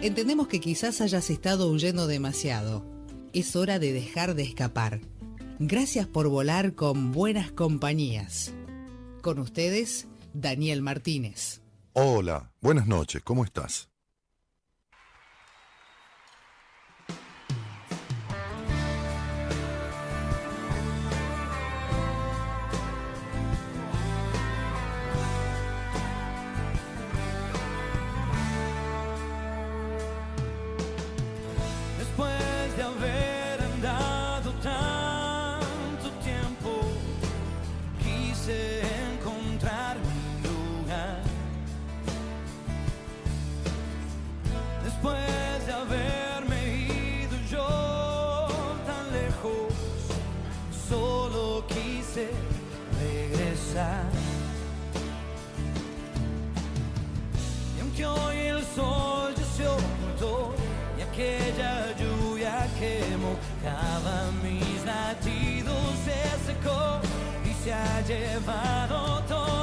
Entendemos que quizás hayas estado huyendo demasiado. Es hora de dejar de escapar. Gracias por volar con buenas compañías. Con ustedes, Daniel Martínez. Hola, buenas noches, ¿cómo estás? Llevado todo.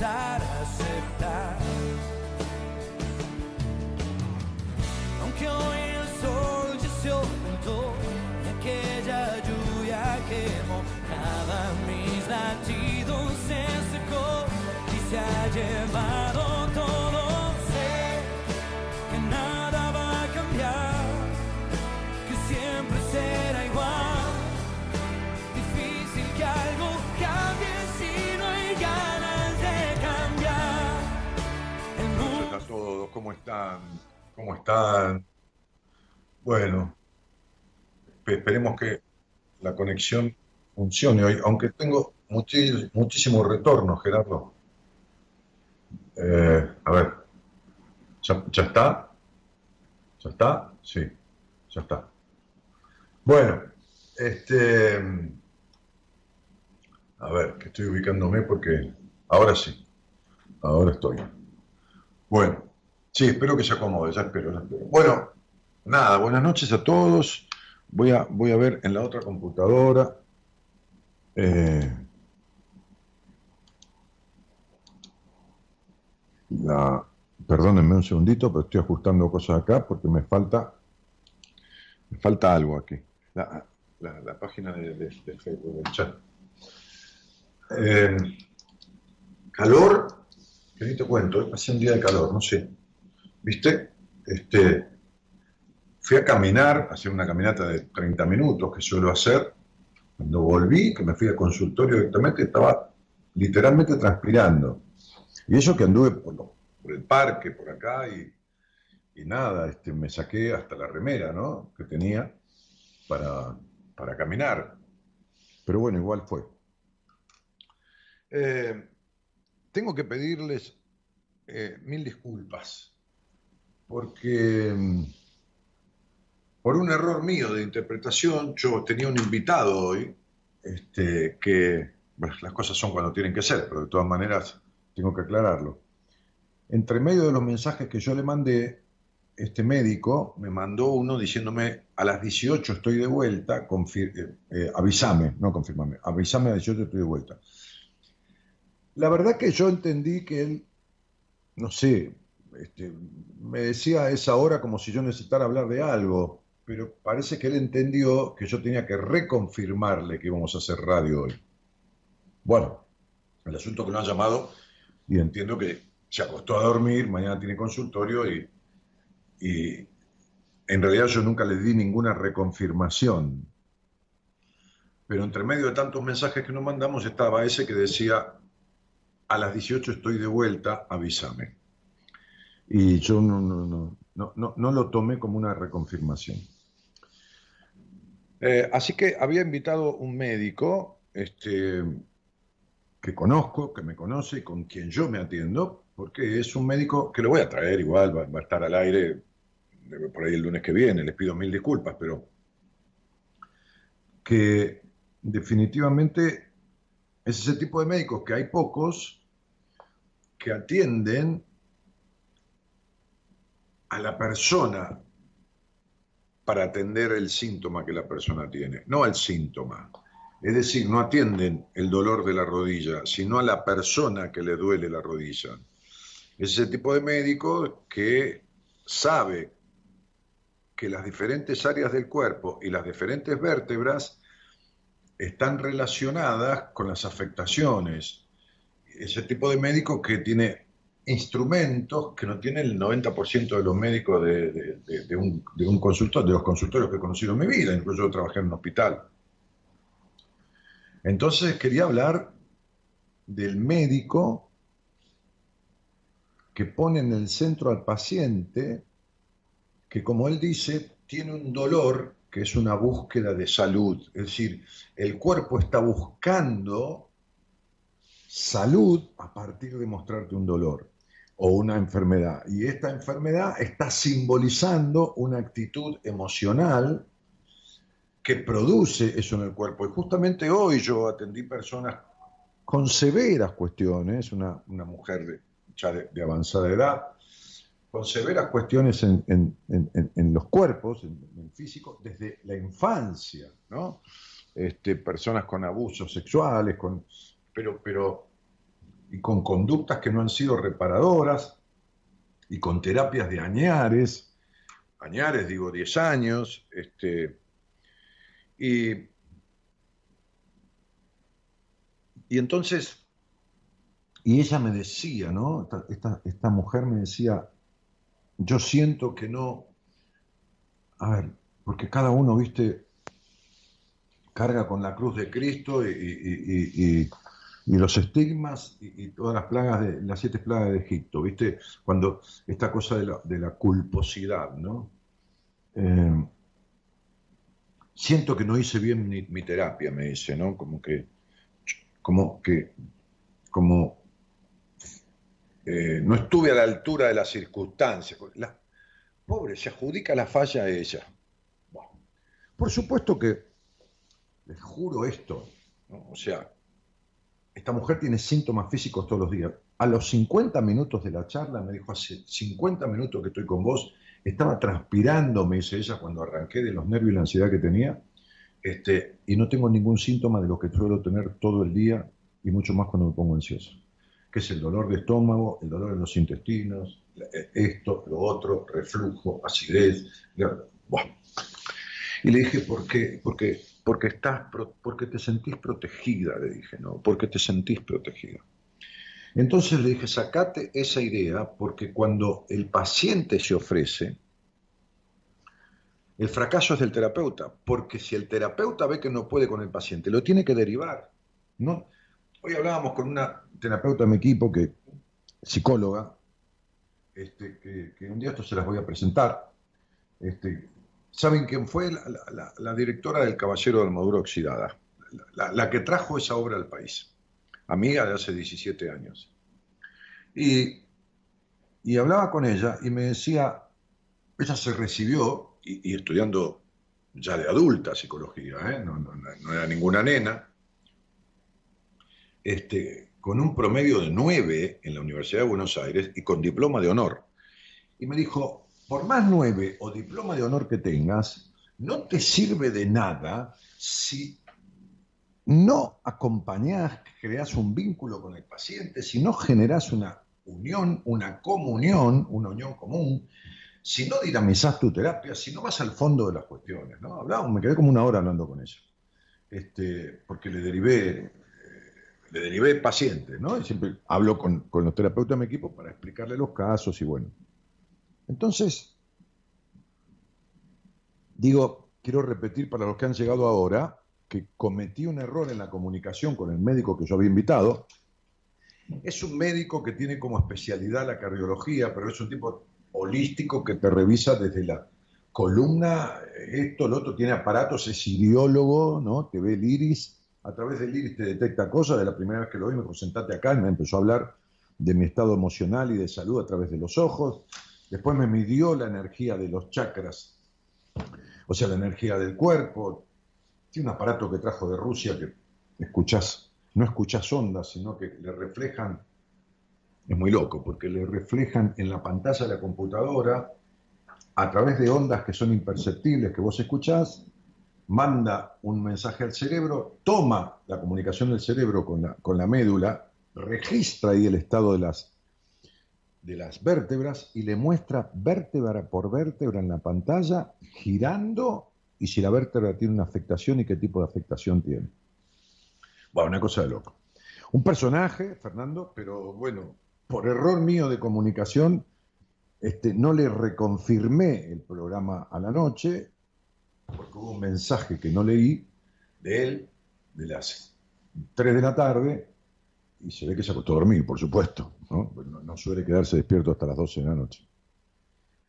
Empezar a aceptar. Aunque hoy el sol ya se ocultó y aquella lluvia que mojaba mis latidos se secó y se ha llevado ¿cómo están? ¿Cómo están? Bueno, espe- esperemos que la conexión funcione hoy, aunque tengo muchi- muchísimo retorno, Gerardo. Eh, a ver, ¿ya, ya está? ¿Ya está? Sí, ya está. Bueno, este, a ver, que estoy ubicándome porque ahora sí, ahora estoy. Bueno, sí, espero que se acomode, ya espero, ya espero. Bueno, nada, buenas noches a todos. Voy a, voy a ver en la otra computadora. eh, la, perdónenme un segundito, pero estoy ajustando cosas acá porque me falta, me falta algo aquí. La, la- la página de, Facebook, del chat. Eh, calor, que ni te cuento, pasé un día de calor, no sé. ¿Viste? Este, fui a caminar, a hacer una caminata de 30 minutos que suelo hacer. Cuando volví, que me fui al consultorio directamente, estaba literalmente transpirando. Y eso que anduve por, el parque, por acá, y, y nada, este, me saqué hasta la remera, ¿no? Que tenía para, para caminar. Pero bueno, igual fue. Eh, tengo que pedirles eh, mil disculpas, porque mm, por un error mío de interpretación, yo tenía un invitado hoy, este, que, las cosas son cuando tienen que ser, pero de todas maneras tengo que aclararlo. Entre medio de los mensajes que yo le mandé, este médico me mandó uno diciéndome a las 18 estoy de vuelta, eh, eh, avísame, no confirmame, avísame a las 18 estoy de vuelta. la verdad que yo entendí que él, no sé, este, me decía a esa hora como si yo necesitara hablar de algo, pero parece que él entendió que yo tenía que reconfirmarle que íbamos a hacer radio hoy. Bueno, el asunto que lo han llamado y entiendo que se acostó a dormir, mañana tiene consultorio y, y en realidad yo nunca le di ninguna reconfirmación. Pero entre medio de tantos mensajes que nos mandamos estaba ese que decía, a las 18 estoy de vuelta, avísame. Y yo no, no, no, no lo tomé como una reconfirmación. Eh, así que había invitado un médico este, que conozco, que me conoce y con quien yo me atiendo, porque es un médico que lo voy a traer igual, va, a estar al aire por ahí el lunes que viene, les pido mil disculpas, pero que definitivamente es ese tipo de médicos que hay pocos que atienden a la persona para atender el síntoma que la persona tiene, no al síntoma. Es decir, no atienden el dolor de la rodilla, sino a la persona que le duele la rodilla. Es ese tipo de médico que sabe que las diferentes áreas del cuerpo y las diferentes vértebras están relacionadas con las afectaciones. Ese tipo de médico que tiene instrumentos que no tiene el 90% de los médicos de, un, consultor, de los consultorios que he conocido en mi vida, incluso yo trabajé en un hospital. Entonces quería hablar del médico que pone en el centro al paciente, que como él dice, tiene un dolor que es una búsqueda de salud. Es decir, el cuerpo está buscando salud a partir de mostrarte un dolor o una enfermedad. Y esta enfermedad está simbolizando una actitud emocional que produce eso en el cuerpo. Y justamente hoy yo atendí personas con severas cuestiones, una, mujer ya de, avanzada edad, con severas cuestiones en, los cuerpos, en, el físico, desde la infancia, ¿no? Este, personas con abusos sexuales, con, pero, pero, y con conductas que no han sido reparadoras, y con terapias de añares, añares digo 10 años, este, y, y entonces, y ella me decía, ¿no? Esta, esta, mujer me decía, yo siento que no, a ver, porque cada uno, viste, carga con la cruz de Cristo y, los estigmas y, todas las plagas de las siete plagas de Egipto, ¿viste? Cuando esta cosa de la, de la culposidad, ¿no? Eh, siento que no hice bien mi, terapia, me dice, ¿no? Como que, como que, como eh, no estuve a la altura de las circunstancias. Pobre, se adjudica la falla a ella. por supuesto que, les juro esto, o sea, esta mujer tiene síntomas físicos todos los días. A los 50 minutos de la charla me dijo, hace 50 minutos que estoy con vos estaba transpirando, me dice ella, cuando arranqué de los nervios y la ansiedad que tenía, este, y no tengo ningún síntoma de lo que suelo tener todo el día y mucho más cuando me pongo ansioso, que es el dolor de estómago, el dolor en los intestinos, esto, lo otro, reflujo, acidez. Y le dije, ¿por qué? Porque, porque, estás, porque te sentís protegida, le dije, ¿no? Porque te sentís protegida. Entonces le dije, sacate esa idea porque cuando el paciente se ofrece, el fracaso es del terapeuta, porque si el terapeuta ve que no puede con el paciente, lo tiene que derivar. ¿no? Hoy hablábamos con una terapeuta de mi equipo, que psicóloga, este, que, un día esto se las voy a presentar. Este, ¿Saben quién fue? La, directora del Caballero de Maduro Oxidada, la que trajo esa obra al país amiga de hace 17 años. Y, hablaba con ella y me decía, ella se recibió, y, estudiando ya de adulta psicología, ¿eh? no, era ninguna nena, este, con un promedio de 9 en la Universidad de Buenos Aires y con diploma de honor. Y me dijo, por más 9 o diploma de honor que tengas, no te sirve de nada si no acompañás, creás un vínculo con el paciente, si no generás una unión, una comunión, una unión común, si no dinamizás tu terapia, si no vas al fondo de las cuestiones, ¿no? Hablaba, me quedé como una hora hablando con ella, este, porque le derivé, le derivé pacientes, ¿no? Y siempre hablo con, con los terapeutas de mi equipo para explicarle los casos y bueno. Entonces, digo, quiero repetir para los que han llegado ahora, que cometí un error en la comunicación con el médico que yo había invitado. Es un médico que tiene como especialidad la cardiología, pero es un tipo holístico que te revisa desde la columna, esto, lo otro, tiene aparatos, es ideólogo, ¿no? Te ve el iris, a través del iris te detecta cosas, de la primera vez que lo vi me dijo, sentate acá, y me empezó a hablar de mi estado emocional y de salud a través de los ojos, después me midió la energía de los chakras, o sea, la energía del cuerpo, tiene un aparato que trajo de Rusia que escuchás, no escuchás ondas, sino que le reflejan, es muy loco, porque le reflejan en la pantalla de la computadora, a través de ondas que son imperceptibles, que vos escuchás, manda un mensaje al cerebro, toma la comunicación del cerebro con la, con la médula, registra ahí el estado de las, de las vértebras y le muestra vértebra por vértebra en la pantalla, girando y si la vértebra tiene una afectación y qué tipo de afectación tiene. Bueno, una cosa de loco. Un personaje, Fernando, pero bueno, por error mío de comunicación, este, no le reconfirmé el programa a la noche, porque hubo un mensaje que no leí de él de las 3 de la tarde, y se ve que se acostó a dormir, por supuesto, ¿no? No, no suele quedarse despierto hasta las 12 de la noche.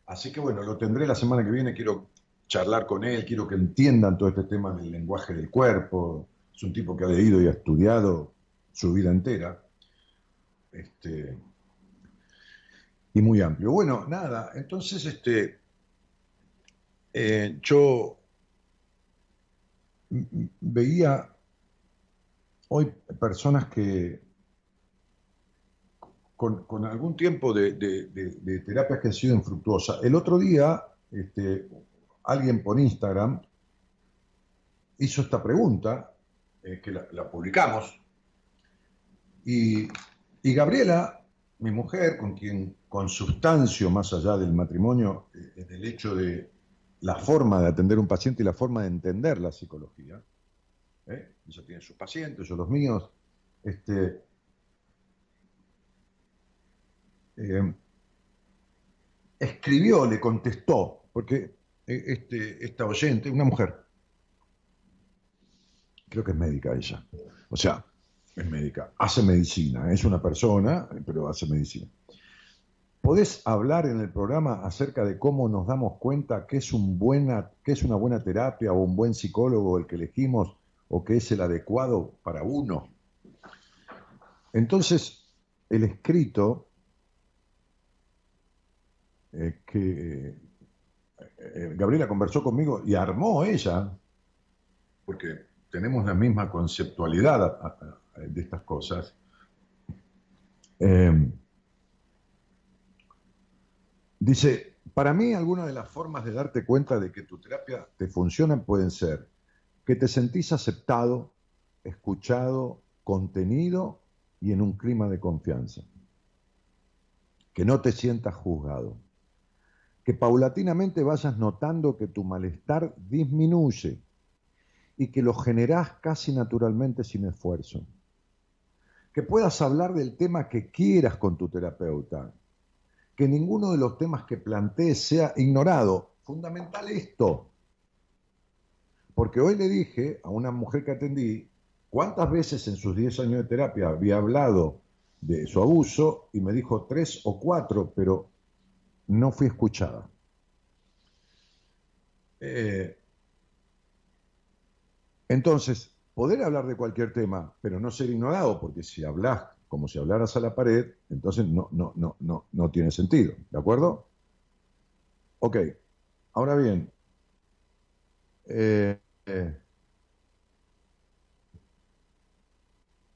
Así que bueno, lo tendré la semana que viene, quiero charlar con él, quiero que entiendan todo este tema del lenguaje del cuerpo. Es un tipo que ha leído y ha estudiado su vida entera. Este, y muy amplio. Bueno, nada, entonces este, eh, yo veía hoy personas que con, con algún tiempo de, de, terapias que han sido infructuosas. El otro día, este, alguien por Instagram hizo esta pregunta, eh, que la, publicamos, y, y, Gabriela, mi mujer, con quien consustancio más allá del matrimonio, eh, del hecho de la forma de atender un paciente y la forma de entender la psicología, ¿eh? ella tiene sus pacientes, yo los míos, este, eh, escribió, le contestó, porque e, este, esta oyente, una mujer, creo que es médica ella, o sea, es médica, hace medicina, es una persona, pero hace medicina. ¿Podés hablar en el programa acerca de cómo nos damos cuenta que es, que es una buena terapia o un buen psicólogo el que elegimos o que es el adecuado para uno? Entonces, el escrito eh, que eh, Gabriela conversó conmigo y armó ella, porque tenemos la misma conceptualidad de estas cosas. Eh, dice, para mí algunas de las formas de darte cuenta de que tu terapia te funciona pueden ser que te sentís aceptado, escuchado, contenido y en un clima de confianza. Que no te sientas juzgado que paulatinamente vayas notando que tu malestar disminuye y que lo generás casi naturalmente sin esfuerzo. Que puedas hablar del tema que quieras con tu terapeuta. Que ninguno de los temas que plantees sea ignorado. Fundamental esto. Porque hoy le dije a una mujer que atendí cuántas veces en sus 10 años de terapia había hablado de su abuso y me dijo tres o cuatro, pero no fui escuchada. Eh, entonces, poder hablar de cualquier tema, pero no ser ignorado, porque si hablas como si hablaras a la pared, entonces no, no, no, no, no tiene sentido. ¿De acuerdo? Ok. Ahora bien, eh, eh,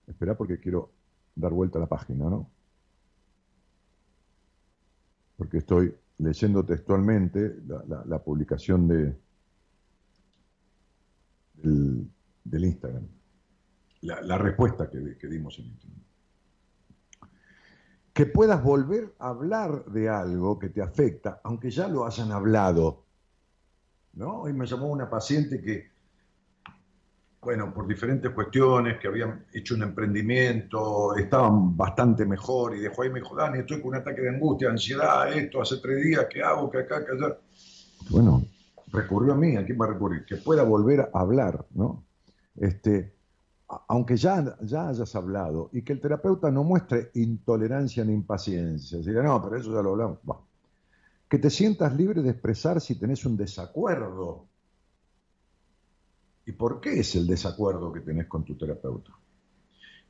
espera porque quiero dar vuelta a la página, ¿no? Porque estoy leyendo textualmente la, publicación de, del, Instagram. la, respuesta que, que dimos en este que puedas volver a hablar de algo que te afecta, aunque ya lo hayan hablado. ¿No? Hoy me llamó una paciente que, bueno, por diferentes cuestiones, que habían hecho un emprendimiento, estaban bastante mejor y dejó ahí me dijo, Dani, estoy con un ataque de angustia, ansiedad, esto, hace tres días, ¿qué hago? ¿Qué acá? ¿Qué allá? Bueno, recurrió a mí, ¿a quién va a recurrir? Que pueda volver a hablar, ¿no? Este, aunque ya, ya hayas hablado, y que el terapeuta no muestre intolerancia ni impaciencia, decir, no, pero eso ya lo hablamos. Que te sientas libre de expresar si tenés un desacuerdo. ¿Y por qué es el desacuerdo que tenés con tu terapeuta?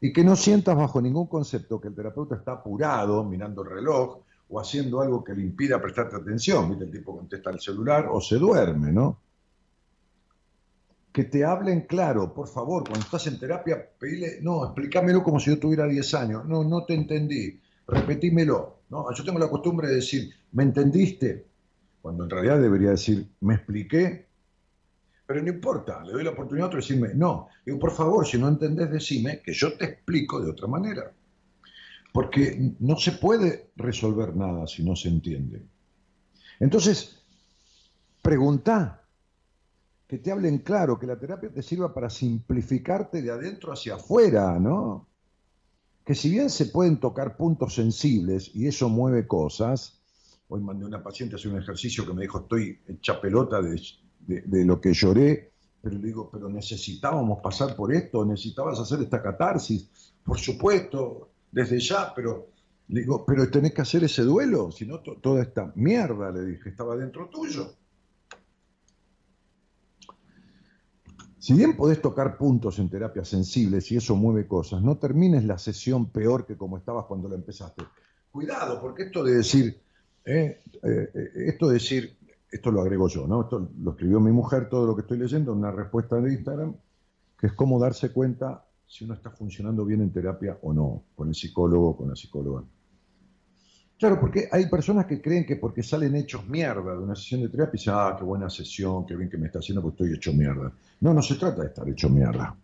Y que no sientas bajo ningún concepto que el terapeuta está apurado, mirando el reloj, o haciendo algo que le impida prestarte atención. ¿Viste? El tipo contesta el celular o se duerme, ¿no? que te hablen claro, por favor, cuando estás en terapia, pedile, no, explícamelo como si yo tuviera 10 años, no, no te entendí, repetímelo. ¿no? Yo tengo la costumbre de decir, ¿me entendiste? Cuando en realidad debería decir, ¿me expliqué? Pero no importa, le doy la oportunidad a otro de decirme, no, digo, por favor, si no entendés, decime que yo te explico de otra manera. Porque no se puede resolver nada si no se entiende. Entonces, pregunta, que te hablen claro, que la terapia te sirva para simplificarte de adentro hacia afuera, ¿no? Que si bien se pueden tocar puntos sensibles y eso mueve cosas, hoy mandé a una paciente a hacer un ejercicio que me dijo, estoy hecha pelota de, de lo que lloré, pero le digo, pero necesitábamos pasar por esto, necesitabas hacer esta catarsis, por supuesto, desde ya, pero le digo, pero tenés que hacer ese duelo, si no toda esta mierda, le dije, estaba dentro tuyo. Si bien podés tocar puntos en terapia sensibles y eso mueve cosas, no termines la sesión peor que como estabas cuando la empezaste. Cuidado, porque esto de decir, eh, eh, eh, esto de decir, esto lo agrego yo, ¿no? Esto lo escribió mi mujer, todo lo que estoy leyendo, una respuesta de Instagram, que es cómo darse cuenta si uno está funcionando bien en terapia o no, con el psicólogo o con la psicóloga. Claro, porque hay personas que creen que porque salen hechos mierda de una sesión de terapia, dicen, ah, qué buena sesión, qué bien que me está haciendo porque estoy hecho mierda. No, no se trata de estar hecho mierda.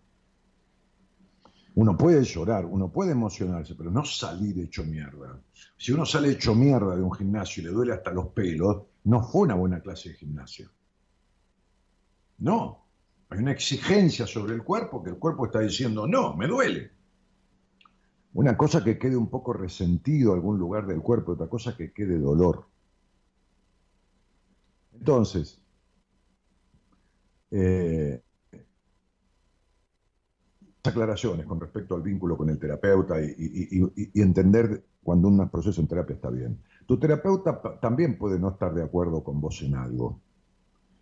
Uno puede llorar, uno puede emocionarse, pero no salir hecho mierda. Si uno sale hecho mierda de un gimnasio y le duele hasta los pelos, no fue una buena clase de gimnasio. No, hay una exigencia sobre el cuerpo que el cuerpo está diciendo, no, me duele. Una cosa que quede un poco resentido algún lugar del cuerpo, otra cosa que quede dolor. Entonces, eh, aclaraciones con respecto al vínculo con el terapeuta y, entender cuando un proceso en terapia está bien. Tu terapeuta también puede no estar de acuerdo con vos en algo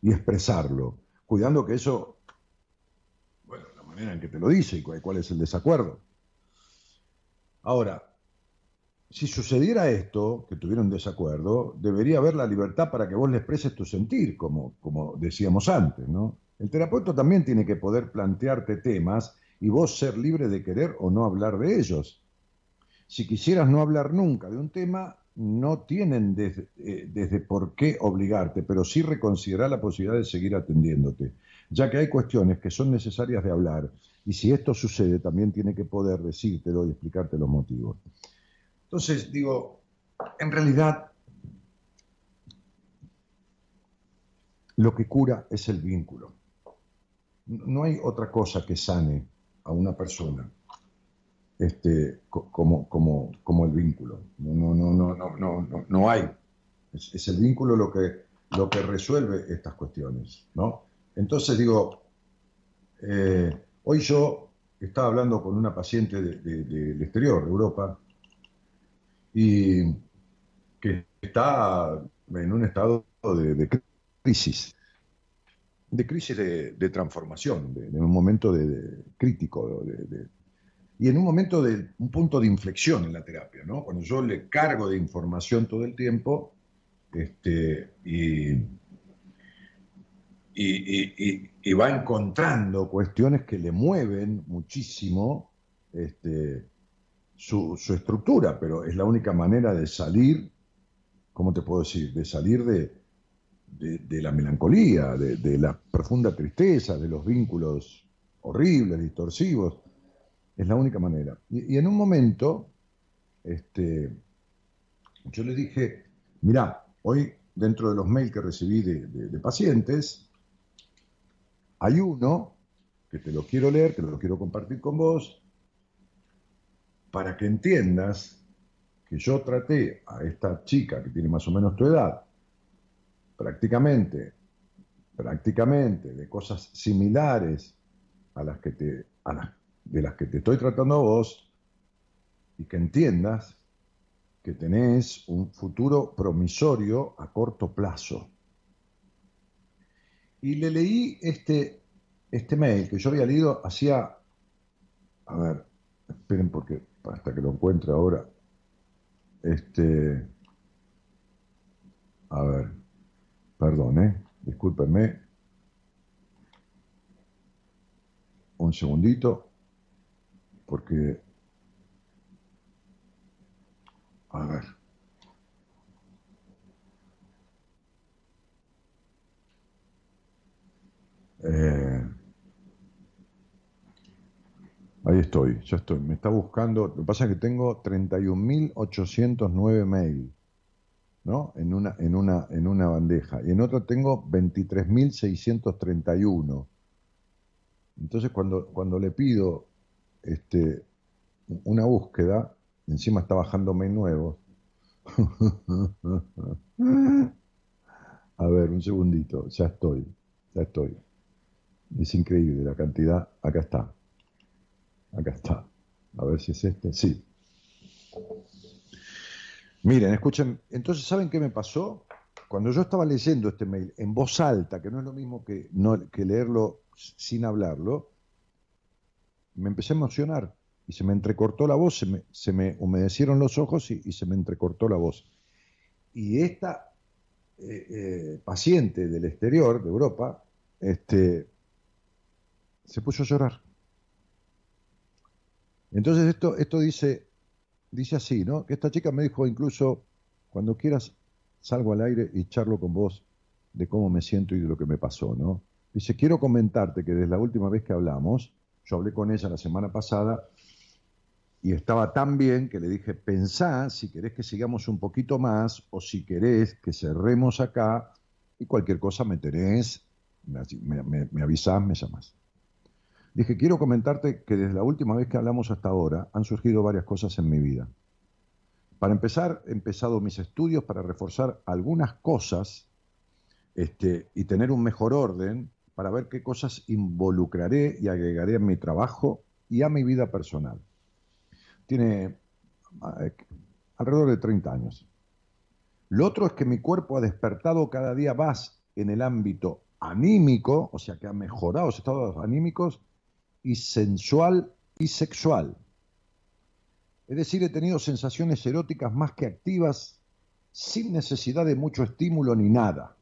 y expresarlo, cuidando que eso, bueno, la manera en que te lo dice y cuál es el desacuerdo. Ahora, si sucediera esto, que tuvieron desacuerdo, debería haber la libertad para que vos le expreses tu sentir, como, como decíamos antes, ¿no? El terapeuta también tiene que poder plantearte temas y vos ser libre de querer o no hablar de ellos. Si quisieras no hablar nunca de un tema, no tienen eh, desde, por qué obligarte, pero sí reconsiderar la posibilidad de seguir atendiéndote, ya que hay cuestiones que son necesarias de hablar y si esto sucede también tiene que poder decírtelo y explicarte los motivos. Entonces, digo, en realidad lo que cura es el vínculo. No hay otra cosa que sane a una persona este, como, como, como el vínculo. No, no, no, no, no, no, no hay. Es, el vínculo lo que, resuelve estas cuestiones. ¿no? Entonces digo, eh, hoy yo estaba hablando con una paciente del exterior, de Europa, y que está en un estado de, crisis, de crisis de, transformación, de, un momento de, crítico, y en un momento de un punto de inflexión en la terapia, ¿no? Cuando yo le cargo de información todo el tiempo, este, y, y, va encontrando cuestiones que le mueven muchísimo este, su, estructura, pero es la única manera de salir, ¿cómo te puedo decir? De salir de, de, la melancolía, de, la profunda tristeza, de los vínculos horribles, distorsivos. Es la única manera. Y, en un momento, este, yo le dije, mirá, hoy dentro de los mails que recibí de, pacientes, hay uno que te lo quiero leer, que lo quiero compartir con vos, para que entiendas que yo traté a esta chica que tiene más o menos tu edad, prácticamente, prácticamente de cosas similares a las que te, de las que te estoy tratando a vos, y que entiendas que tenés un futuro promisorio a corto plazo. Y le leí este, este mail que yo había leído hacía, a ver, esperen porque hasta que lo encuentre ahora, este, a ver, perdón, ¿eh? discúlpenme, un segundito, porque a ver. Eh, ahí estoy, ya estoy. Me está buscando. Lo que pasa es que tengo 31.809 mail, ¿no? En una, en, una, en una bandeja. Y en otra tengo 23.631. Entonces, cuando, cuando le pido este, una búsqueda, Encima está bajando mail nuevo. A ver, un segundito, ya estoy, ya estoy. Es increíble la cantidad. Acá está. Acá está. A ver si es este. Sí. Miren, escuchen. Entonces, ¿saben qué me pasó? Cuando yo estaba leyendo este mail en voz alta, que no es lo mismo que, no, que leerlo sin hablarlo, me empecé a emocionar y se me entrecortó la voz, se me, humedecieron los ojos y, se me entrecortó la voz. Y esta eh, eh, paciente del exterior, de Europa, este, se puso a llorar. Entonces esto, esto dice, dice así, ¿no? Que esta chica me dijo incluso, cuando quieras salgo al aire y charlo con vos de cómo me siento y de lo que me pasó, ¿no? Dice, quiero comentarte que desde la última vez que hablamos, yo hablé con ella la semana pasada y estaba tan bien que le dije, pensá si querés que sigamos un poquito más o si querés que cerremos acá y cualquier cosa me tenés, me, me, avisás, me llamás. Dije, quiero comentarte que desde la última vez que hablamos hasta ahora han surgido varias cosas en mi vida. Para empezar, he empezado mis estudios para reforzar algunas cosas este, y tener un mejor orden para ver qué cosas involucraré y agregaré a mi trabajo y a mi vida personal tiene eh, alrededor de 30 años. Lo otro es que mi cuerpo ha despertado cada día más en el ámbito anímico, o sea que ha mejorado los estados anímicos, y sensual y sexual. Es decir, he tenido sensaciones eróticas más que activas, sin necesidad de mucho estímulo ni nada.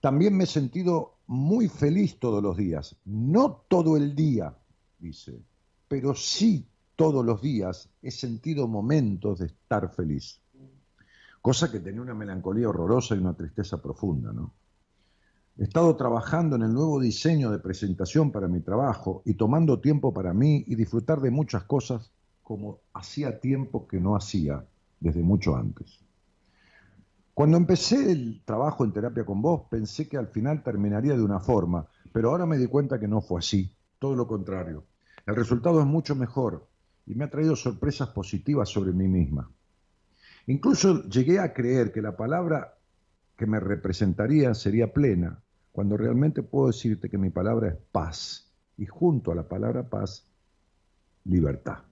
También me he sentido muy feliz todos los días, no todo el día, dice, pero sí todos los días he sentido momentos de estar feliz. Cosa que tenía una melancolía horrorosa y una tristeza profunda, ¿no? He estado trabajando en el nuevo diseño de presentación para mi trabajo y tomando tiempo para mí y disfrutar de muchas cosas como hacía tiempo que no hacía desde mucho antes. Cuando empecé el trabajo en terapia con vos, pensé que al final terminaría de una forma, pero ahora me di cuenta que no fue así, todo lo contrario. El resultado es mucho mejor y me ha traído sorpresas positivas sobre mí misma. Incluso llegué a creer que la palabra que me representaría sería plena, cuando realmente puedo decirte que mi palabra es paz y junto a la palabra paz, libertad.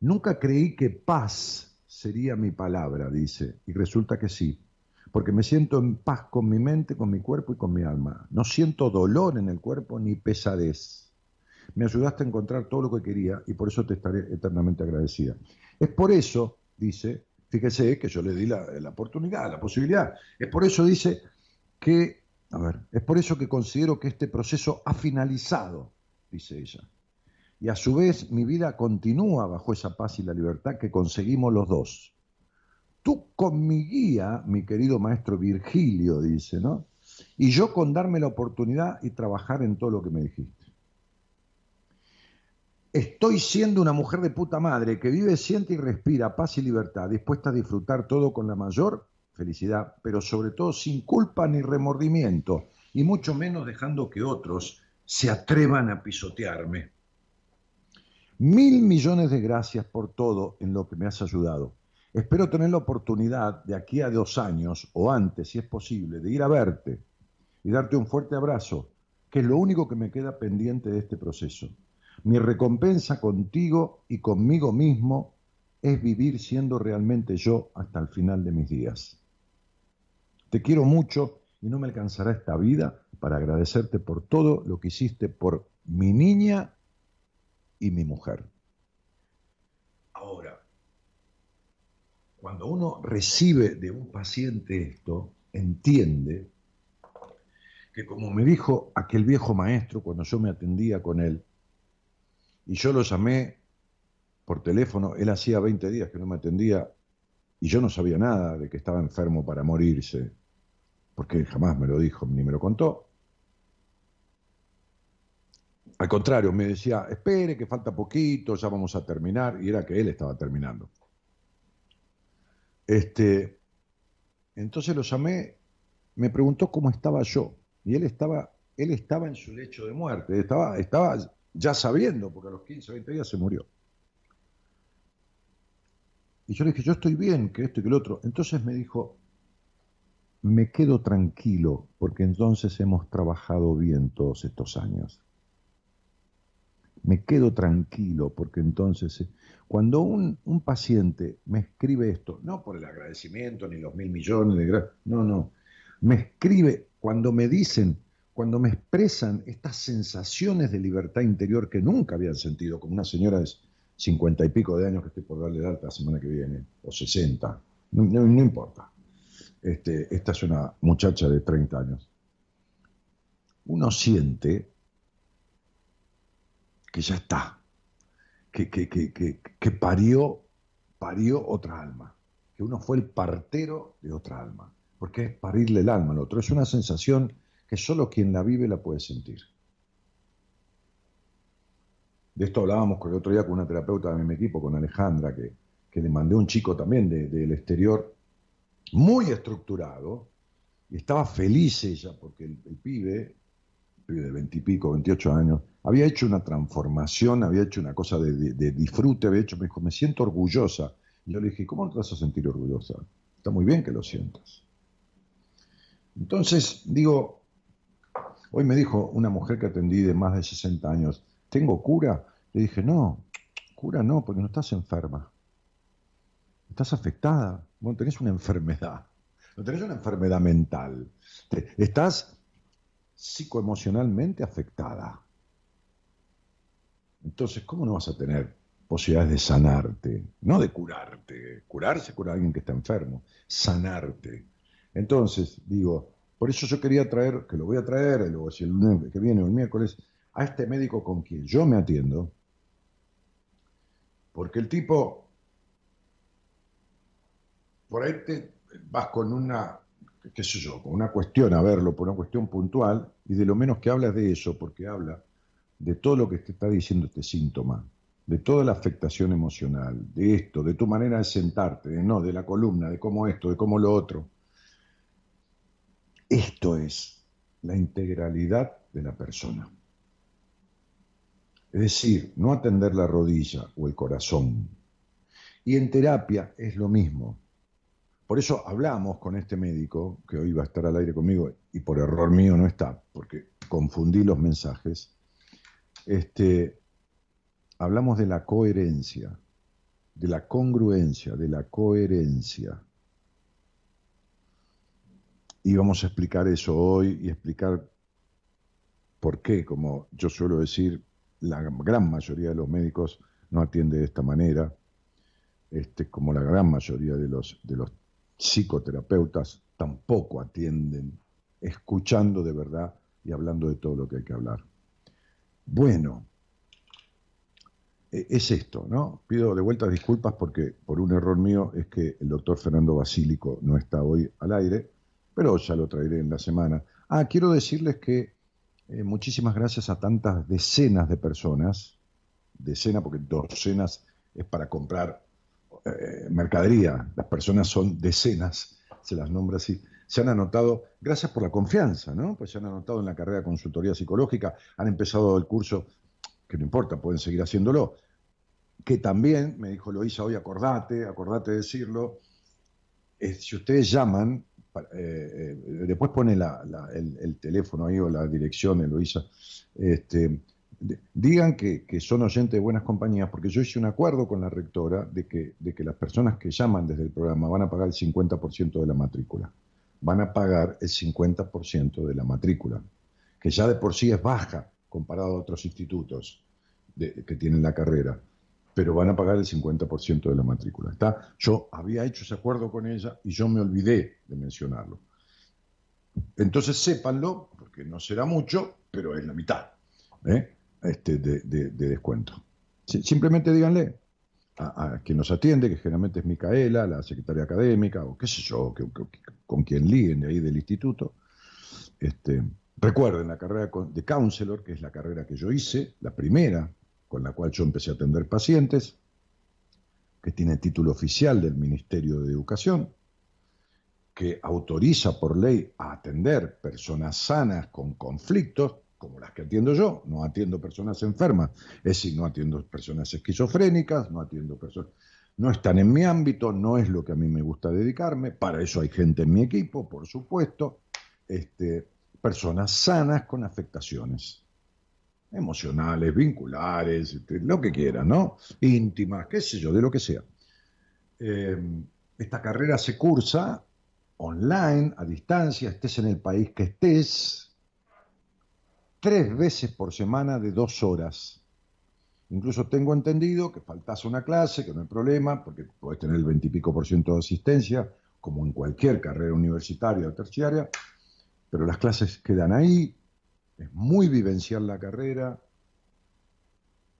Nunca creí que paz sería mi palabra, dice, y resulta que sí, porque me siento en paz con mi mente, con mi cuerpo y con mi alma. No siento dolor en el cuerpo ni pesadez me ayudaste a encontrar todo lo que quería y por eso te estaré eternamente agradecida. Es por eso, dice, fíjese que yo le di la, oportunidad, la posibilidad, es por eso, dice, que, a ver, es por eso que considero que este proceso ha finalizado, dice ella. Y a su vez mi vida continúa bajo esa paz y la libertad que conseguimos los dos. Tú con mi guía, mi querido maestro Virgilio, dice, ¿no? Y yo con darme la oportunidad y trabajar en todo lo que me dijiste. Estoy siendo una mujer de puta madre que vive, siente y respira paz y libertad, dispuesta a disfrutar todo con la mayor felicidad, pero sobre todo sin culpa ni remordimiento, y mucho menos dejando que otros se atrevan a pisotearme. Mil millones de gracias por todo en lo que me has ayudado. Espero tener la oportunidad de aquí a dos años o antes, si es posible, de ir a verte y darte un fuerte abrazo, que es lo único que me queda pendiente de este proceso. Mi recompensa contigo y conmigo mismo es vivir siendo realmente yo hasta el final de mis días. Te quiero mucho y no me alcanzará esta vida para agradecerte por todo lo que hiciste por mi niña y mi mujer. Ahora, cuando uno recibe de un paciente esto, entiende que como me dijo aquel viejo maestro cuando yo me atendía con él, y yo lo llamé por teléfono, él hacía 20 días que no me atendía y yo no sabía nada de que estaba enfermo para morirse, porque jamás me lo dijo ni me lo contó. Al contrario, me decía, espere, que falta poquito, ya vamos a terminar, y era que él estaba terminando. Este, entonces lo llamé, me preguntó cómo estaba yo, y él estaba, él estaba en su lecho de muerte, estaba, estaba ya sabiendo, porque a los 15 o 20 días se murió. Y yo le dije, yo estoy bien, que esto y que lo otro. Entonces me dijo, me quedo tranquilo, porque entonces hemos trabajado bien todos estos años. Me quedo tranquilo, porque entonces, eh, cuando un, un paciente me escribe esto, no por el agradecimiento ni los mil millones de no, no, me escribe cuando me dicen, cuando me expresan estas sensaciones de libertad interior que nunca habían sentido, como una señora de cincuenta y pico de años que estoy por darle de alta la semana que viene, o sesenta, no, importa. Este, esta es una muchacha de 30 años. Uno siente que ya está, que, que, que, que, parió, parió otra alma, que uno fue el partero de otra alma, porque es parirle el alma al otro. Es una sensación que solo quien la vive la puede sentir. De esto hablábamos el otro día con una terapeuta de mi equipo, con Alejandra, que, le mandé un chico también del exterior, muy estructurado, y estaba feliz ella, porque el, pibe, el pibe de veintipico, veintiocho años, había hecho una transformación, había hecho una cosa de, de, disfrute, había hecho, me dijo, me siento orgullosa. Y yo le dije, ¿cómo te vas a sentir orgullosa? Está muy bien que lo sientas. Entonces, digo, Hoy me dijo una mujer que atendí de más de 60 años, ¿tengo cura? Le dije, no, cura no, porque no estás enferma. Estás afectada. Bueno, tenés una enfermedad. No tenés una enfermedad mental. Estás psicoemocionalmente afectada. Entonces, ¿cómo no vas a tener posibilidades de sanarte? No de curarte. Curarse cura a alguien que está enfermo. Sanarte. Entonces, digo, por eso yo quería traer, que lo voy a traer, el lunes que viene o el miércoles, a este médico con quien yo me atiendo, porque el tipo, por ahí te vas con una, qué sé yo, con una cuestión a verlo, por una cuestión puntual, y de lo menos que habla es de eso, porque habla de todo lo que te está diciendo este síntoma, de toda la afectación emocional, de esto, de tu manera de sentarte, de no, de la columna, de cómo esto, de cómo lo otro. Esto es la integralidad de la persona. Es decir, no atender la rodilla o el corazón. Y en terapia es lo mismo. Por eso hablamos con este médico, que hoy va a estar al aire conmigo, y por error mío no está, porque confundí los mensajes. Este, hablamos de la coherencia, de la congruencia, de la coherencia. Y vamos a explicar eso hoy y explicar por qué, como yo suelo decir, la gran mayoría de los médicos no atiende de esta manera, este, como la gran mayoría de los, de los psicoterapeutas tampoco atienden, escuchando de verdad y hablando de todo lo que hay que hablar. Bueno, e, es esto, ¿no? Pido de vuelta disculpas porque por un error mío es que el doctor Fernando Basílico no está hoy al aire pero ya lo traeré en la semana. Ah, quiero decirles que eh, muchísimas gracias a tantas decenas de personas, decena, porque docenas es para comprar eh, mercadería, las personas son decenas, se las nombra así, se han anotado, gracias por la confianza, ¿no? Pues se han anotado en la carrera de consultoría psicológica, han empezado el curso, que no importa, pueden seguir haciéndolo, que también, me dijo Loisa hoy, acordate, acordate de decirlo, si ustedes llaman, eh, eh, después pone el, teléfono ahí o la dirección de Loisa, este, digan que, son oyentes de buenas compañías, porque yo hice un acuerdo con la rectora de que, de que las personas que llaman desde el programa van a pagar el 50% de la matrícula. Van a pagar el 50% de la matrícula, que ya de por sí es baja comparado a otros institutos que tienen la carrera, pero van a pagar el 50% de la matrícula. ¿Está? Yo había hecho ese acuerdo con ella y yo me olvidé de mencionarlo. Entonces sépanlo, porque no será mucho, pero es la mitad. ¿eh? este, de, descuento. simplemente díganle a, quien nos atiende, que generalmente es Micaela, la secretaria académica, o qué sé yo, con quien liguen de ahí del instituto. Este, recuerden la carrera de counselor, que es la carrera que yo hice, la primera con la cual yo empecé a atender pacientes, que tiene título oficial del Ministerio de Educación, que autoriza por ley a atender personas sanas con conflictos, como las que atiendo yo, no atiendo personas enfermas, es decir, no atiendo personas esquizofrénicas, no atiendo personas... No están en mi ámbito, no es lo que a mí me gusta dedicarme, para eso hay gente en mi equipo, por supuesto, este, personas sanas con afectaciones emocionales, vinculares, este, lo que quieran, ¿no? Íntimas, qué sé yo, de lo que sea. Eh, esta carrera se cursa online, a distancia, estés en el país que estés, tres veces por semana de dos horas. Incluso tengo entendido que faltas una clase, que no hay problema, porque puedes tener el veintipico por ciento de asistencia, como en cualquier carrera universitaria o terciaria, pero las clases quedan ahí, es muy vivencial la carrera.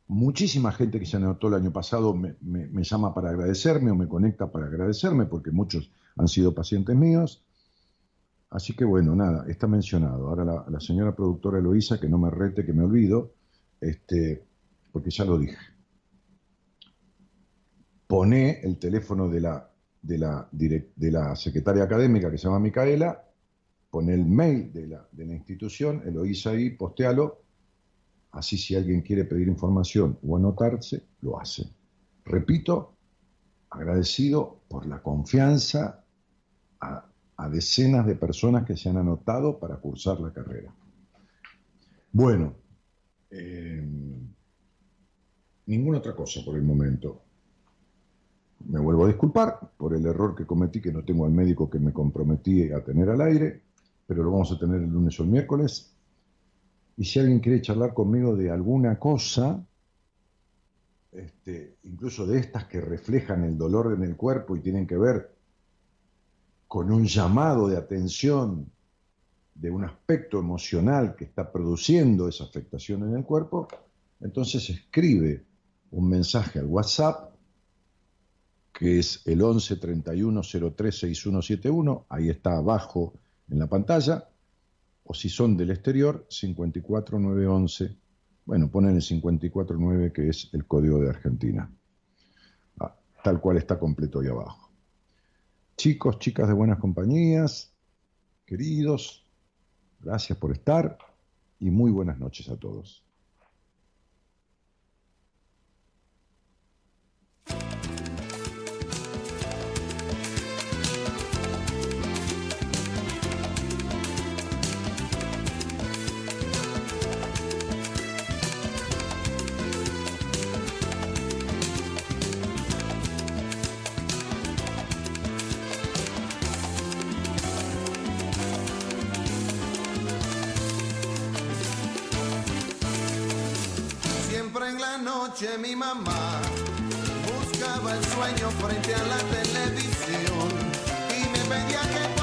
Muchísima gente que se anotó el año pasado me, me llama para agradecerme o me conecta para agradecerme, porque muchos han sido pacientes míos. Así que bueno, nada, está mencionado. Ahora la, señora productora Eloísa, que no me rete, que me olvido, este, porque ya lo dije. Pone el teléfono de la, de la, de la secretaria académica que se llama Micaela, pone el mail de la, de la institución, Eloísa ahí, postealo, así si alguien quiere pedir información o anotarse, lo hace. Repito, agradecido por la confianza a, a decenas de personas que se han anotado para cursar la carrera. Bueno, eh, ninguna otra cosa por el momento. Me vuelvo a disculpar por el error que cometí, que no tengo al médico que me comprometí a tener al aire, pero lo vamos a tener el lunes o el miércoles. Y si alguien quiere charlar conmigo de alguna cosa, este, incluso de estas que reflejan el dolor en el cuerpo y tienen que ver con un llamado de atención de un aspecto emocional que está produciendo esa afectación en el cuerpo, entonces escribe un mensaje al WhatsApp, que es el 11 31 03 6171, ahí está abajo en la pantalla, o si son del exterior, 54911, bueno, ponen el 549 que es el código de Argentina, ah, tal cual está completo ahí abajo. Chicos, chicas de buenas compañías, queridos, gracias por estar y muy buenas noches a todos. Mi mamá buscaba el sueño frente a la televisión y me pedía que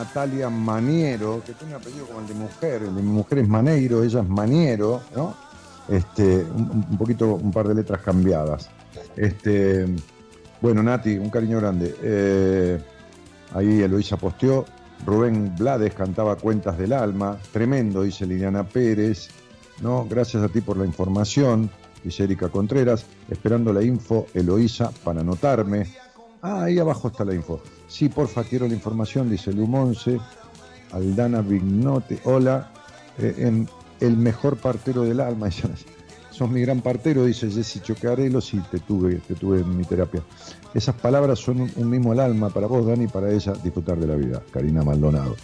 Natalia Maniero, que tiene un apellido como el de mujer, el de mi mujer es Maneiro, ella es Maniero, ¿no? Este, un, poquito, un par de letras cambiadas. Este, bueno, Nati, un cariño grande. Eh, ahí Eloisa posteó. Rubén Blades cantaba Cuentas del Alma. Tremendo, dice Liliana Pérez. ¿no? Gracias a ti por la información, dice Erika Contreras. Esperando la info, Eloisa, para anotarme. Ah, ahí abajo está la info. Sí, porfa, quiero la información, dice Lumonce. Aldana Vignote. Hola. Eh, en el mejor partero del alma. Sos mi gran partero, dice Jessy Chocarelo. Sí, te tuve, te tuve en mi terapia. Esas palabras son un, mismo al alma para vos, Dani, para ella disfrutar de la vida. Karina Maldonado.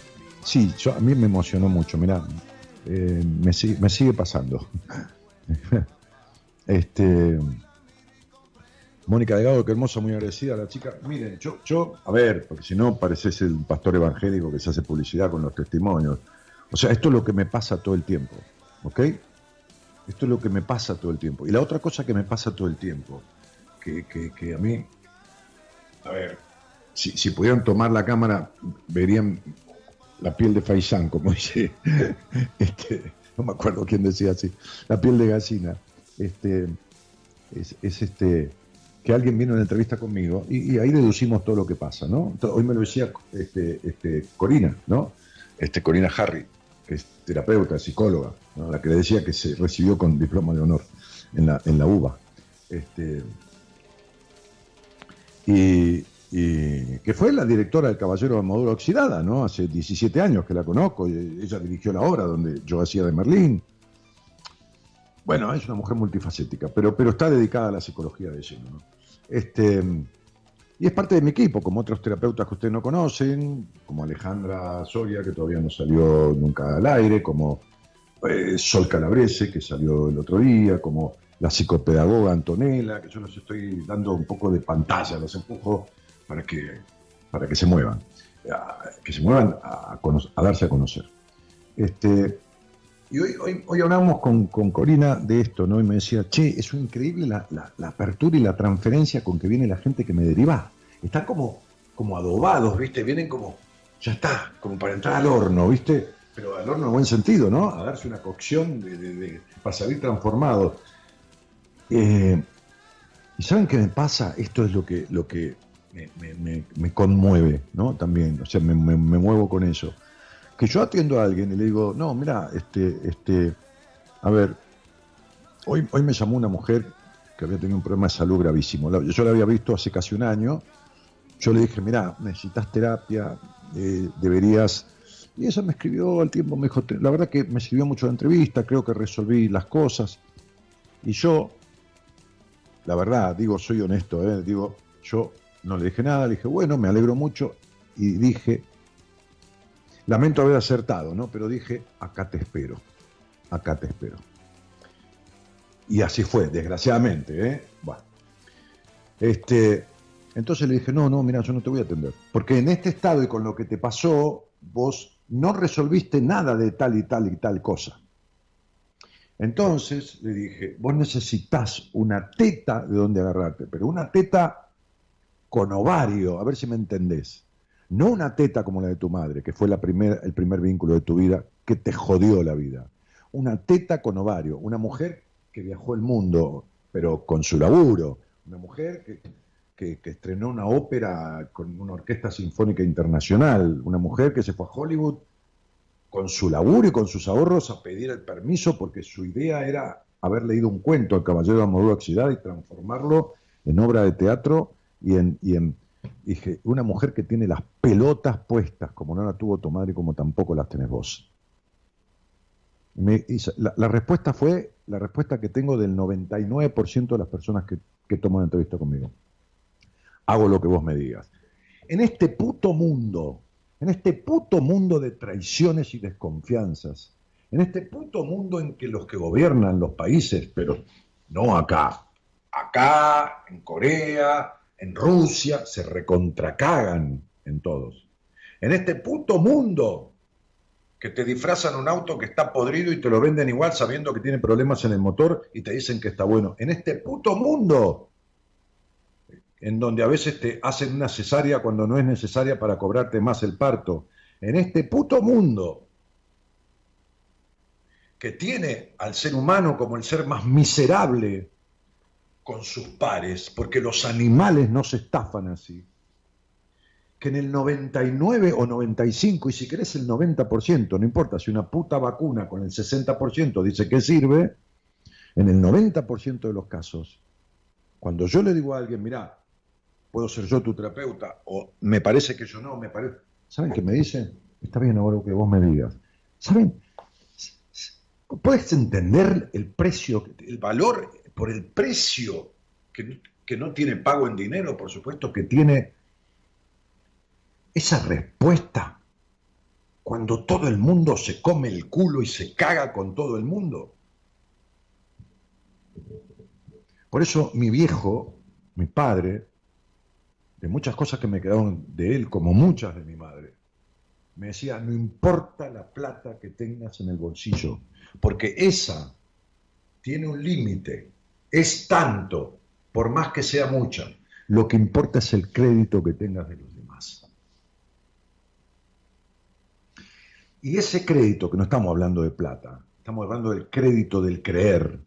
Sí, yo, a mí me emocionó mucho, mirá, eh, me, me sigue pasando. este, Mónica Delgado, qué hermosa, muy agradecida la chica. Miren, yo, yo, a ver, porque si no pareces el pastor evangélico que se hace publicidad con los testimonios. O sea, esto es lo que me pasa todo el tiempo, ¿ok? Esto es lo que me pasa todo el tiempo. Y la otra cosa que me pasa todo el tiempo, que, que- que a mí, a ver, si, si pudieran tomar la cámara, verían la piel de faisán, como dice, este, no me acuerdo quién decía así, la piel de gallina. Este, es, es este que alguien vino en entrevista conmigo y, ahí deducimos todo lo que pasa, ¿no? Hoy me lo decía este, este, Corina, ¿no? Este, Corina Harry, que es terapeuta, psicóloga, la que le decía que se recibió con diploma de honor en la, en la UBA. Este, y, que fue la directora del Caballero de Armadura Oxidada, ¿no? Hace 17 años que la conozco, ella dirigió la obra donde yo hacía de Merlín. Bueno, es una mujer multifacética, pero, pero está dedicada a la psicología de lleno, ¿no? Este, y es parte de mi equipo, como otros terapeutas que ustedes no conocen, como Alejandra Soria, que todavía no salió nunca al aire, como eh, Sol Calabrese, que salió el otro día, como la psicopedagoga Antonella, que yo los estoy dando un poco de pantalla, los empujo para que, para que se muevan, que se muevan a, a darse a conocer. Este, y hoy, hoy, hoy hablamos con, con Corina de esto, ¿no? Y me decía, che, es increíble la, la- la apertura y la transferencia con que viene la gente que me deriva. Están como, como adobados, ¿viste? Vienen como, ya está, como para entrar al horno, ¿viste? Pero al horno en buen sentido, ¿no? A darse una cocción de, de- de- para salir transformado. Eh, ¿Y saben qué me pasa? Esto es lo que, lo que me, me- me- me conmueve, ¿no? También, o sea, me, muevo con eso. Que yo atiendo a alguien y le digo, no, mira, este, este, a ver, hoy, hoy me llamó una mujer que había tenido un problema de salud gravísimo. Yo la había visto hace casi un año. Yo le dije, mira, necesitas terapia, eh, deberías... Y ella me escribió al tiempo, me dijo, "Te- la verdad que me sirvió mucho la entrevista, creo que resolví las cosas. Y yo, la verdad, digo, soy honesto, ¿eh? digo, yo no le dije nada, le dije, bueno, me alegro mucho, y dije, lamento haber acertado, ¿no? Pero dije, acá te espero, acá te espero. Y así fue, desgraciadamente, ¿eh? Bueno. Este, entonces le dije, no, no, mira, yo no te voy a atender. Porque en este estado y con lo que te pasó, vos no resolviste nada de tal y tal y tal cosa. Entonces le dije, vos necesitas una teta de donde agarrarte, pero una teta con ovario, a ver si me entendés. No una teta como la de tu madre, que fue la el primer vínculo de tu vida que te jodió la vida. Una teta con ovario, una mujer que viajó el mundo, pero con su laburo. Una mujer que, que- estrenó una ópera con una orquesta sinfónica internacional. Una mujer que se fue a Hollywood con su laburo y con sus ahorros a pedir el permiso porque su idea era haber leído un cuento, El Caballero de Amador Oxidada, y transformarlo en obra de teatro y en, y en dije, una mujer que tiene las pelotas puestas, como no la tuvo tu madre como tampoco las tenés vos. La, la respuesta fue la respuesta que tengo del 99% de las personas que, que toman entrevista conmigo. Hago lo que vos me digas. En este puto mundo, en este puto mundo de traiciones y desconfianzas, en este puto mundo en que los que gobiernan los países, pero no acá, acá, en Corea, en Rusia, se recontracagan en todos. En este puto mundo que te disfrazan un auto que está podrido y te lo venden igual sabiendo que tiene problemas en el motor y te dicen que está bueno. En este puto mundo en donde a veces te hacen una cesárea cuando no es necesaria para cobrarte más el parto, en este puto mundo que tiene al ser humano como el ser más miserable con sus pares, porque los animales no se estafan así, que en el 99 o 95, y si querés el 90%, no importa si una puta vacuna con el 60% dice que sirve, en el 90% de los casos, cuando yo le digo a alguien, mira, puedo ser yo tu terapeuta, o me parece que yo no, me parece... ¿Saben qué me dicen? Está bien ahora que vos me digas. ¿Saben? ¿Puedes entender el precio, el valor por el precio que, no tiene pago en dinero, por supuesto, que tiene esa respuesta cuando todo el mundo se come el culo y se caga con todo el mundo? Por eso mi viejo, mi padre, de muchas cosas que me quedaron de él, como muchas de mi madre, me decía, no importa la plata que tengas en el bolsillo, porque esa tiene un límite, es tanto, por más que sea mucha, lo que importa es el crédito que tengas de los demás. Y ese crédito, que no estamos hablando de plata, estamos hablando del crédito del creer,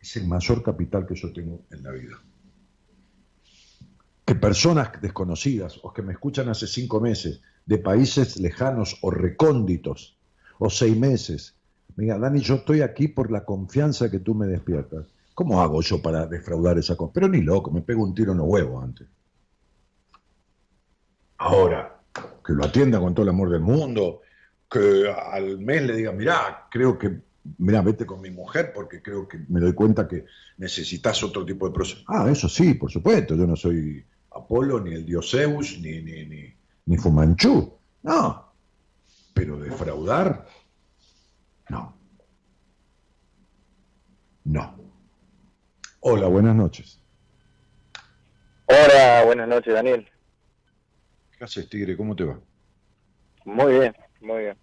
es el mayor capital que yo tengo en la vida. Que personas desconocidas o que me escuchan hace cinco meses de países lejanos o recónditos o seis meses, mira, Dani, yo estoy aquí por la confianza que tú me despiertas. ¿Cómo hago yo para defraudar esa confianza? Pero ni loco, me pego un tiro en los huevos antes. Ahora, que lo atienda con todo el amor del mundo, que al mes le diga, mira, creo que mira, vete con mi mujer porque creo que me doy cuenta que necesitas otro tipo de proceso. Ah, eso sí, por supuesto, yo no soy Apolo, ni el dios Zeus, ni, ni, ni, ni Fumanchu. No, pero defraudar, no. No. Hola, buenas noches. Hola, buenas noches, Daniel. ¿Qué haces, Tigre? ¿Cómo te va? Muy bien, muy bien.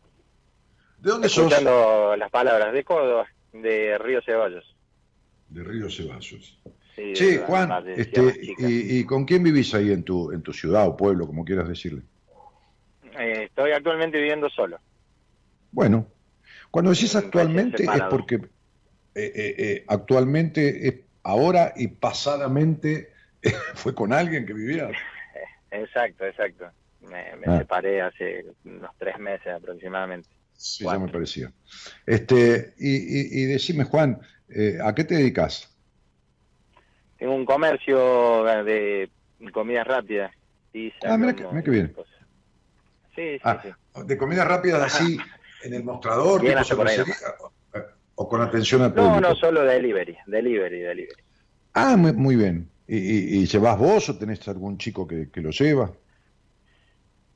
¿De dónde sos? Escuchando las palabras de Córdoba, de Río Ceballos. De Río Ceballos. Sí, Sí, Juan, este, y, y con quién vivís ahí en tu, en tu ciudad o pueblo, como quieras decirle? Eh, estoy actualmente viviendo solo. Bueno, cuando decís actualmente es porque eh, eh, actualmente es ahora y pasadamente fue con alguien que vivía. Exacto, exacto. Me, me Ah. separé hace unos tres meses aproximadamente. Sí, Cuatro. ya me parecía. Este, y, y- y decime, Juan, eh, ¿a qué te dedicas? Tengo un comercio de comidas rápidas. pizza, Ah, mira que- bien. Sí, sí, Ah, sí. ¿De comidas rápidas así en el mostrador, tipo por ahí o, con atención al público? No, no, solo delivery, delivery, delivery. Ah, muy, muy bien. ¿Y, y, y llevas vos o tenés algún chico que, que lo lleva?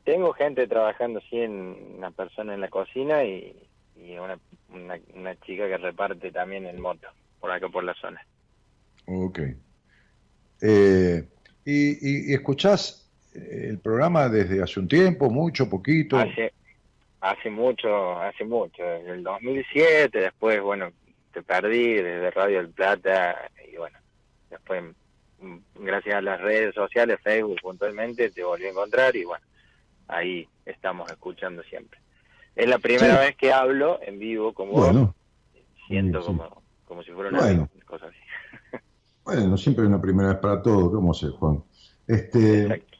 Tengo gente trabajando así en una persona en la cocina y, y una, una, una chica que reparte también en moto por acá por la zona. Ok. Eh, y, y- escuchás el programa desde hace un tiempo, mucho, poquito? Hace hace mucho, hace mucho, desde el 2007, después, bueno, te perdí desde Radio del Plata y bueno, después, mm, gracias a las redes sociales, Facebook puntualmente, te volví a encontrar y bueno, ahí estamos escuchando siempre. Es la primera Sí. vez que hablo en vivo con vos, Bueno, siento sí. como, como si fuera una Bueno. cosa así. bueno, siempre hay una primera vez para todo, ¿cómo sé, Juan? Este, Exacto.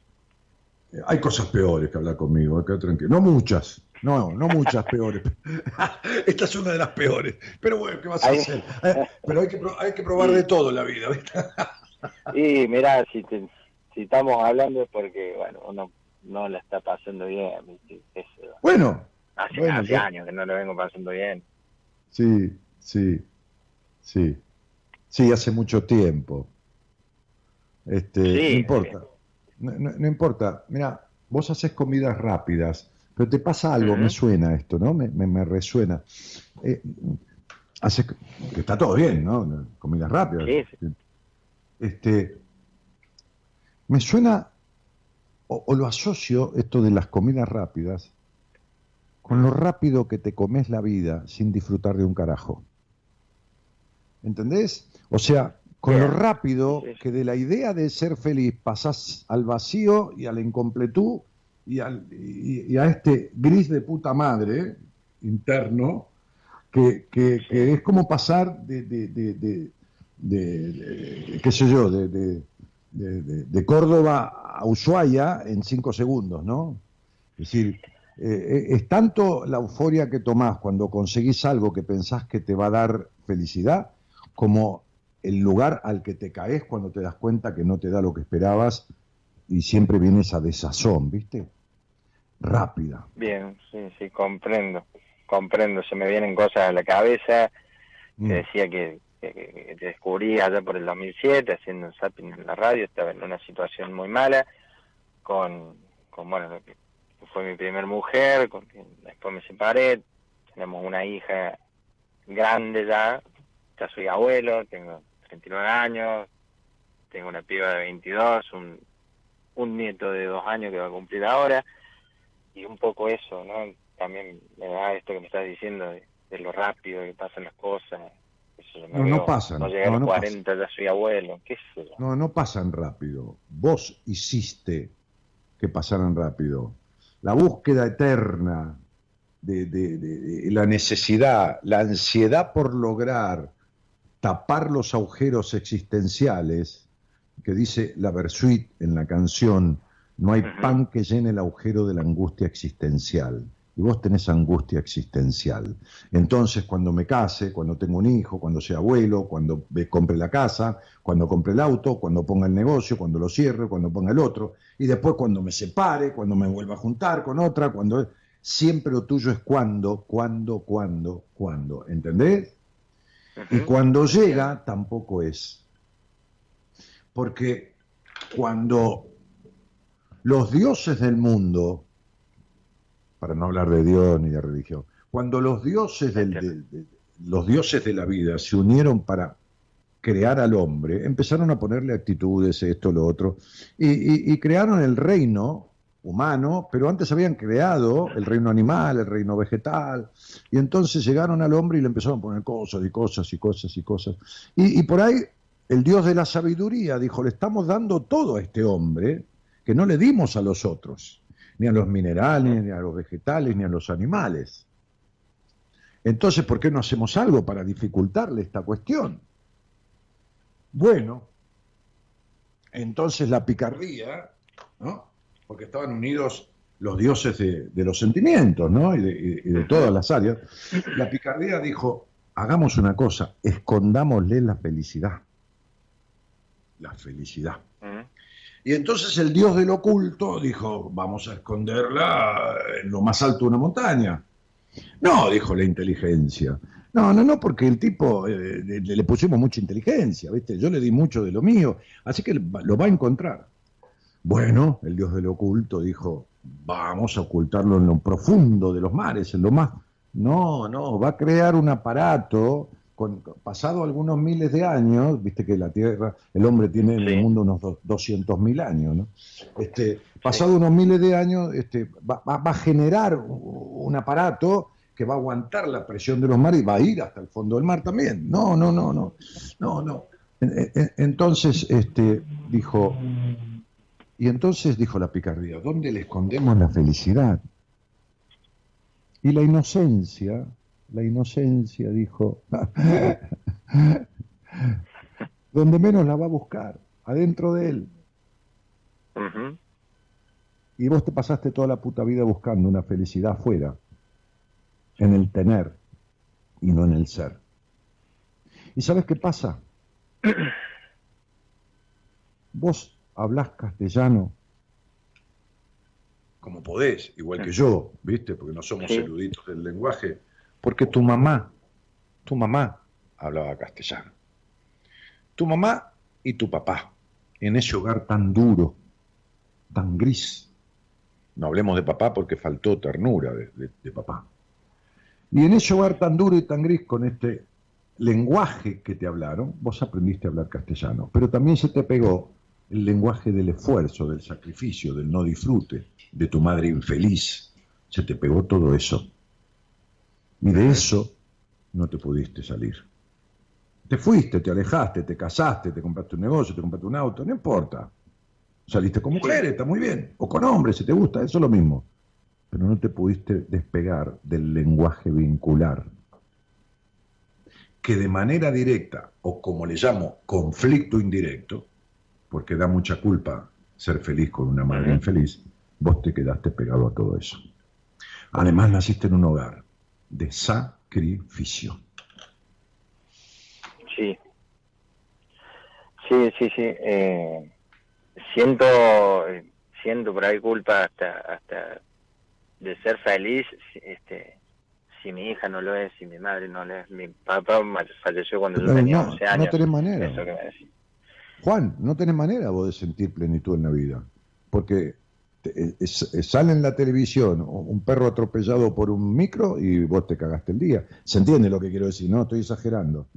hay cosas peores que hablar conmigo, acá tranquilo. No muchas, no, no muchas peores. Esta es una de las peores. Pero bueno, ¿qué vas a Ahí- hacer? Eh, Pero hay que, pro- hay que probar de todo en la vida, ¿viste? Y mira, si, te- si estamos hablando es porque, bueno, uno no la está pasando bien, yo. Bueno, Hace, Bueno, hace yo- años que no lo vengo pasando bien. sí, sí, sí. Sí, hace mucho tiempo. Este, Sí, no importa. No, no- no importa. Mira, vos haces comidas rápidas, pero te pasa algo, me suena esto, ¿no? Me, me, me resuena. Eh, haces, que está todo bien, ¿no? Comidas rápidas. Sí, Este, me suena, o, o lo asocio, esto de las comidas rápidas, con lo rápido que te comes la vida sin disfrutar de un carajo. ¿Entendés? O sea, con lo rápido Sí, sí. que de la idea de ser feliz pasás al vacío y a la incompletud y, al- y- a este gris de puta madre interno que, que- es como pasar de, de- de- de- qué sé yo, de, Córdoba a Ushuaia en cinco segundos, ¿no? Es decir, eh, es tanto la euforia que tomás cuando conseguís algo que pensás que te va a dar felicidad, como el lugar al que te caes cuando te das cuenta que no te da lo que esperabas y siempre viene esa desazón, ¿viste? Rápida. Bien, sí, sí, comprendo, comprendo, se me vienen cosas a la cabeza, Mm. te decía que, que- descubrí allá por el 2007 haciendo un zapping en la radio, estaba en una situación muy mala, con, con bueno, lo que fue mi primer mujer, con quien después me separé, tenemos una hija grande ya, ya soy abuelo, tengo 39 años, tengo una piba de 22, un, un nieto de dos años que va a cumplir ahora, y un poco eso, ¿no? También me da esto que me estás diciendo de, de lo rápido que pasan las cosas. Eso No, no pasan, No llegué a no, los no 40, ya soy abuelo, qué sé yo. No, no pasan rápido. Vos hiciste que pasaran rápido. La búsqueda eterna de, de- de- de la necesidad, la ansiedad por lograr tapar los agujeros existenciales, que dice la Versuit en la canción, no hay pan que llene el agujero de la angustia existencial. Y vos tenés angustia existencial. Entonces, cuando me case, cuando tengo un hijo, cuando sea abuelo, cuando me compre la casa, cuando compre el auto, cuando ponga el negocio, cuando lo cierre, cuando ponga el otro, y después cuando me separe, cuando me vuelva a juntar con otra, cuando siempre lo tuyo es cuando, cuando, cuando, cuando, ¿entendés? Y cuando llega tampoco es. Porque cuando los dioses del mundo, para no hablar de Dios ni de religión, cuando los dioses, del- de, de- los dioses de la vida se unieron para crear al hombre, empezaron a ponerle actitudes, esto, lo otro, y, y- y crearon el reino humano, pero antes habían creado el reino animal, el reino vegetal, y entonces llegaron al hombre y le empezaron a poner cosas y cosas y cosas y cosas. Y, y por ahí el Dios de la sabiduría dijo, le estamos dando todo a este hombre que no le dimos a los otros, ni a los minerales, ni a los vegetales, ni a los animales. Entonces, ¿por qué no hacemos algo para dificultarle esta cuestión? Bueno, entonces la picardía, ¿no? Porque estaban unidos los dioses de, los sentimientos, ¿no? Y de, todas las áreas. La picardía dijo, hagamos una cosa, escondámosle la felicidad. La felicidad. Y entonces el dios del oculto dijo, vamos a esconderla en lo más alto de una montaña. No, dijo la inteligencia. No, no, no, porque el tipo eh, le, le pusimos mucha inteligencia, ¿viste? Yo le di mucho de lo mío, así que lo va a encontrar. Bueno, el dios del oculto dijo, vamos a ocultarlo en lo profundo de los mares, en lo más... No, no, va a crear un aparato, con, pasado algunos miles de años, viste que la Tierra, el hombre tiene en el mundo unos do- 200.000 años, ¿no? Este, pasado unos miles de años, este, va, va- va a generar un aparato que va a aguantar la presión de los mares y va a ir hasta el fondo del mar también. No, no, no, no, no, no. En- en- Entonces, este, dijo, y entonces dijo la picardía, ¿dónde le escondemos la felicidad? Y la inocencia, la inocencia dijo, donde menos la va a buscar, adentro de él. Y vos te pasaste toda la puta vida buscando una felicidad afuera, en el tener y no en el ser. ¿Y sabes qué pasa? Vos hablás castellano como podés, igual que yo, ¿viste? Porque no somos Sí. eruditos del lenguaje, porque tu mamá, tu mamá hablaba castellano. Tu mamá y tu papá, en ese hogar tan duro, tan gris. No hablemos de papá porque faltó ternura de, de- papá. Y en ese hogar tan duro y tan gris, con este lenguaje que te hablaron, vos aprendiste a hablar castellano, pero también se te pegó el lenguaje del esfuerzo, del sacrificio, del no disfrute, de tu madre infeliz. Se te pegó todo eso. Y de eso no te pudiste salir. Te fuiste, te alejaste, te casaste, te compraste un negocio, te compraste un auto, no importa. Saliste con mujeres, está muy bien. O con hombres, si te gusta, eso es lo mismo. Pero no te pudiste despegar del lenguaje vincular. Que de manera directa, o como le llamo, conflicto indirecto, porque da mucha culpa ser feliz con una madre infeliz, vos te quedaste pegado a todo eso. Además, naciste en un hogar de sacrificio. Sí. Sí, sí, sí. Eh, siento, siento por ahí culpa hasta, hasta de ser feliz, este, si mi hija no lo es, si mi madre no lo es, mi papá falleció cuando yo tenía no, 11 años. No tenés manera. Eso que me decís. Juan, no tenés manera vos de sentir plenitud en la vida. Porque es- es- sale en la televisión un perro atropellado por un micro y vos te cagaste el día. ¿Se entiende lo que quiero decir? No, estoy exagerando.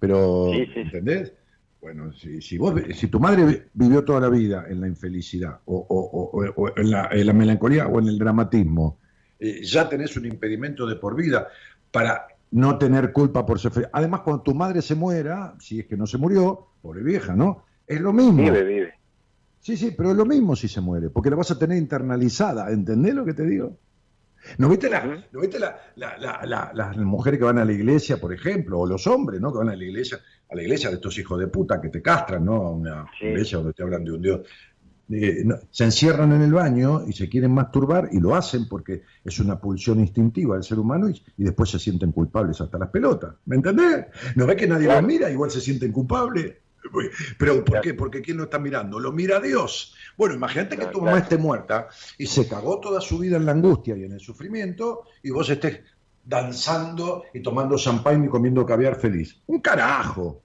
Pero, Sí, sí, sí. ¿entendés? Bueno, si, si, vos, si tu madre vi- vivió toda la vida en la infelicidad, o, o- o- o en, la, en la melancolía, o en el dramatismo, eh, ya tenés un impedimento de por vida para no tener culpa por ser feliz. Además, cuando tu madre se muera, si es que no se murió, pobre vieja, ¿no? Es lo mismo. Vive, vive. Sí, sí, pero es lo mismo si se muere, porque la vas a tener internalizada, ¿entendés lo que te digo? ¿No viste, la. ¿no viste la- la- la- la- las mujeres que van a la iglesia, por ejemplo, o los hombres, ¿no? Que van a la iglesia, a la iglesia de estos hijos de puta que te castran, ¿no? A una Sí. iglesia donde te hablan de un Dios. Eh, no, se encierran en el baño y se quieren masturbar y lo hacen porque es una pulsión instintiva del ser humano y, y después se sienten culpables hasta las pelotas. ¿Me entendés? ¿No ves que nadie los mira? Igual se sienten culpables. Pero ¿por qué? Porque ¿quién lo está mirando? Lo mira Dios. Bueno, imagínate que tu mamá esté muerta y se cagó toda su vida en la angustia y en el sufrimiento y vos estés danzando y tomando champagne y comiendo caviar feliz. Un carajo.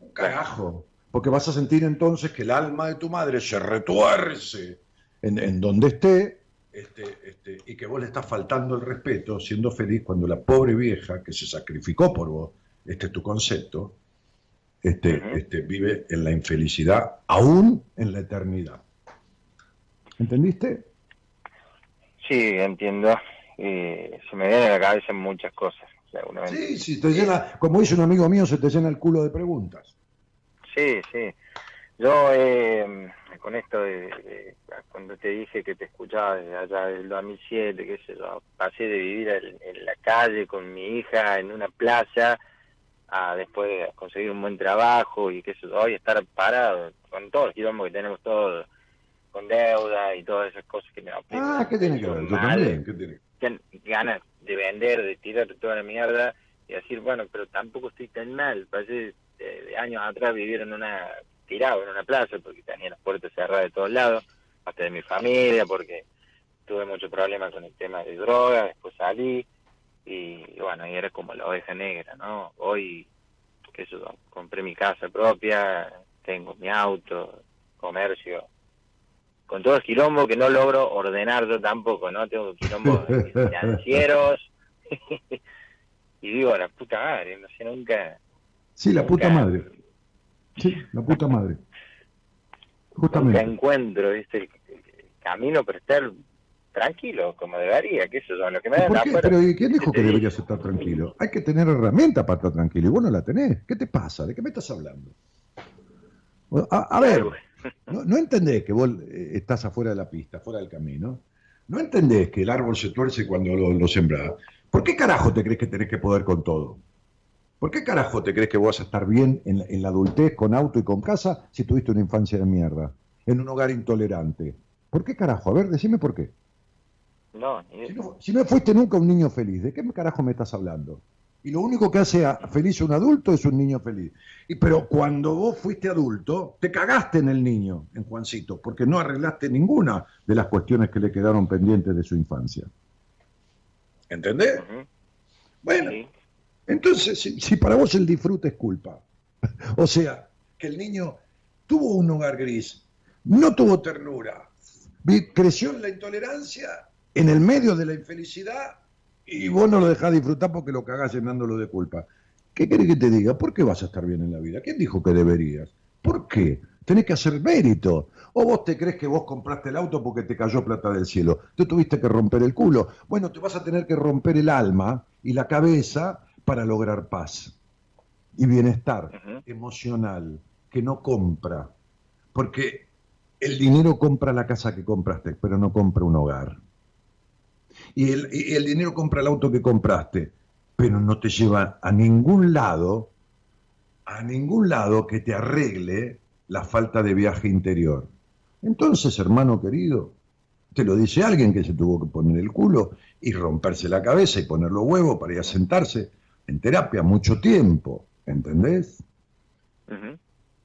Un carajo. Porque vas a sentir entonces que el alma de tu madre se retuerce en, en donde esté este, este, y que vos le estás faltando el respeto siendo feliz cuando la pobre vieja que se sacrificó por vos, este es tu concepto, este, este, vive en la infelicidad aún en la eternidad. ¿Entendiste? Sí, entiendo. Eh, se me vienen a la cabeza muchas cosas. Sí, sí, te llena, como dice un amigo mío, se te llena el culo de preguntas. Sí, sí. Yo, eh, con esto de, de- cuando te dije que te escuchaba desde allá del 2007, qué sé yo, pasé de vivir en, en la calle con mi hija en una plaza a después de conseguir un buen trabajo y sé yo, hoy estar parado con todo el quilombo que tenemos todos, con deuda y todas esas cosas que me aprietan. Ah, ¿qué tiene que ver? Yo también. ¿qué tiene? ganas de vender, de tirar toda la mierda y decir, bueno, pero tampoco estoy tan mal. Pasé de, de años atrás vivir en una, tirado en una plaza porque tenía las puertas cerradas de todos lados, hasta de mi familia, porque tuve mucho problema con el tema de droga, después salí y bueno, y era como la oveja negra, ¿no? Hoy, qué sé yo, compré mi casa propia, tengo mi auto, comercio, con todo el quilombo que no logro ordenar yo tampoco, ¿no? Tengo quilombos financieros. y digo, la puta madre, no sé nunca. Sí, la puta Nunca- madre. Sí, la puta madre. Nunca Justamente. encuentro ¿viste? El, el camino para estar tranquilo, como debería, que eso es lo que me ¿Y da por la qué? Pero ¿y quién dijo que deberías estar tranquilo? Hay que tener herramientas para estar tranquilo y vos no la tenés. ¿Qué te pasa? ¿De qué me estás hablando? A, a ver, ¿no, no entendés que vos eh, estás afuera de la pista, fuera del camino? ¿No entendés que el árbol se tuerce cuando lo, lo sembrás? ¿Por qué carajo te crees que tenés que poder con todo? ¿Por qué carajo te crees que vas a estar bien en, la- en la adultez, con auto y con casa, si tuviste una infancia de mierda? En un hogar intolerante. ¿Por qué carajo? A ver, decime por qué. No, ni- Si no, si no fuiste nunca un niño feliz, ¿de qué carajo me estás hablando? Y lo único que hace a- feliz a un adulto es un niño feliz. Y, pero cuando vos fuiste adulto, te cagaste en el niño, en Juancito, porque no arreglaste ninguna de las cuestiones que le quedaron pendientes de su infancia. ¿Entendés? Bueno, sí. entonces, si, si para vos el disfrute es culpa, o sea, que el niño tuvo un hogar gris, no tuvo ternura, creció en la intolerancia, en el medio de la infelicidad, y vos no lo dejás disfrutar porque lo cagás llenándolo de culpa. ¿Qué querés que te diga? ¿Por qué vas a estar bien en la vida? ¿Quién dijo que deberías? ¿Por qué? Tenés que hacer mérito. ¿O vos te crees que vos compraste el auto porque te cayó plata del cielo? Te tuviste que romper el culo. Bueno, te vas a tener que romper el alma y la cabeza para lograr paz y bienestar emocional que no compra. Porque el dinero compra la casa que compraste, pero no compra un hogar. Y el, y el dinero compra el auto que compraste, pero no te lleva a ningún lado, a ningún lado que te arregle la falta de viaje interior. Entonces, hermano querido, te lo dice alguien que se tuvo que poner el culo y romperse la cabeza y poner los huevos para ir a sentarse en terapia mucho tiempo, ¿entendés?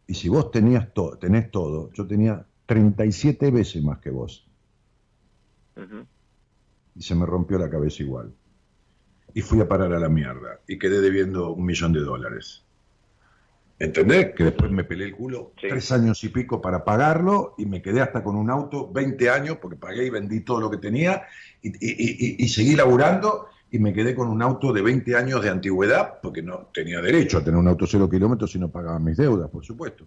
Y si vos tenías to- tenés todo, yo tenía 37 veces más que vos. Y se me rompió la cabeza igual. Y fui a parar a la mierda. Y quedé debiendo un millón de dólares. ¿Entendés? Que después me pelé el culo Sí. tres años y pico para pagarlo y me quedé hasta con un auto 20 años porque pagué y vendí todo lo que tenía y, y- y- y- y seguí laburando y me quedé con un auto de 20 años de antigüedad porque no tenía derecho a tener un auto cero kilómetros si no pagaba mis deudas, por supuesto.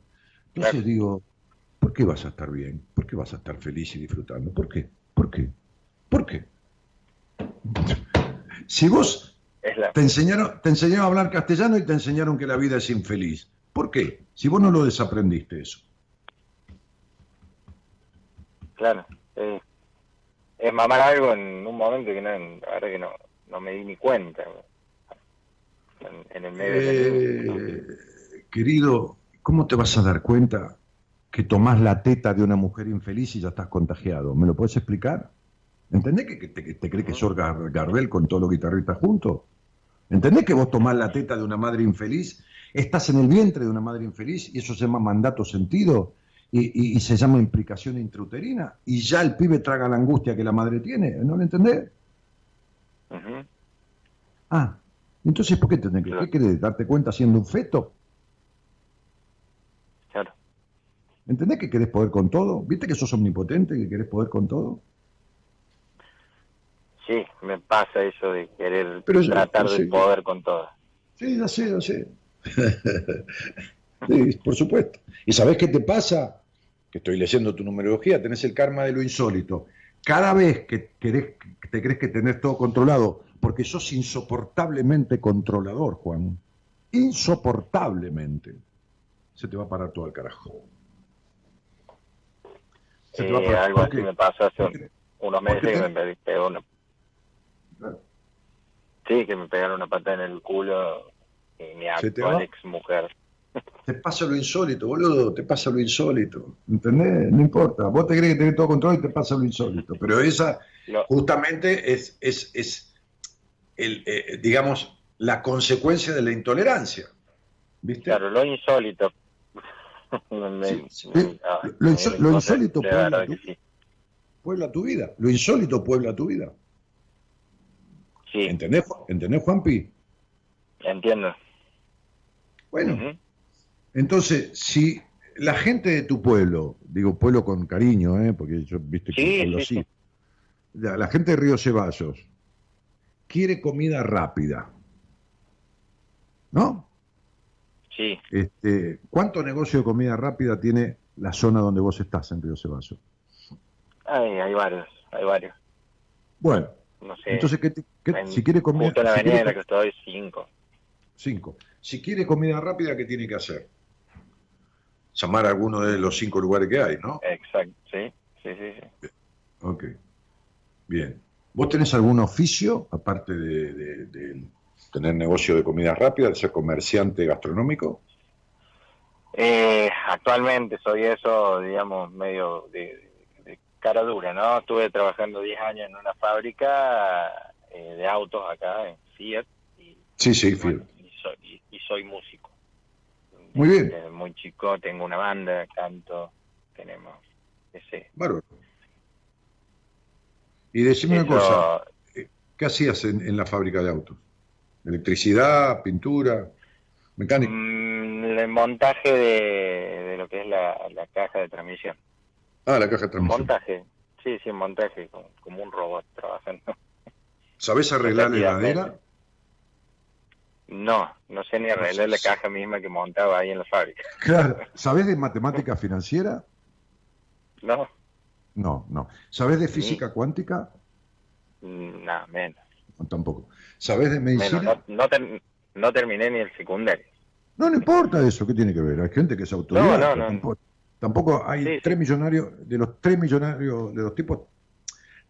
Entonces Claro. digo, ¿por qué vas a estar bien? ¿Por qué vas a estar feliz y disfrutando? ¿Por qué? ¿Por qué? ¿Por qué? Si vos la, te enseñaron, te enseñaron a hablar castellano y te enseñaron que la vida es infeliz. ¿Por qué? Si vos no lo desaprendiste eso. claro. Es, es mamar algo en un momento que no, verdad que no, no me di ni cuenta. En, en el medio de la- Eh, querido, ¿cómo te vas a dar cuenta que tomás la teta de una mujer infeliz y ya estás contagiado? ¿Me lo puedes explicar? ¿Entendés que, que te, crees que sos Gar- Gardel con todos los guitarristas juntos? ¿Entendés que vos tomás la teta de una madre infeliz? Estás en el vientre de una madre infeliz y eso se llama mandato sentido y, y- y se llama implicación intrauterina y ya el pibe traga la angustia que la madre tiene. ¿No lo entendés? Ah, entonces ¿por qué tenés que Claro. ¿qué querés? ¿Darte cuenta siendo un feto? Claro. ¿Entendés que querés poder con todo? ¿Viste que sos omnipotente, que querés poder con todo? Sí, me pasa eso de querer Pero tratar sí. de poder con todo. Sí, ya sé, ya sé. sí, por supuesto. ¿Y sabés qué te pasa? Que estoy leyendo tu numerología, tenés el karma de lo insólito. Cada vez que, querés, que te crees que tenés todo controlado, porque sos insoportablemente controlador, Juan, insoportablemente, se te va a parar todo al carajo. Se te va a parar. algo ¿Por así me pasó hace unos meses te- me pe- pegó una... Sí, que me pegaron una patada en el culo y mi ¿Se te actual ex mujer. Te pasa lo insólito, boludo, te pasa lo insólito. ¿Entendés? No importa. Vos te crees que tenés todo control y te pasa lo insólito. Pero esa justamente es, es, es el, eh, digamos, la consecuencia de la intolerancia. ¿Viste? Claro, lo insólito. Me- Sí, sí. me- ah, Lo insólito verdad que sí. Puebla tu vida. Lo insólito puebla tu vida. Sí, ¿Entendés, Ju- ¿Entendés Juanpi? entiendo. Bueno, entonces, si la gente de tu pueblo, digo pueblo con cariño, ¿eh? porque yo, viste que Sí, hablo sí, así, sí. la, la gente de Río Ceballos quiere comida rápida, ¿no? Sí, Este, ¿Cuánto negocio de comida rápida tiene la zona donde vos estás en Río Ceballos? hay, hay varios, hay varios. Bueno, No sé. entonces, ¿qué qué- en- si quiere comida Justo en la si avenida quiere en la que estoy, cinco. Cinco. Si quiere comida rápida, ¿qué tiene que hacer? Llamar a alguno de los cinco lugares que hay, ¿no? Exacto, sí, sí, sí. sí. Ok. Bien. ¿Vos tenés algún oficio, aparte de, de- de tener negocio de comida rápida, de ser comerciante gastronómico? Eh, actualmente soy eso, digamos, medio de cara dura, ¿no? Estuve trabajando 10 años en una fábrica eh, de autos acá en Fiat y, Sí, sí, bueno, y soy, y- y soy músico. Muy bien. Desde muy chico tengo una banda, canto, tenemos ese. Bárbaro. Y decime una cosa, ¿qué hacías en, en la fábrica de autos? ¿Electricidad, pintura, mecánica? Mm, el montaje de, de lo que es la, la caja de transmisión. Ah, la caja de transmisión. Montaje, sí, sí, montaje, como, como un robot trabajando. ¿Sabés arreglar la heladera? No, no sé ni arreglar la caja misma que montaba ahí en la fábrica. Claro. ¿Sabés de matemática financiera? No, No, no. ¿Sabés de física cuántica? mm, nada, menos. No, tampoco. ¿Sabés de medicina? menos. No, no, ter- no terminé ni el secundario. No, no importa eso, ¿qué tiene que ver? Hay gente que es autodidacta. No, no, no. Tampoco, hay Sí, sí. tres millonarios, de los tres millonarios, de los tipos,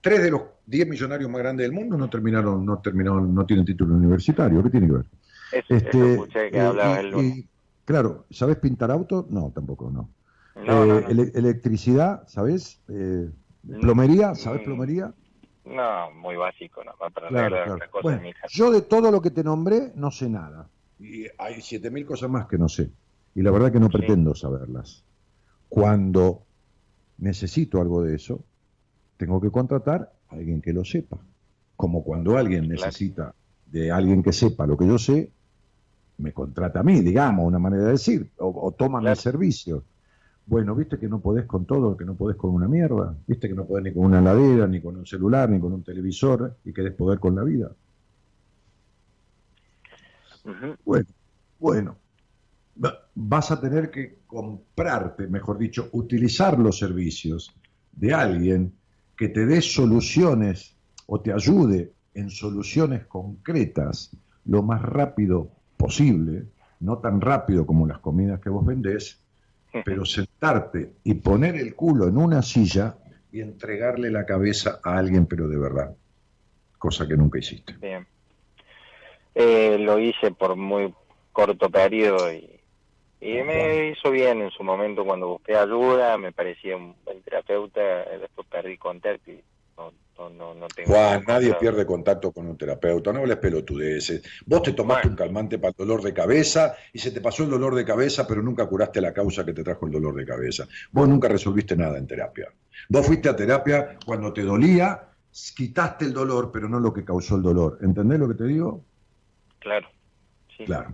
tres de los diez millonarios más grandes del mundo no terminaron, no terminaron, no tienen título universitario. ¿Qué tiene que ver? Este, escuché que eh, y- el lunes. y, claro, ¿sabes pintar autos? No, tampoco, no. No, no, Eh, no. ele- electricidad, ¿sabes? Eh, plomería, ¿sabes Mm. plomería? No, muy básico, más para Claro, claro. Bueno, casa. yo de todo lo que te nombré no sé nada. Y hay siete mil cosas más que no sé. Y la verdad que no Sí. pretendo saberlas. Cuando necesito algo de eso, tengo que contratar a alguien que lo sepa. Como cuando alguien necesita de alguien que sepa lo que yo sé, me contrata a mí, digamos, una manera de decir, o, o toma Claro. mis servicios. Bueno, viste que no podés con todo, que no podés con una mierda, viste que no podés ni con una heladera, ni con un celular, ni con un televisor, y querés poder con la vida. Bueno, bueno, vas a tener que comprarte, mejor dicho, utilizar los servicios de alguien que te dé soluciones o te ayude en soluciones concretas lo más rápido posible, no tan rápido como las comidas que vos vendés, pero sentarte y poner el culo en una silla y entregarle la cabeza a alguien, pero de verdad, cosa que nunca hiciste. Bien. Eh, lo hice por muy corto periodo y, y me hizo bien en su momento cuando busqué ayuda, me parecía un buen terapeuta, eh, después perdí contacto y no, no, no, no tengo... Juan, nadie pierde contacto con un terapeuta, no hables pelotudeces. Vos te tomaste Bueno. un calmante para el dolor de cabeza y se te pasó el dolor de cabeza, pero nunca curaste la causa que te trajo el dolor de cabeza. Vos nunca resolviste nada en terapia. Vos fuiste a terapia cuando te dolía, quitaste el dolor, pero no lo que causó el dolor. ¿Entendés lo que te digo? Claro, sí, Claro.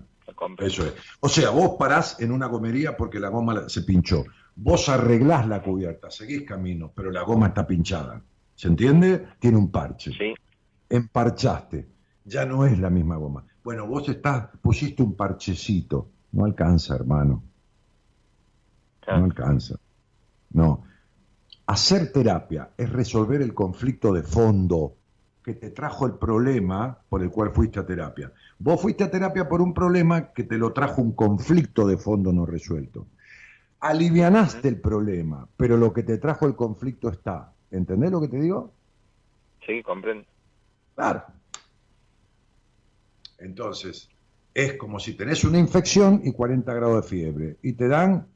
Eso es. O sea, vos parás en una gomería porque la goma se pinchó. Vos arreglás la cubierta, seguís camino, pero la goma está pinchada. ¿Se entiende? Tiene un parche. Sí, Emparchaste. Ya no es la misma goma. Bueno, vos estás, pusiste un parchecito. No alcanza, hermano. No claro. alcanza. No. Hacer terapia es resolver el conflicto de fondo que te trajo el problema por el cual fuiste a terapia. Vos fuiste a terapia por un problema que te lo trajo un conflicto de fondo no resuelto. Alivianaste el problema, pero lo que te trajo el conflicto está. ¿Entendés lo que te digo? sí, comprendo. Claro. Entonces, es como si tenés una infección y 40 grados de fiebre y te dan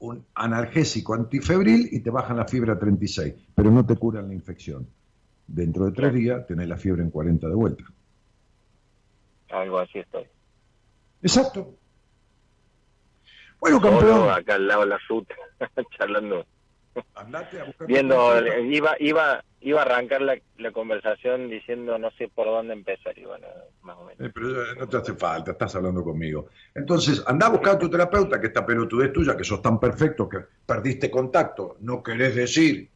un analgésico antifebril y te bajan la fiebre a 36, pero no te curan la infección. Dentro de tres días tenés la fiebre en 40 de vuelta. Algo así estoy. Exacto. Bueno, Solo campeón, acá al lado de la ruta, charlando. andate a buscar. Viendo, iba, iba, iba a arrancar la, la conversación diciendo no sé por dónde empezar y bueno, más o menos. Eh, pero eh, no te hace falta, estás hablando conmigo. Entonces, anda a buscar a tu terapeuta, que esta pelotudez tuya, que sos tan perfecto que perdiste contacto, no querés decir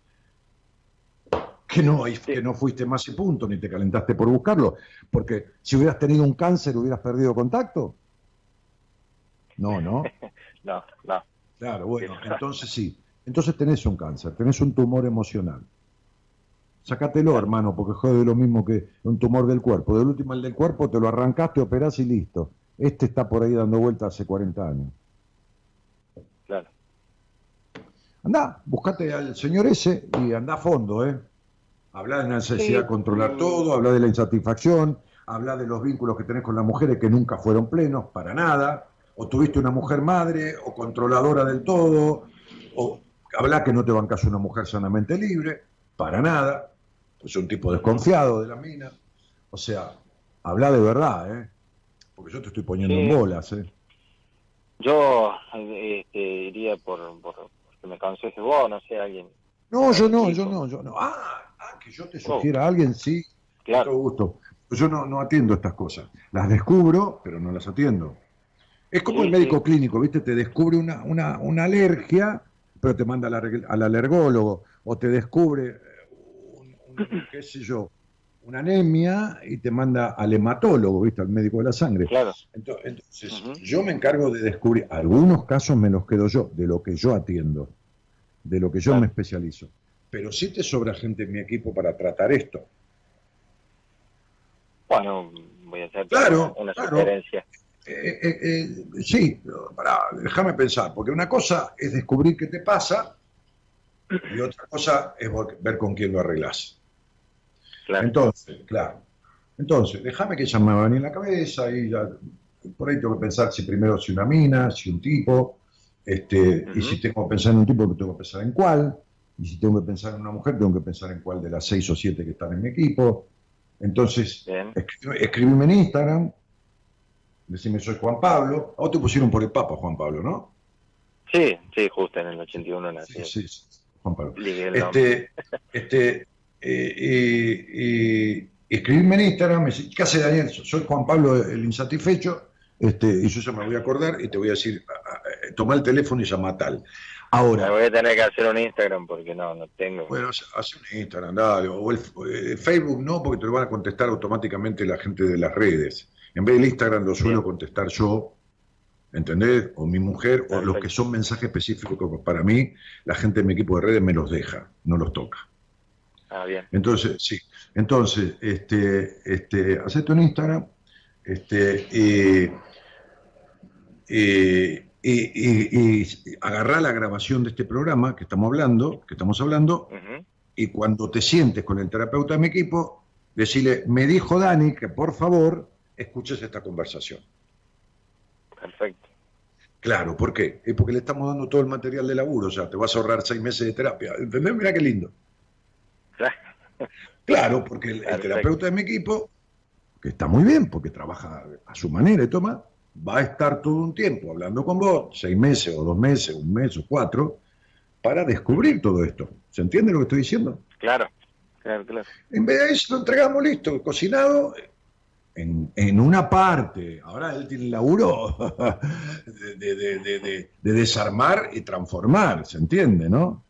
que no, que no fuiste más y punto, ni te calentaste por buscarlo, porque si hubieras tenido un cáncer, hubieras perdido contacto. No, no. No, no. Claro, bueno, entonces sí. Entonces tenés un cáncer, tenés un tumor emocional. Sácatelo, hermano, porque jode lo mismo que un tumor del cuerpo. Del último, el del cuerpo, te lo arrancaste, operás y listo. Este está por ahí dando vueltas hace 40 años. Claro. Andá, buscate al señor ese y andá a fondo, ¿eh? Habla de la necesidad Sí. de controlar todo, habla de la insatisfacción, habla de los vínculos que tenés con las mujeres que nunca fueron plenos, para nada, o tuviste una mujer madre, o controladora del todo, o habla que no te bancas una mujer sanamente libre, para nada, pues un tipo desconfiado de la mina. O sea, habla de verdad, ¿eh? Porque yo te estoy poniendo Sí. en bolas, ¿eh? Yo este, iría por, por, por que me aconsejes vos, no sé, alguien. No, yo no, yo no, yo no. Ah, ah, que yo te sugiera a alguien, sí, con Claro, todo gusto. Yo no, no atiendo estas cosas. Las descubro, pero no las atiendo. Es como Sí, el médico sí. clínico, ¿viste? Te descubre una, una, una alergia, pero te manda al, alerg- al alergólogo. O te descubre, eh, un, un- qué sé yo, una anemia y te manda al hematólogo, ¿viste? Al médico de la sangre. claro. Ento- Entonces, yo me encargo de descubrir, algunos casos me los quedo yo, de lo que yo atiendo, de lo que yo Claro. me especializo. Pero sí te sobra gente en mi equipo para tratar esto. Bueno, voy a hacer Claro, una claro. sugerencia. eh, eh, eh, sí, pará, déjame pensar, porque una cosa es descubrir qué te pasa y otra cosa es ver con quién lo arreglás. Claro. Entonces, claro. Entonces, déjame que ya me va a venir en la cabeza y ya, por ahí tengo que pensar si primero si una mina, si un tipo, este, y si tengo que pensar en un tipo, tengo que pensar en cuál, y si tengo que pensar en una mujer, tengo que pensar en cuál de las seis o siete que están en mi equipo. Entonces, escri- escribime en Instagram, decime soy Juan Pablo, a vos te pusieron por el Papa Juan Pablo, ¿no? Sí, sí, justo en el 81 nací. Sí, sí, sí, Juan Pablo. Este, este, eh, eh, eh, escribirme en Instagram, me dice, ¿qué hace Daniel? Soy Juan Pablo el insatisfecho, este, y yo ya me voy a acordar y te voy a decir, ah, toma el teléfono y llama a tal. Me Ahora, voy a tener que hacer un Instagram porque no, no tengo. bueno, hace un Instagram, dale, o el, el Facebook no, porque te lo van a contestar automáticamente la gente de las redes. En vez del Instagram lo suelo contestar yo, ¿entendés? O mi mujer, o los que son mensajes específicos para mí, la gente de mi equipo de redes me los deja, no los toca. Ah, bien. Entonces, sí. Entonces, este, este, hacete un Instagram, este, y, y, y- y- y agarrá la grabación de este programa que estamos hablando, que estamos hablando, y cuando te sientes con el terapeuta de mi equipo, decirle, me dijo Dani que por favor escuches esta conversación. Perfecto. Claro, ¿por qué? Es porque le estamos dando todo el material de laburo, o sea, te vas a ahorrar seis meses de terapia. ¿Entendés? Mira qué lindo. Claro, porque el, el terapeuta de mi equipo, que está muy bien, porque trabaja a su manera y toma, va a estar todo un tiempo hablando con vos, seis meses o dos meses, un mes o cuatro, para descubrir todo esto. ¿Se entiende lo que estoy diciendo? Claro, claro, claro. En vez de eso lo entregamos listo, cocinado en, en una parte. Ahora él tiene el laburo de, de- de- de- de- de desarmar y transformar, ¿se entiende, no?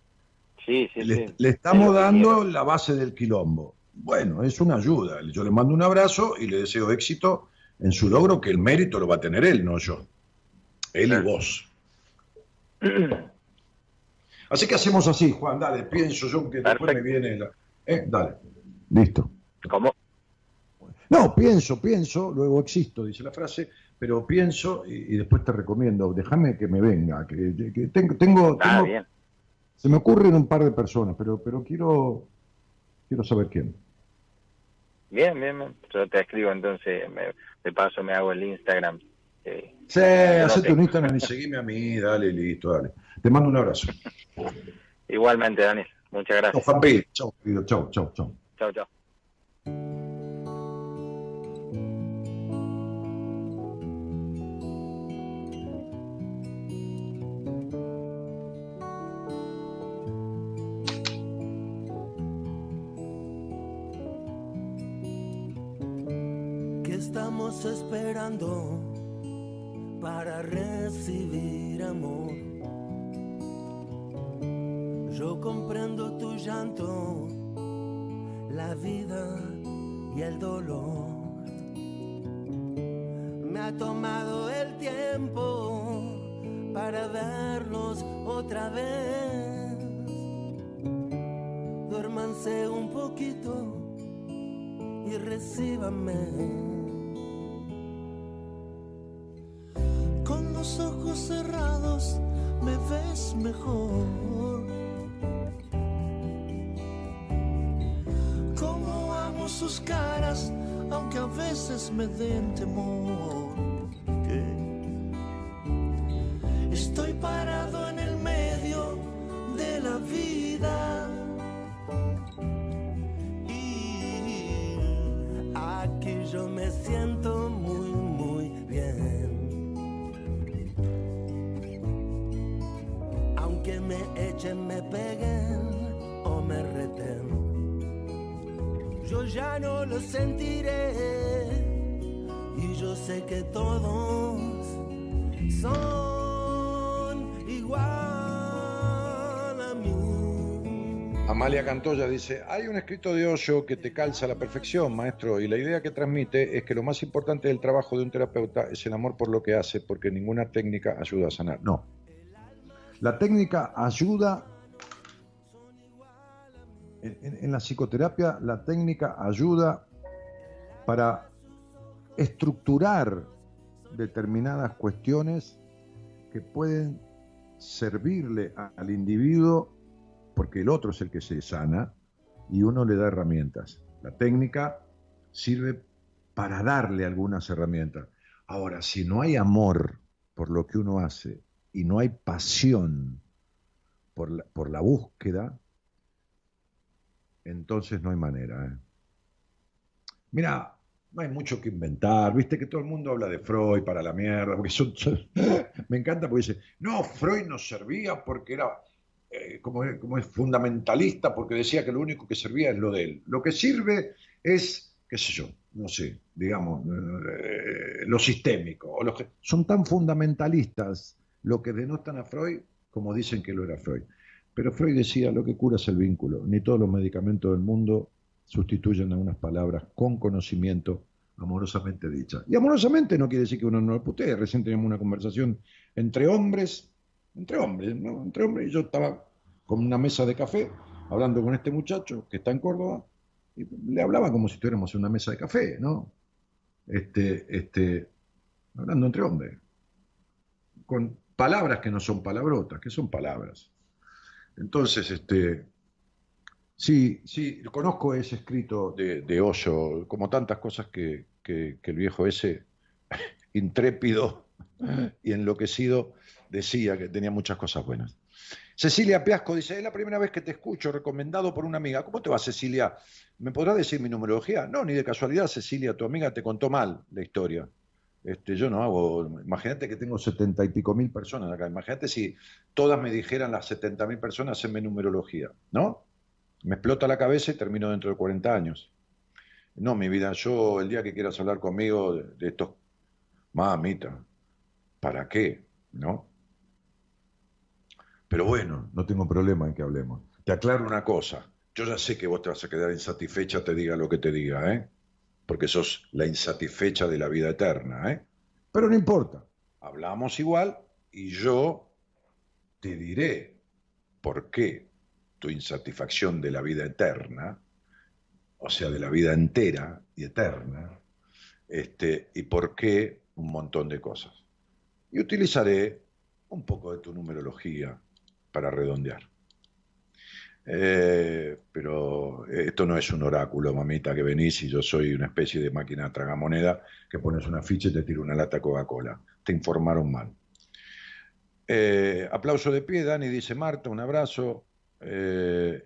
Sí, sí, le, sí. le Es estamos dando la base del quilombo. Bueno, es una ayuda. Yo le mando un abrazo y le deseo éxito en su logro, que el mérito lo va a tener él, no yo. Él y vos. Así que hacemos así, Juan, dale, pienso yo que después me viene la... ¿Eh? Dale. Listo. ¿Cómo? No, pienso, pienso, luego existo, dice la frase, pero pienso y, y después te recomiendo, déjame que me venga, que, que tengo, tengo, Ah, tengo- bien. se me ocurren un par de personas, pero, pero quiero, quiero saber quién. Bien, bien, bien. Yo te escribo entonces, me, de paso me hago el Instagram. eh, Sí, no hacete un Instagram y seguime a mí, dale, listo, dale. Te mando un abrazo. igualmente, Daniel. Muchas Chau, gracias. Juanpi. Chau, querido. Chau, chau, chau. Chao, chao. Esperando para recibir amor? Yo comprendo tu llanto, la vida y el dolor. Me ha tomado el tiempo para vernos otra vez. Duérmanse un poquito y recíbame. Me ves mejor. Como amo sus caras, aunque a veces me den temor. Sentiré. Y yo sé que todos son igual a mí. Amalia Cantoya dice, hay un escrito de Osho que te calza a la perfección, maestro, y la idea que transmite es que lo más importante del trabajo de un terapeuta es el amor por lo que hace, porque ninguna técnica ayuda a sanar. No. La técnica ayuda, en, la psicoterapia, la técnica ayuda para estructurar determinadas cuestiones que pueden servirle al individuo porque el otro es el que se sana y uno le da herramientas. La técnica sirve para darle algunas herramientas. Ahora, si no hay amor por lo que uno hace y no hay pasión por la, por la búsqueda, entonces no hay manera. ¿eh? Mira, no hay mucho que inventar, viste que todo el mundo habla de Freud para la mierda, porque son- me encanta porque dice, no, Freud no servía porque era eh, como, es- fundamentalista, porque decía que lo único que servía es lo de él. Lo que sirve es, qué sé yo, no sé, digamos, eh, lo sistémico. O que, son tan fundamentalistas lo que denotan a Freud como dicen que lo era Freud. Pero Freud decía, lo que cura es el vínculo. Ni todos los medicamentos del mundo sustituyen a unas palabras con conocimiento amorosamente dichas. Y amorosamente no quiere decir que uno no lo putee. Recién teníamos una conversación entre hombres, entre hombres, ¿no? Entre hombres, y yo estaba con una mesa de café hablando con este muchacho que está en Córdoba, y le hablaba como si estuviéramos en una mesa de café, ¿no? Este, este, hablando entre hombres, con palabras que no son palabrotas, que son palabras. Entonces, este, sí, sí, conozco ese escrito de, de como tantas cosas que, que- que el viejo ese, intrépido y enloquecido, decía que tenía muchas cosas buenas. Cecilia Piasco dice, es la primera vez que te escucho, recomendado por una amiga. ¿Cómo te va, Cecilia? ¿Me podrás decir mi numerología? No, ni de casualidad, Cecilia, tu amiga te contó mal la historia. Este, yo no hago, imagínate que tengo setenta y pico mil personas acá, imagínate si todas me dijeran las setenta mil personas en mi numerología, ¿no? Me explota la cabeza y termino dentro de 40 años. No, mi vida, yo el día que quieras hablar conmigo de, de estos, mamita, ¿para qué? ¿No? Pero bueno, no tengo problema en que hablemos. Te aclaro una cosa, yo ya sé que vos te vas a quedar insatisfecha, te diga lo que te diga, ¿eh? Porque sos la insatisfecha de la vida eterna, ¿eh? Pero no importa, hablamos igual y yo te diré por qué tu insatisfacción de la vida eterna, o sea, de la vida entera y eterna, este, y por qué un montón de cosas. Y utilizaré un poco de tu numerología para redondear. Eh, pero esto no es un oráculo, mamita, que venís y yo soy una especie de máquina tragamoneda que pones una ficha y te tiro una lata Coca-Cola. Te informaron mal. Eh, aplauso de pie, Dani dice Marta, un abrazo. Eh,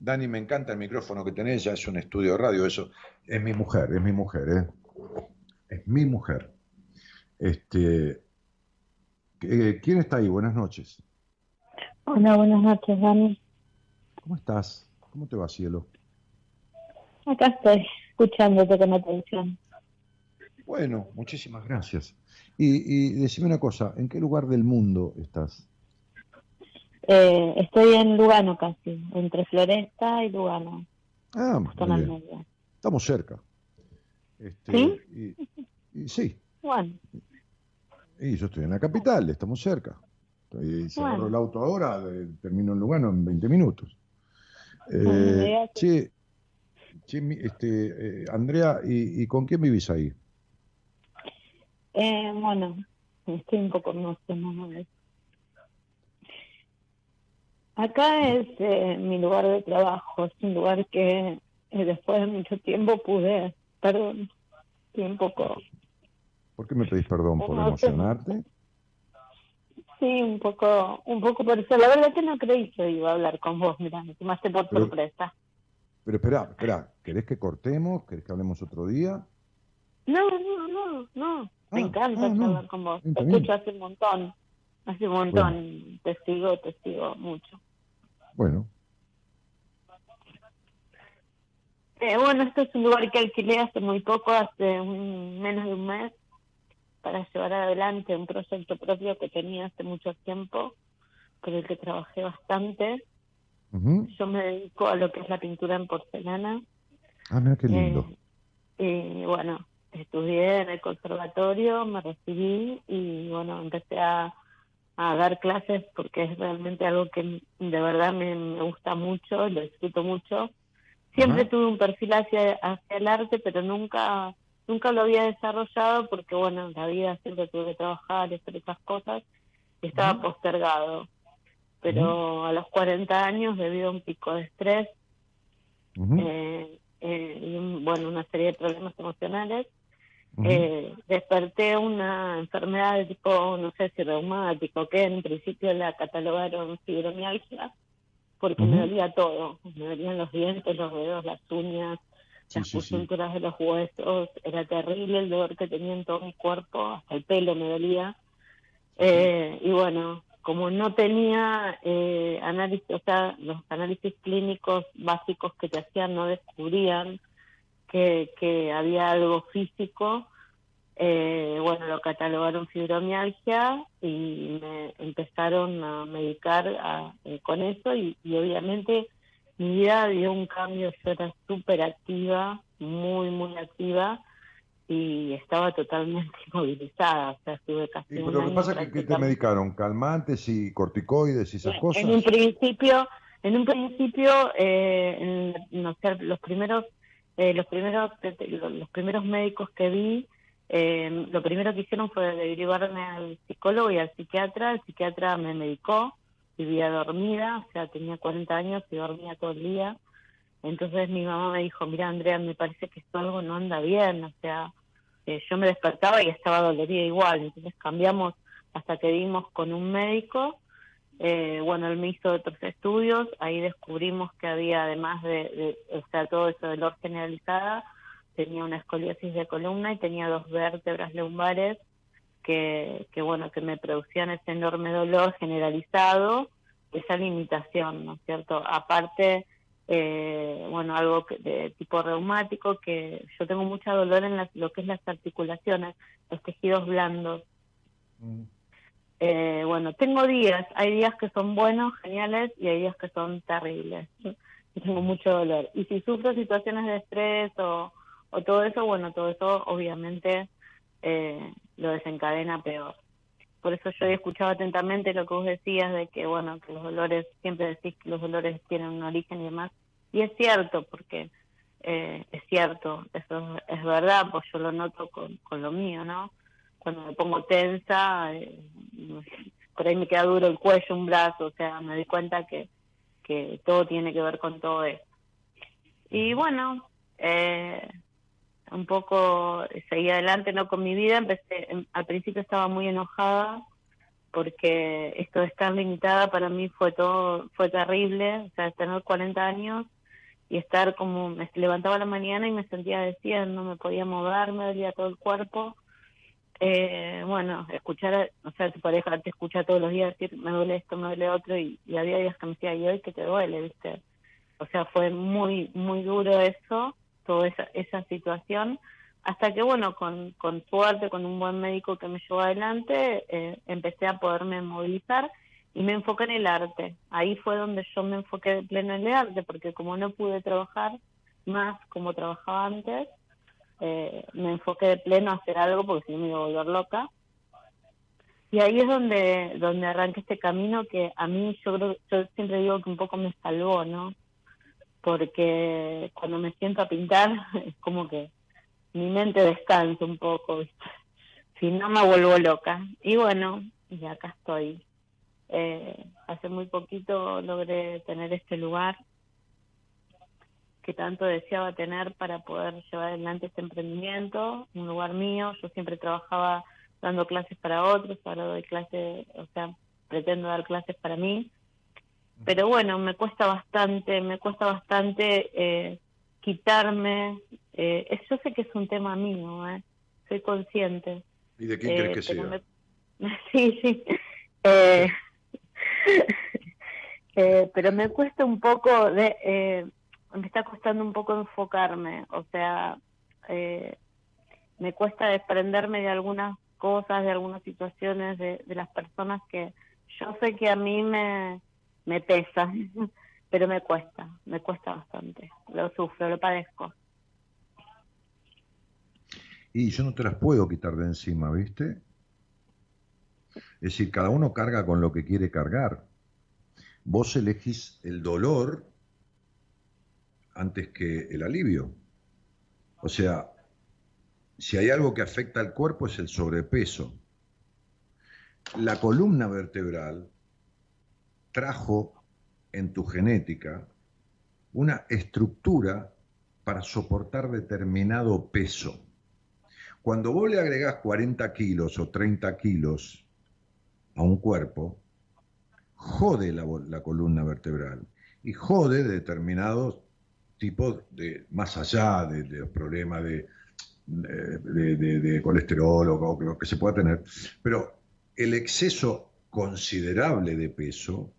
Dani, me encanta el micrófono que tenés, ya es un estudio de radio, eso. Es mi mujer, es mi mujer, ¿eh? Es mi mujer. Este, eh, ¿Quién está ahí? Buenas noches. Hola, buenas noches, Dani. ¿Cómo estás? ¿Cómo te va, cielo? Acá estoy, escuchándote con atención. Bueno, muchísimas gracias. Y, y decime una cosa, ¿en qué lugar del mundo estás? Eh, estoy en Lugano casi, entre Floresta y Lugano, Ah, muy bien. Estamos cerca. Este, ¿Sí? Y, y sí, Bueno, y yo estoy en la capital, estamos cerca. Estoy, si Bueno. agarro el auto ahora, eh, termino en Lugano en 20 minutos. Eh, che, che, este, eh, Andrea, ¿y, y con quién vivís ahí? eh, bueno, estoy un poco emocionada. Acá es eh, mi lugar de trabajo, es un lugar que después de mucho tiempo pude, perdón, estoy un poco, ¿Por qué me pedís perdón? ¿Por emocionarte? Sí, un poco, un poco por eso. La verdad que no creí que iba a hablar con vos, mira, me tomaste por Pero- sorpresa. Pero espera, espera, ¿querés que cortemos? ¿Querés que hablemos otro día? No, no, no, no. Me Ah, encanta ah, no. hablar con vos. Te escucho hace un montón. Hace un montón. Te sigo, te sigo mucho. Bueno, Eh, bueno, este es un lugar que alquilé hace muy poco, hace un- menos de un mes, para llevar adelante un proyecto propio que tenía hace mucho tiempo, con el que trabajé bastante. Yo me dedico a lo que es la pintura en porcelana. ah, mira qué lindo. Eh, y bueno, estudié en el conservatorio, me recibí y bueno, empecé a, a dar clases porque es realmente algo que de verdad me, me gusta mucho, lo disfruto mucho. Siempre tuve un perfil hacia, hacia el arte, pero nunca nunca lo había desarrollado porque, bueno, en la vida siempre tuve que trabajar y hacer esas cosas y estaba postergado. Pero a los 40 años, debido a un pico de estrés eh, eh, y, bueno, una serie de problemas emocionales, eh, desperté una enfermedad de tipo, no sé si reumático, que en principio la catalogaron fibromialgia, porque me dolía todo, me dolían los dientes, los dedos, las uñas, las coyunturas de los huesos, era terrible el dolor que tenía en todo mi cuerpo, hasta el pelo me dolía. Eh, y bueno, como no tenía eh, análisis, o sea, los análisis clínicos básicos que te hacían no descubrían que, que había algo físico, eh, bueno, lo catalogaron fibromialgia y me empezaron a medicar eh, con eso y, obviamente mi vida dio un cambio, yo era súper activa, muy, muy activa y estaba totalmente inmovilizada, o sea, estuve casi pero lo que pasa es que, te medicaron calmantes y corticoides y esas cosas. En un principio, en un principio, eh, no sé, los primeros, eh, los primeros, los primeros médicos que vi eh, lo primero que hicieron fue derivarme al psicólogo y al psiquiatra. El psiquiatra me medicó, vivía dormida, o sea, tenía 40 años y dormía todo el día. Entonces mi mamá me dijo, mira Andrea, me parece que esto algo no anda bien, o sea, eh, yo me despertaba y estaba dolorida igual. Entonces cambiamos hasta que dimos con un médico. Eh, bueno, él me hizo otros estudios, ahí descubrimos que había, además de, de o sea, todo eso de dolor generalizada, tenía una escoliosis de columna y tenía dos vértebras lumbares que, que bueno, que me producían ese enorme dolor generalizado, esa limitación, ¿no es cierto? Aparte, eh, bueno, algo de tipo reumático, que yo tengo mucho dolor en lo que es las articulaciones, los tejidos blandos. Mm. Eh, bueno, tengo días, hay días que son buenos, geniales, y hay días que son terribles. Y tengo mucho dolor. Y si sufro situaciones de estrés o, o todo eso, bueno, todo eso obviamente eh, lo desencadena peor. Por eso yo he escuchado atentamente lo que vos decías de que, bueno, que los dolores, siempre decís que los dolores tienen un origen y demás. Y es cierto, porque eh, es cierto, eso es verdad, pues yo lo noto con, con lo mío, ¿no? Cuando me pongo tensa, eh, por ahí me queda duro el cuello, un brazo, o sea, me doy cuenta que, que todo tiene que ver con todo eso. Y bueno, eh, un poco seguí adelante no con mi vida empecé em, al principio estaba muy enojada porque esto de estar limitada para mí fue todo fue terrible o sea tener 40 años y estar como me levantaba la mañana y me sentía decía no me podía mover me dolía todo el cuerpo. Eh, bueno escuchar o sea tu pareja te escucha todos los días decir me duele esto me duele otro y, y había días que me decía y hoy que te duele viste o sea fue muy muy duro eso esa, esa situación, hasta que, bueno, con, con suerte, con un buen médico que me llevó adelante, eh, empecé a poderme movilizar y me enfoqué en el arte. Ahí fue donde yo me enfoqué de pleno en el arte, porque como no pude trabajar más como trabajaba antes, eh, me enfoqué de pleno a hacer algo porque si no me iba a volver loca. Y ahí es donde, donde arranqué este camino que a mí yo creo, yo siempre digo que un poco me salvó, ¿no? Porque cuando me siento a pintar es como que mi mente descansa un poco, si no me vuelvo loca. Y bueno, y acá estoy. Eh, hace muy poquito logré tener este lugar que tanto deseaba tener para poder llevar adelante este emprendimiento, un lugar mío. Yo siempre trabajaba dando clases para otros, ahora doy clases, o sea, pretendo dar clases para mí pero bueno, me cuesta bastante, me cuesta bastante eh, quitarme. Eh, yo sé que es un tema mío, eh, soy consciente. ¿Y de quién crees que sea? Sí, sí. Eh, eh, pero me cuesta un poco, de, eh, me está costando un poco enfocarme, o sea, me cuesta desprenderme de algunas cosas, de algunas situaciones, de, de las personas que yo sé que a mí me, me pesa, pero me cuesta, me cuesta bastante. Lo sufro, lo padezco. Y yo no te las puedo quitar de encima, ¿viste? Es decir, cada uno carga con lo que quiere cargar. Vos elegís el dolor antes que el alivio. O sea, si hay algo que afecta al cuerpo es el sobrepeso. La columna vertebral trajo en tu genética una estructura para soportar determinado peso. Cuando vos le agregás 40 kilos o 30 kilos a un cuerpo, jode la, columna vertebral y jode determinados tipos de, más allá de, los problemas de, de, colesterol o lo que se pueda tener, pero el exceso considerable de peso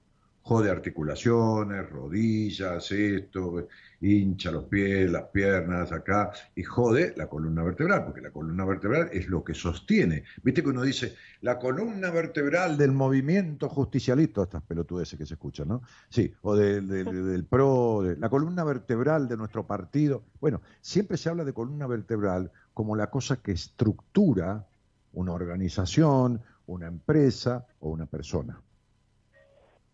jode articulaciones, rodillas, esto, hincha los pies, las piernas acá, y jode la columna vertebral, porque la columna vertebral es lo que sostiene. Viste que uno dice, la columna vertebral del movimiento justicialista, estas pelotudeces que se escuchan, ¿no? Sí, o del PRO, de, la columna vertebral de nuestro partido. Bueno, siempre se habla de columna vertebral como la cosa que estructura una organización, una empresa o una persona.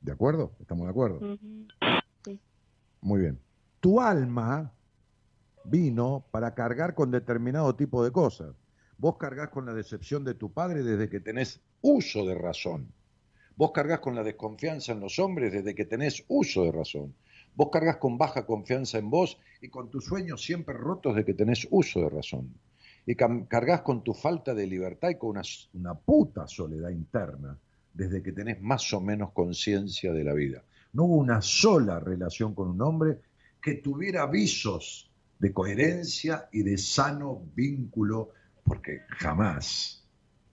¿De acuerdo? ¿Estamos de acuerdo? Sí. Muy bien. Tu alma vino para cargar con determinado tipo de cosas. Vos cargas con la decepción de tu padre desde que tenés uso de razón. Vos cargas con la desconfianza en los hombres desde que tenés uso de razón. Vos cargas con baja confianza en vos y con tus sueños siempre rotos de que tenés uso de razón. Y cargas con tu falta de libertad y con una, una puta soledad interna desde que tenés más o menos conciencia de la vida. No hubo una sola relación con un hombre que tuviera avisos de coherencia y de sano vínculo, porque jamás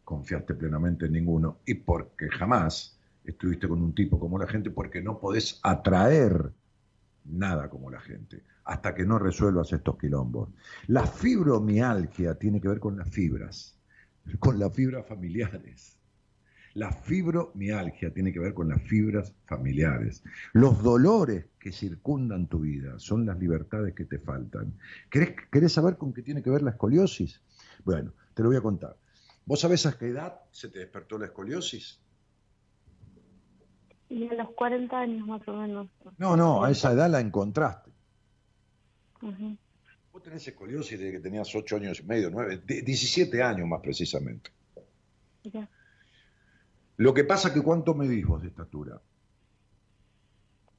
confiaste plenamente en ninguno y porque jamás estuviste con un tipo como la gente, porque no podés atraer nada como la gente, hasta que no resuelvas estos quilombos. La fibromialgia tiene que ver con las fibras, con las fibras familiares. La fibromialgia tiene que ver con las fibras familiares. Los dolores que circundan tu vida son las libertades que te faltan. ¿Querés, saber con qué tiene que ver la escoliosis? Bueno, te lo voy a contar. ¿Vos sabés a qué edad se te despertó la escoliosis? Y a los 40 años más o menos. No, no, a esa edad la encontraste. Vos tenés escoliosis desde que tenías 8 años y medio, 9, 17 años más precisamente. Ya. Lo que pasa que ¿cuánto medís vos de estatura?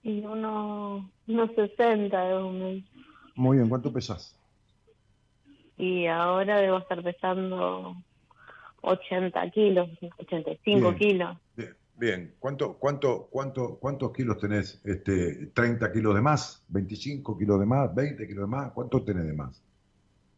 Y uno, unos 60 Muy bien, ¿cuánto pesás? Y ahora debo estar pesando 80 kilos, 85 kilos. Bien, bien. ¿Cuánto, cuánto, cuánto, ¿Cuántos kilos tenés? Este, ¿30 kilos de más? ¿25 kilos de más? ¿20 kilos de más? ¿Cuánto tenés de más?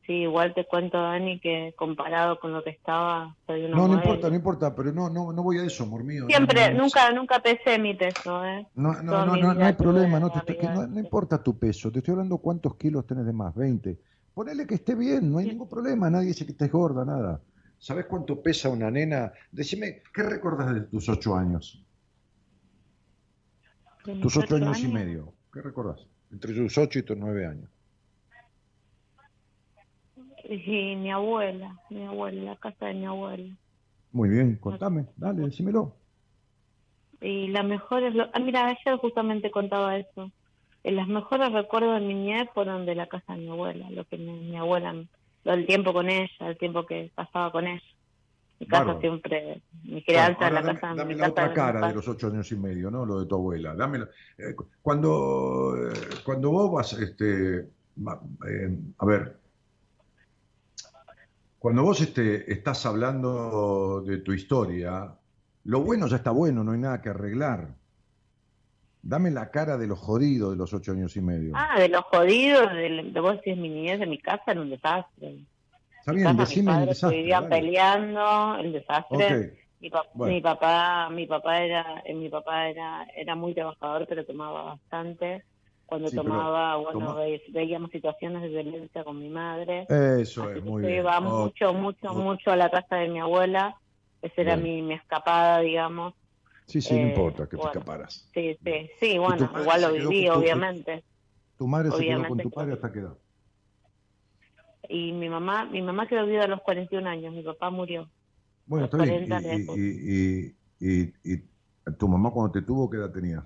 Sí, igual te cuento, Dani, que comparado con lo que estaba, soy No, no importa, no importa, pero no, no, no voy a eso, amor mío. Siempre, nunca, nunca pesé mi peso, ¿eh? No, no, no, no, hay problema, no, te no, importa tu peso, te estoy hablando cuántos kilos tenés de más, 20. Ponele que esté bien, no hay ningún problema, nadie dice que estés gorda, nada. ¿Sabes cuánto pesa una nena? Decime, ¿qué recordás de tus ocho años? tus ocho años, años y medio, ¿qué recordás? Entre tus ocho y tus nueve años. Sí, mi abuela, mi abuela, la casa de mi abuela. Muy bien, contame, dale, decímelo. Y las mejores, ah, mira, ayer justamente contaba eso. Eh, las mejores recuerdos de mi niñez fueron de la casa de mi abuela, lo que mi, abuela, lo del tiempo con ella, el tiempo que pasaba con ella. Mi casa siempre, mi crianza en la casa dame mi la otra cara de los ocho años y medio, ¿no? Lo de tu abuela. Dame, eh, cuando, eh, cuando vos vas, este, a ver, cuando vos este, estás hablando de tu historia, lo bueno ya está bueno, no hay nada que arreglar. Dame la cara de los jodidos de los ocho años y medio. Ah, de los jodidos, de, de vos decís mi niñez de mi casa era un desastre. Está bien, decime el desastre. Vivían peleando, el desastre. Mi, mi, papá, mi papá era, mi papá era, era muy trabajador, pero tomaba bastante cuando tomaba, bueno, veíamos situaciones de violencia con mi madre. Eso es, muy bien. Iba mucho, mucho, mucho a la casa de mi abuela. Esa era mi, mi escapada, digamos. Sí, sí, no eh, importa que te escaparas. Sí, sí, sí, bueno, igual lo viví, obviamente. ¿Tu madre se quedó con tu padre hasta qué edad? Y mi mamá, mi mamá quedó viuda a los 41 años, mi papá murió. Bueno, está bien. Y, y, y, y, tu mamá cuando te tuvo, qué edad tenía?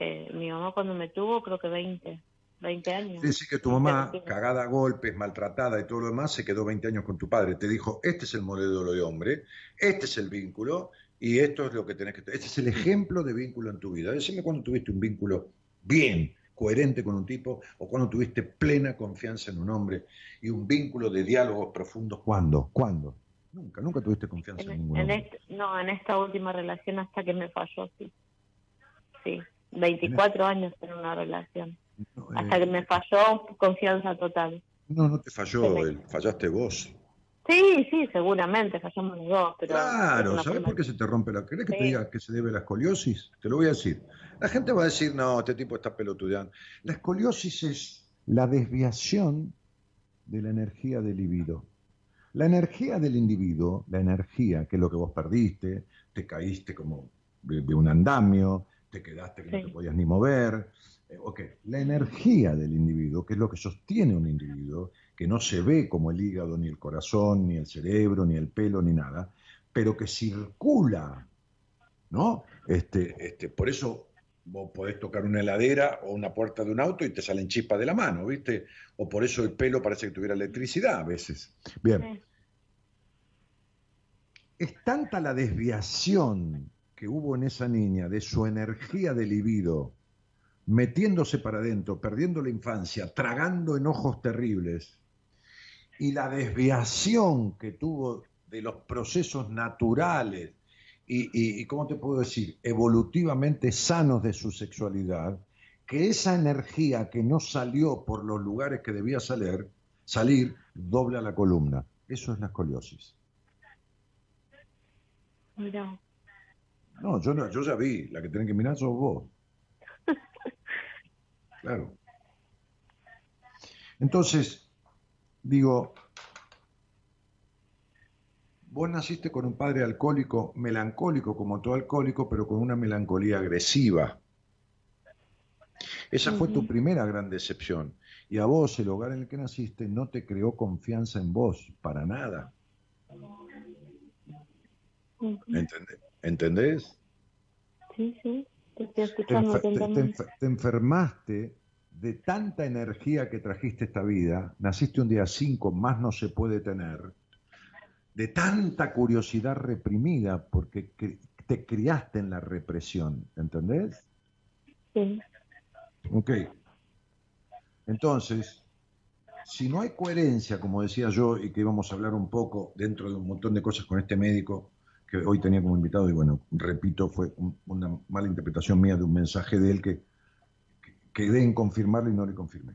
Eh, mi mamá cuando me tuvo creo que 20. 20 años. Dice que tu mamá, cagada a golpes, maltratada y todo lo demás, se quedó 20 años con tu padre. Te dijo, este es el modelo de hombre, este es el vínculo y esto es lo que tenés que... Este es el ejemplo de vínculo en tu vida. Decime cuando tuviste un vínculo bien, coherente con un tipo o cuando tuviste plena confianza en un hombre y un vínculo de diálogos profundos. ¿Cuándo? ¿Cuándo? Nunca, nunca tuviste confianza en, ningún hombre. Este, no, en esta última relación hasta que me falló, sí. Sí, 24 años en una relación. hasta eh, que me falló, confianza total. No, no te falló, él, fallaste vos. Sí, sí, seguramente, fallamos los dos. Pero claro, ¿sabes por qué se te rompe la... ¿Crees que te diga que se debe a la escoliosis? Te lo voy a decir. La gente va a decir, no, este tipo está pelotudeando. La escoliosis es la desviación de la energía del libido. La energía del individuo, la energía, que es lo que vos perdiste, te caíste como de, un andamio, te quedaste que no te podías ni mover. Eh, ok, la energía del individuo, que es lo que sostiene un individuo, que no se ve como el hígado, ni el corazón, ni el cerebro, ni el pelo, ni nada, pero que circula, ¿no? Este, este, por eso vos podés tocar una heladera o una puerta de un auto y te salen chispas de la mano, ¿viste? O por eso el pelo parece que tuviera electricidad a veces. Bien. Es tanta la desviación que hubo en esa niña de su energía de libido, metiéndose para adentro, perdiendo la infancia, tragando enojos terribles, y la desviación que tuvo de los procesos naturales y, ¿cómo te puedo decir?, evolutivamente sanos de su sexualidad, que esa energía que no salió por los lugares que debía salir, salir dobla la columna. Eso es la escoliosis. Mira. No, yo, no, yo ya vi, la que tienen que mirar sos vos. Claro. Entonces, digo, Vos naciste con un padre alcohólico, melancólico como todo alcohólico, pero con una melancolía agresiva. Esa fue tu primera gran decepción. Y a vos, el hogar en el que naciste, no te creó confianza en vos, para nada. ¿Entendés? Sí, sí. Te, te, enfermaste de tanta energía que trajiste esta vida, naciste un día 5, más no se puede tener, de tanta curiosidad reprimida, porque te criaste en la represión, ¿entendés? Sí. Ok. Entonces, si no hay coherencia, como decía yo, y que íbamos a hablar un poco dentro de un montón de cosas con este médico, que hoy tenía como invitado, y bueno, repito, fue una mala interpretación mía de un mensaje de él que, que quedé en confirmarlo y no le confirmé.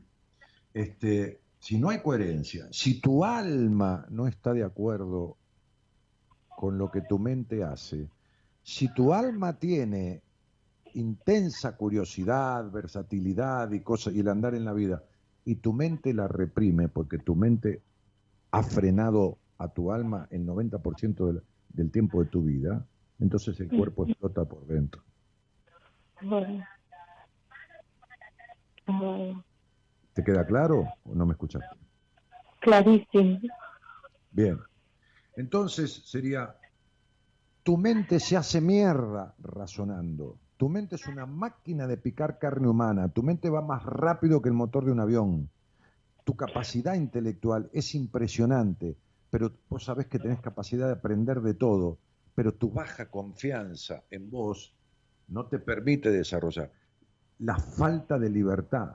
Este, si no hay coherencia, si tu alma no está de acuerdo con lo que tu mente hace, si tu alma tiene intensa curiosidad, versatilidad y cosas y el andar en la vida y tu mente la reprime porque tu mente ha frenado a tu alma el 90% del, del tiempo de tu vida, entonces el cuerpo explota por dentro. ¿Te queda claro o no me escuchaste? Clarísimo. Bien. Entonces sería, tu mente se hace mierda razonando. Tu mente es una máquina de picar carne humana. Tu mente va más rápido que el motor de un avión. Tu capacidad intelectual es impresionante, pero vos sabés que tenés capacidad de aprender de todo, pero tu baja confianza en vos no te permite desarrollar. La falta de libertad,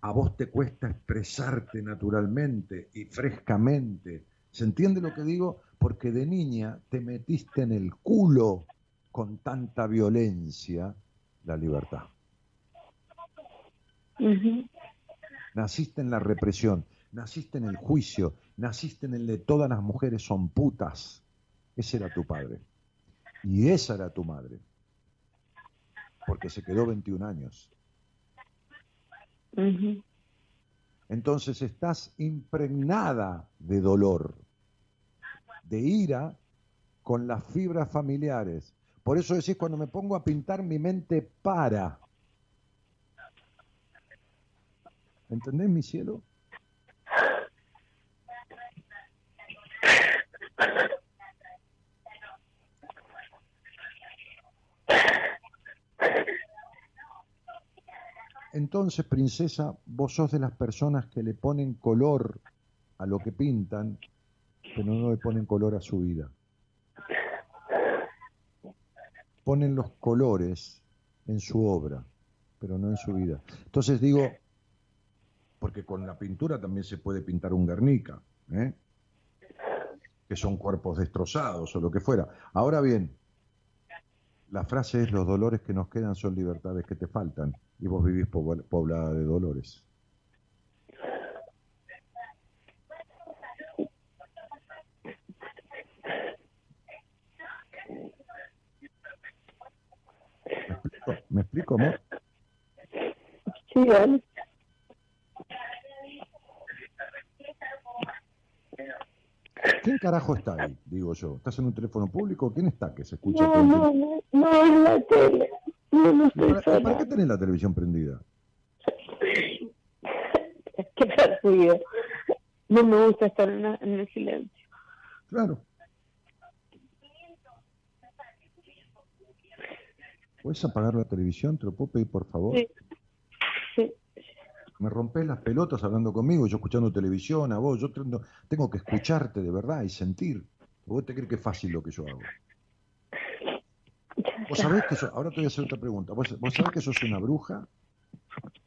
a vos te cuesta expresarte naturalmente y frescamente. ¿Se entiende lo que digo? Porque de niña te metiste en el culo con tanta violencia la libertad. Naciste en la represión, naciste en el juicio, naciste en el de todas las mujeres son putas. Ese era tu padre. Y esa era tu madre. Porque se quedó 21 años. Entonces estás impregnada de dolor, de ira con las fibras familiares. Por eso decís, cuando me pongo a pintar, mi mente para. ¿Entendés, mi cielo? Entonces, princesa, vos sos de las personas que le ponen color a lo que pintan, pero no le ponen color a su vida. Ponen los colores en su obra, pero no en su vida. Entonces digo, porque con la pintura también se puede pintar un Guernica, ¿eh? que son cuerpos destrozados o lo que fuera. Ahora bien, la frase es los dolores que nos quedan son libertades que te faltan y vos vivís poblada de dolores. ¿Me explico, ¿Me explico amor? Sí, vale. ¿Quién carajo está ahí? Digo yo. ¿Estás en un teléfono público? ¿Quién está que se escucha? No, no, no, no, en la tele. No, no estoy ¿Para, sola. ¿Para qué tenés la televisión prendida? Qué perdido. No me gusta estar en, la- en el silencio. Claro. ¿Puedes apagar la televisión? ¿Te lo puedo pedir, por favor? Sí. Sí. Me rompes las pelotas hablando conmigo, yo escuchando televisión, a vos. Yo tengo, tengo que escucharte de verdad y sentir. ¿Vos te crees que es fácil lo que yo hago? ¿Vos sabés que ahora te voy a hacer otra pregunta. ¿Vos, vos sabés que sos una bruja?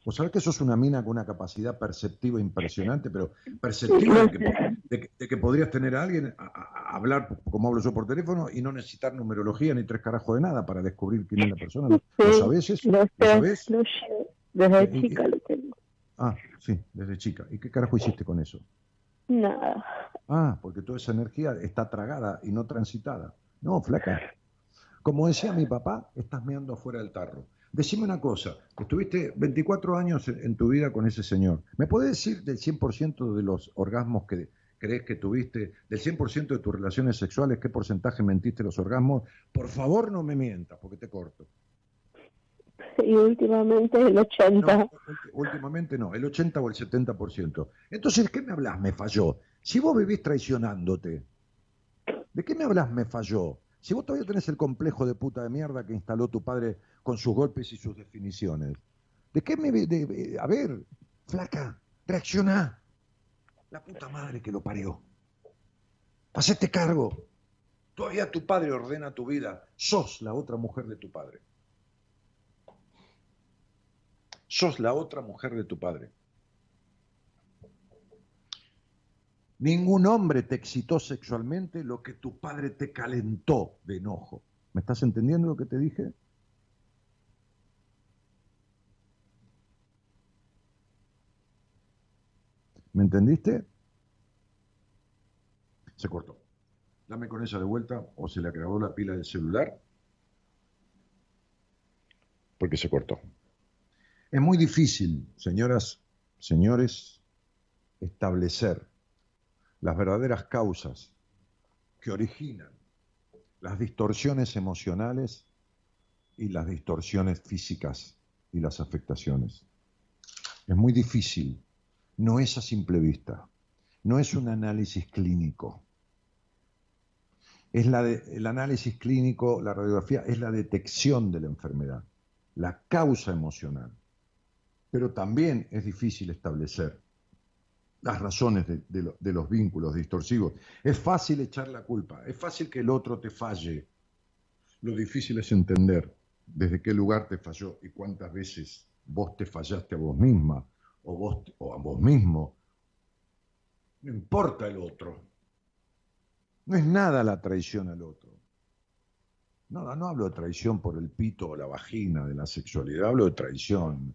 ¿Vos sabés que sos una mina con una capacidad perceptiva impresionante, pero perceptiva de que, de que- de que podrías tener a alguien a, hablar como hablo yo por teléfono y no necesitar numerología ni tres carajos de nada para descubrir quién es la persona? ¿Lo, Sí, sabés eso? Lo ¿Lo sé, sabés? lo sé. Desde Y- y- chica lo tengo. Ah, sí, desde chica. ¿Y qué carajo hiciste con eso? Nada. Ah, porque toda esa energía está tragada y no transitada. No, flaca. Como decía mi papá, estás meando afuera del tarro. Decime una cosa, estuviste 24 años en, en tu vida con ese señor. ¿Me puedes decir del 100% de los orgasmos que crees que tuviste, del 100% de tus relaciones sexuales, qué porcentaje mentiste los orgasmos? Por favor no me mientas, porque te corto. Y últimamente el 80. No, ulti- últimamente no, el 80 o el 70%. Entonces, ¿qué me hablas? Me falló. Si vos vivís traicionándote, ¿de qué me hablas? Me falló. Si vos todavía tenés el complejo de puta de mierda que instaló tu padre con sus golpes y sus definiciones, ¿de qué me... a ver, flaca, reacciona. La puta madre que lo parió. Hacete cargo. Todavía tu padre ordena tu vida. Sos la otra mujer de tu padre. sos la otra mujer de tu padre. Ningún hombre te excitó sexualmente lo que tu padre te calentó de enojo. ¿Me estás entendiendo lo que te dije? ¿Me entendiste? Se cortó. Dame con esa de vuelta o se le acabó la pila del celular. Porque se cortó. Es muy difícil, señoras, señores, establecer las verdaderas causas que originan las distorsiones emocionales y las distorsiones físicas y las afectaciones. Es muy difícil, no es a simple vista, no es un análisis clínico. Es la el análisis clínico, la radiografía, es la detección de la enfermedad, la causa emocional pero también es difícil establecer las razones de, de lo- de los vínculos distorsivos. Es fácil echar la culpa, es fácil que el otro te falle. Lo difícil es entender desde qué lugar te falló y cuántas veces vos te fallaste a vos misma o, vos, o a vos mismo. No importa el otro. No es nada la traición al otro. No, no hablo de traición por el pito o la vagina de la sexualidad, hablo de traición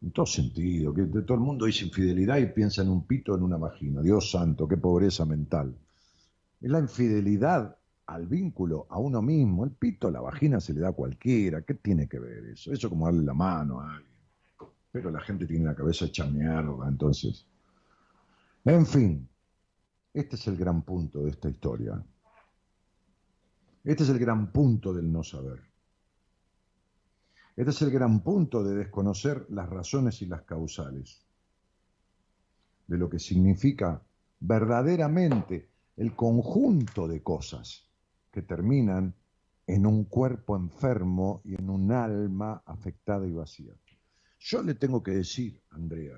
en todo sentido, que todo el mundo dice infidelidad y piensa en un pito en una vagina. Dios santo, qué pobreza mental. Es la infidelidad al vínculo, a uno mismo. El pito la vagina se le da a cualquiera. ¿Qué tiene que ver eso? Eso como darle la mano a alguien. Pero la gente tiene la cabeza hecha mierda, entonces. En fin, este es el gran punto de esta historia. Este es el gran punto del no saber. Este es el gran punto de desconocer las razones y las causales, de lo que significa verdaderamente el conjunto de cosas que terminan en un cuerpo enfermo y en un alma afectada y vacía. Yo le tengo que decir, Andrea,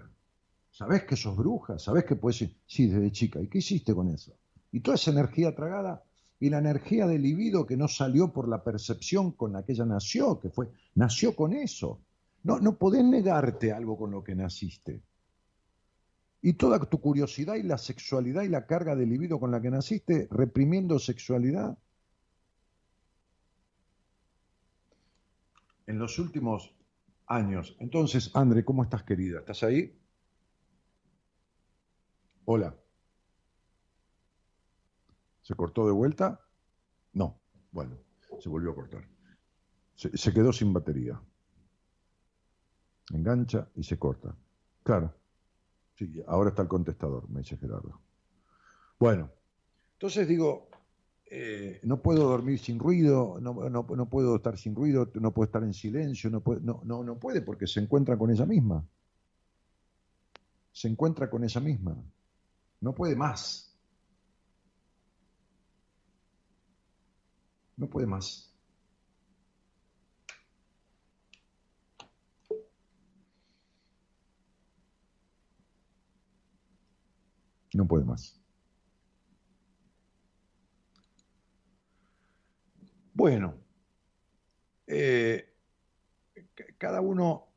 ¿sabés que sos bruja? ¿Sabés que puedes? Sí, desde chica. ¿Y qué hiciste con eso? Y toda esa energía tragada y la energía del libido que no salió por la percepción con la que ella nació, que fue, nació con eso. No, no podés negarte algo con lo que naciste. Y toda tu curiosidad y la sexualidad y la carga de libido con la que naciste, reprimiendo sexualidad. En los últimos años. Entonces, André, ¿cómo estás, querida? ¿Estás ahí? Hola. ¿Se cortó de vuelta? No. Bueno, se volvió a cortar. Se, quedó sin batería. Engancha y se corta. Claro. Sí, ahora está el contestador, me dice Gerardo. Bueno, entonces digo, eh, no puedo dormir sin ruido, no, no, no, puedo estar sin ruido, no puedo estar en silencio, no puede, no, no, no puede porque se encuentra con ella misma. Se encuentra con ella misma. No puede más. No puede más. No puede más. Bueno, eh, cada uno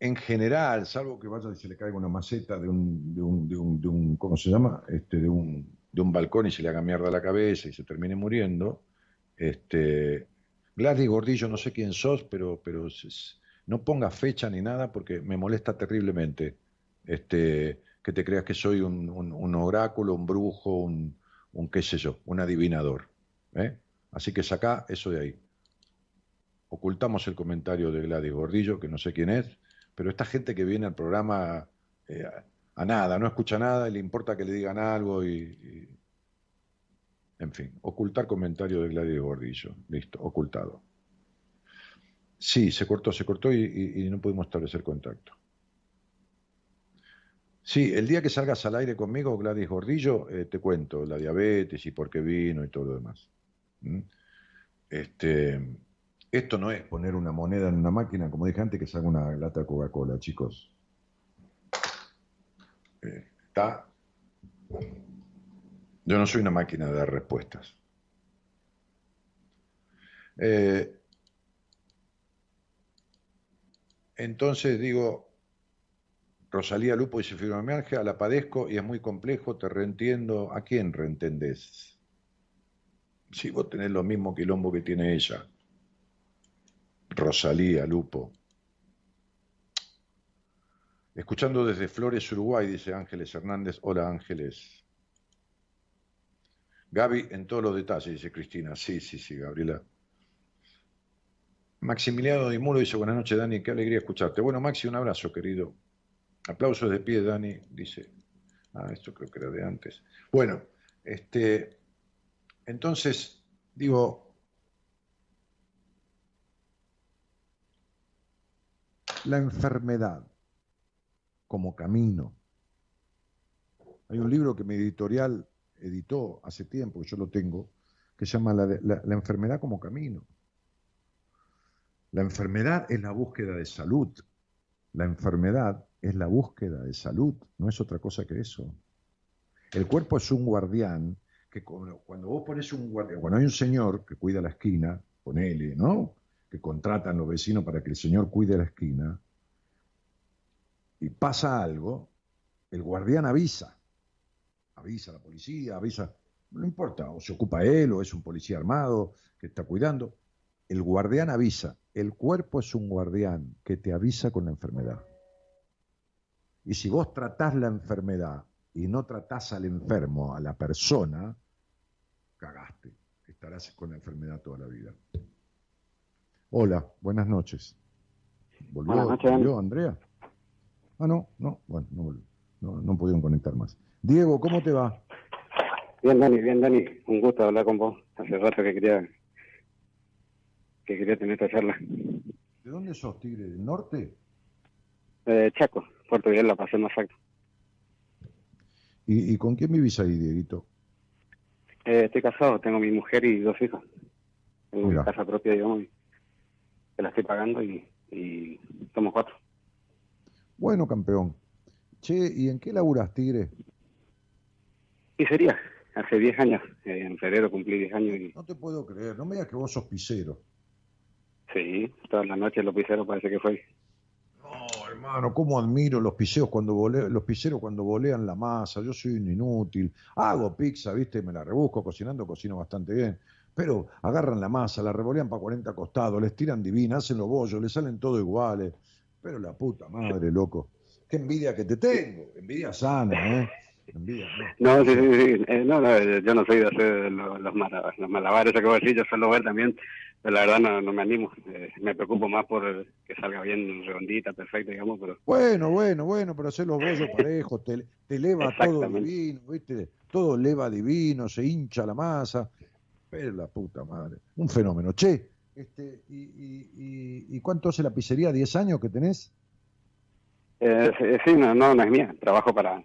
en general, salvo que vaya y se le caiga una maceta de un, de un, de un, de un ¿cómo se llama? Este, de un, de un balcón y se le haga mierda la cabeza y se termine muriendo. Este, Gladys Gordillo, no sé quién sos, pero, pero no ponga fecha ni nada porque me molesta terriblemente este, que te creas que soy un, un, oráculo, un brujo, un, un, qué sé yo, un adivinador. ¿eh? Así que saca eso de ahí. Ocultamos el comentario de Gladys Gordillo, que no sé quién es, pero esta gente que viene al programa eh, a nada, no escucha nada y le importa que le digan algo y, en fin, ocultar comentario de Gladys Gordillo, listo, ocultado. Sí, se cortó, se cortó y, no pudimos establecer contacto. Sí, el día que salgas al aire conmigo, Gladys Gordillo, eh, te cuento la diabetes y por qué vino y todo lo demás. Este, esto no es poner una moneda en una máquina, como dije antes, que salga una lata de Coca-Cola, chicos está. Yo no soy una máquina de dar respuestas. Eh, entonces digo, Rosalía Lupo dice fibromialgia, la padezco y es muy complejo, te reentiendo. ¿A quién reentendés? Si vos tenés lo mismo quilombo que tiene ella. Rosalía Lupo. Escuchando desde Flores, Uruguay, dice Ángeles Hernández. Hola Ángeles. Gaby, en todos los detalles, dice Cristina. Sí, sí, sí, Gabriela. Maximiliano Di Muro dice, buenas noches, Dani, qué alegría escucharte. Bueno, Maxi, un abrazo, querido. Aplausos de pie, Dani, dice. Ah, esto creo que era de antes. Bueno, este, entonces, digo, la enfermedad como camino. Hay un libro que mi editorial editó hace tiempo, yo lo tengo, que se llama la, enfermedad como camino. La enfermedad es la búsqueda de salud. La enfermedad es la búsqueda de salud, no es otra cosa que eso. El cuerpo es un guardián que cuando vos pones un guardián, cuando hay un señor que cuida la esquina, ponele, ¿no? Que contratan los vecinos para que el señor cuide la esquina, y pasa algo, el guardián avisa, avisa a la policía, avisa, no importa, o se ocupa él o es un policía armado que está cuidando, el guardián avisa, el cuerpo es un guardián que te avisa con la enfermedad. Y si vos tratás la enfermedad y no tratás al enfermo, a la persona, cagaste, estarás con la enfermedad toda la vida. Hola, buenas noches. ¿Volvió, Andrea? Ah, no, no, bueno, no, no, no pudieron conectar más. Diego, ¿cómo te va? Bien, Dani, bien, Dani. Un gusto hablar con vos. Hace rato que quería que quería tener esta charla. ¿De dónde sos, Tigre? ¿Del norte? Eh, Chaco, Puerto Vidal, la pasé más exacto. ¿Y, ¿Y, con quién vivís ahí, Dieguito? Eh, estoy casado, tengo mi mujer y dos hijos. Tengo mi casa propia, digamos, que la estoy pagando y, y somos cuatro. Bueno, campeón. Che, ¿y en qué laburas, Tigre? Pizzería, hace 10 años, eh, en febrero cumplí 10 años y No te puedo creer, no me digas que vos sos pisero. sí, todas las noches los pizzeros parece que fue. No, hermano, cómo admiro los piseos cuando vole- los piseros cuando bolean la masa. Yo soy un inútil. Hago pizza, viste, me la rebusco cocinando, cocino bastante bien. Pero agarran la masa, la revolean para 40 costados, les tiran divina, hacen los bollos, les salen todo iguales. Pero la puta madre, loco. Qué envidia que te tengo. Envidia sana, ¿eh? Envidia, ¿no? No, sí, sí, sí. Eh, no, no, eh, yo no soy de hacer los, los, mala- los malabares, que decir, yo suelo ver también, pero la verdad no, no me animo. Eh, me preocupo más por que salga bien redondita, perfecta, digamos, pero Bueno, bueno, bueno, pero hacer los bollos parejos, te, te eleva todo divino, ¿viste? Todo eleva divino, se hincha la masa. Pero la puta madre. Un fenómeno. Che, este, y, y, y, ¿y cuánto hace la pizzería? ¿10 años que tenés? Eh, sí, no, no, no es mía. Trabajo para,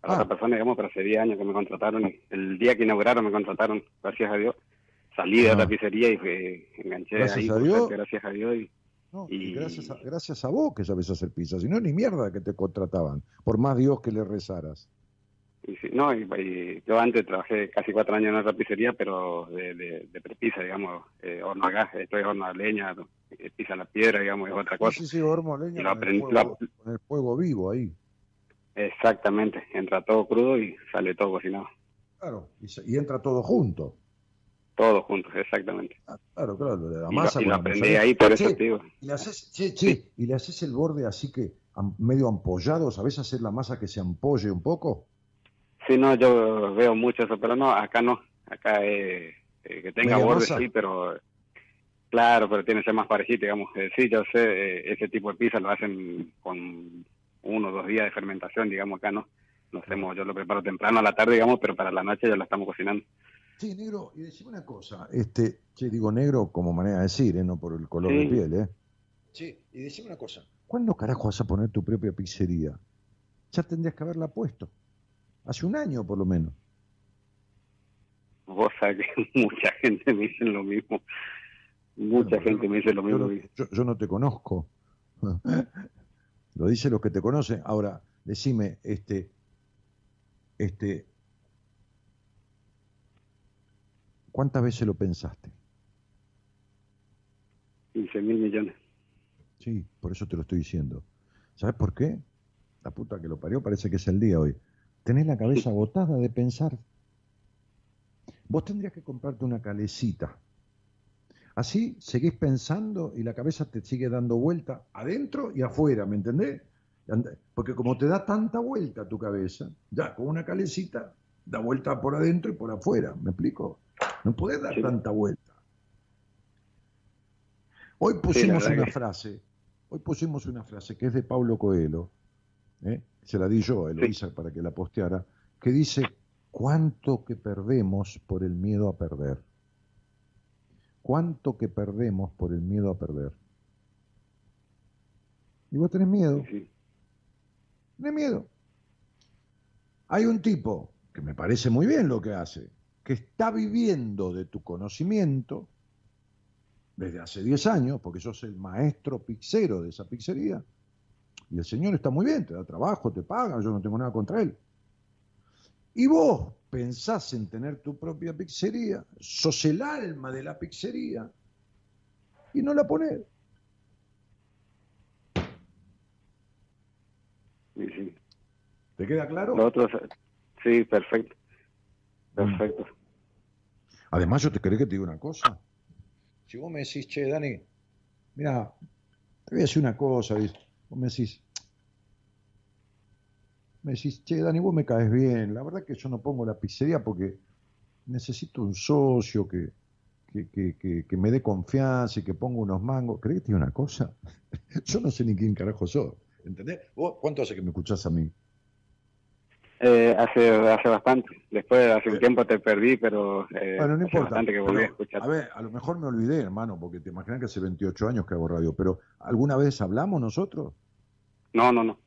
para Ah. otra persona, digamos, pero hace 10 años que me contrataron. y El día que inauguraron me contrataron, gracias a Dios. Salí de Ah. otra pizzería y fue- enganché Gracias ahí. a Dios. gracias a Dios. Y, No, y Y- gracias, a, gracias a vos que sabes hacer pizza. Si no, ni mierda que te contrataban. Por más Dios que le rezaras. Y sí, no, y, y yo antes trabajé casi cuatro años en otra pizzería, pero de, de, de prepizza, digamos, eh, horno a gas, esto es horno a leña, eh, pizza a la piedra, digamos, es otra cosa. sí, sí, horno a leña Y lo con, el aprendí- fuego, lo- con el fuego vivo ahí. Exactamente, entra todo crudo y sale todo cocinado. Claro, y, y entra todo junto. Todo junto, exactamente. Ah, Claro, claro, lo de la Y lo, masa y con lo aprendí ahí, por eso Che, te digo. Y le haces, che, che, y le haces el borde así que medio ampollado, ¿sabés hacer la masa que se ampolle un poco? Sí, no, yo veo mucho eso, pero no, acá no. Acá eh, eh, que tenga ¿Media borde, sí, pero claro, pero tiene que ser más parejito, digamos. Eh, sí, yo sé, eh, ese tipo de pizza lo hacen con uno o dos días de fermentación, digamos, acá no. Lo hacemos, yo lo preparo temprano a la tarde, digamos, pero para la noche ya lo estamos cocinando. Sí, negro, y decime una cosa, este, che, digo negro como manera de decir, ¿eh? no por el color de Sí. piel, ¿eh? Sí, y decime una cosa, ¿cuándo carajo vas a poner tu propia pizzería? Ya tendrías que haberla puesto. Hace un año por lo menos. Vos sabés que mucha gente me dice lo mismo. Mucha Bueno, gente no- me dice lo mismo. yo- yo no te conozco. Lo dicen los que te conocen. Ahora, decime, este, este, ¿cuántas veces lo pensaste? 15 mil millones. Sí, por eso te lo estoy diciendo. ¿Sabes por qué? La puta que lo parió parece que es el día hoy. Tenés la cabeza agotada de pensar. Vos tendrías que comprarte una calecita. Así seguís pensando y la cabeza te sigue dando vuelta adentro y afuera, ¿me entendés? Porque como te da tanta vuelta tu cabeza, ya con una calecita da vuelta por adentro y por afuera, ¿me explico? No podés dar Sí. tanta vuelta. Hoy pusimos una que- frase, hoy pusimos una frase que es de Pablo Coelho, ¿eh? se la di yo a Eloisa para que la posteara, que dice, ¿cuánto que perdemos por el miedo a perder? ¿Cuánto que perdemos por el miedo a perder? Y vos tenés miedo, Sí. tenés miedo. Hay un tipo, que me parece muy bien lo que hace, que está viviendo de tu conocimiento desde hace 10 años, porque sos el maestro pizzero de esa pizzería, y el señor está muy bien, te da trabajo, te paga, yo no tengo nada contra él. Y vos pensás en tener tu propia pizzería, sos el alma de la pizzería, y no la ponés. Sí, sí. ¿Te queda claro? Sí, perfecto. Mm. Perfecto. Además, yo te querés que te diga una cosa. Si vos me decís, che, Dani, mira, te voy a decir una cosa, ¿viste? Me decís, me decís, che, Dani, vos me caes bien. La verdad que yo no pongo la pizzería porque necesito un socio que, que, que, que- me dé confianza y que ponga unos mangos. ¿Crees que diga una cosa? yo no sé ni quién carajo sos. ¿Entendés? ¿Vos cuánto hace que me escuchás a mí? Eh, hace, hace bastante. Después, hace un tiempo te perdí, pero eh, Bueno, no hace importa. bastante que volví pero, a escuchar. a ver, a lo mejor me olvidé, hermano, porque te imaginas que hace 28 años que hago radio, pero ¿alguna vez hablamos nosotros? No, no, no.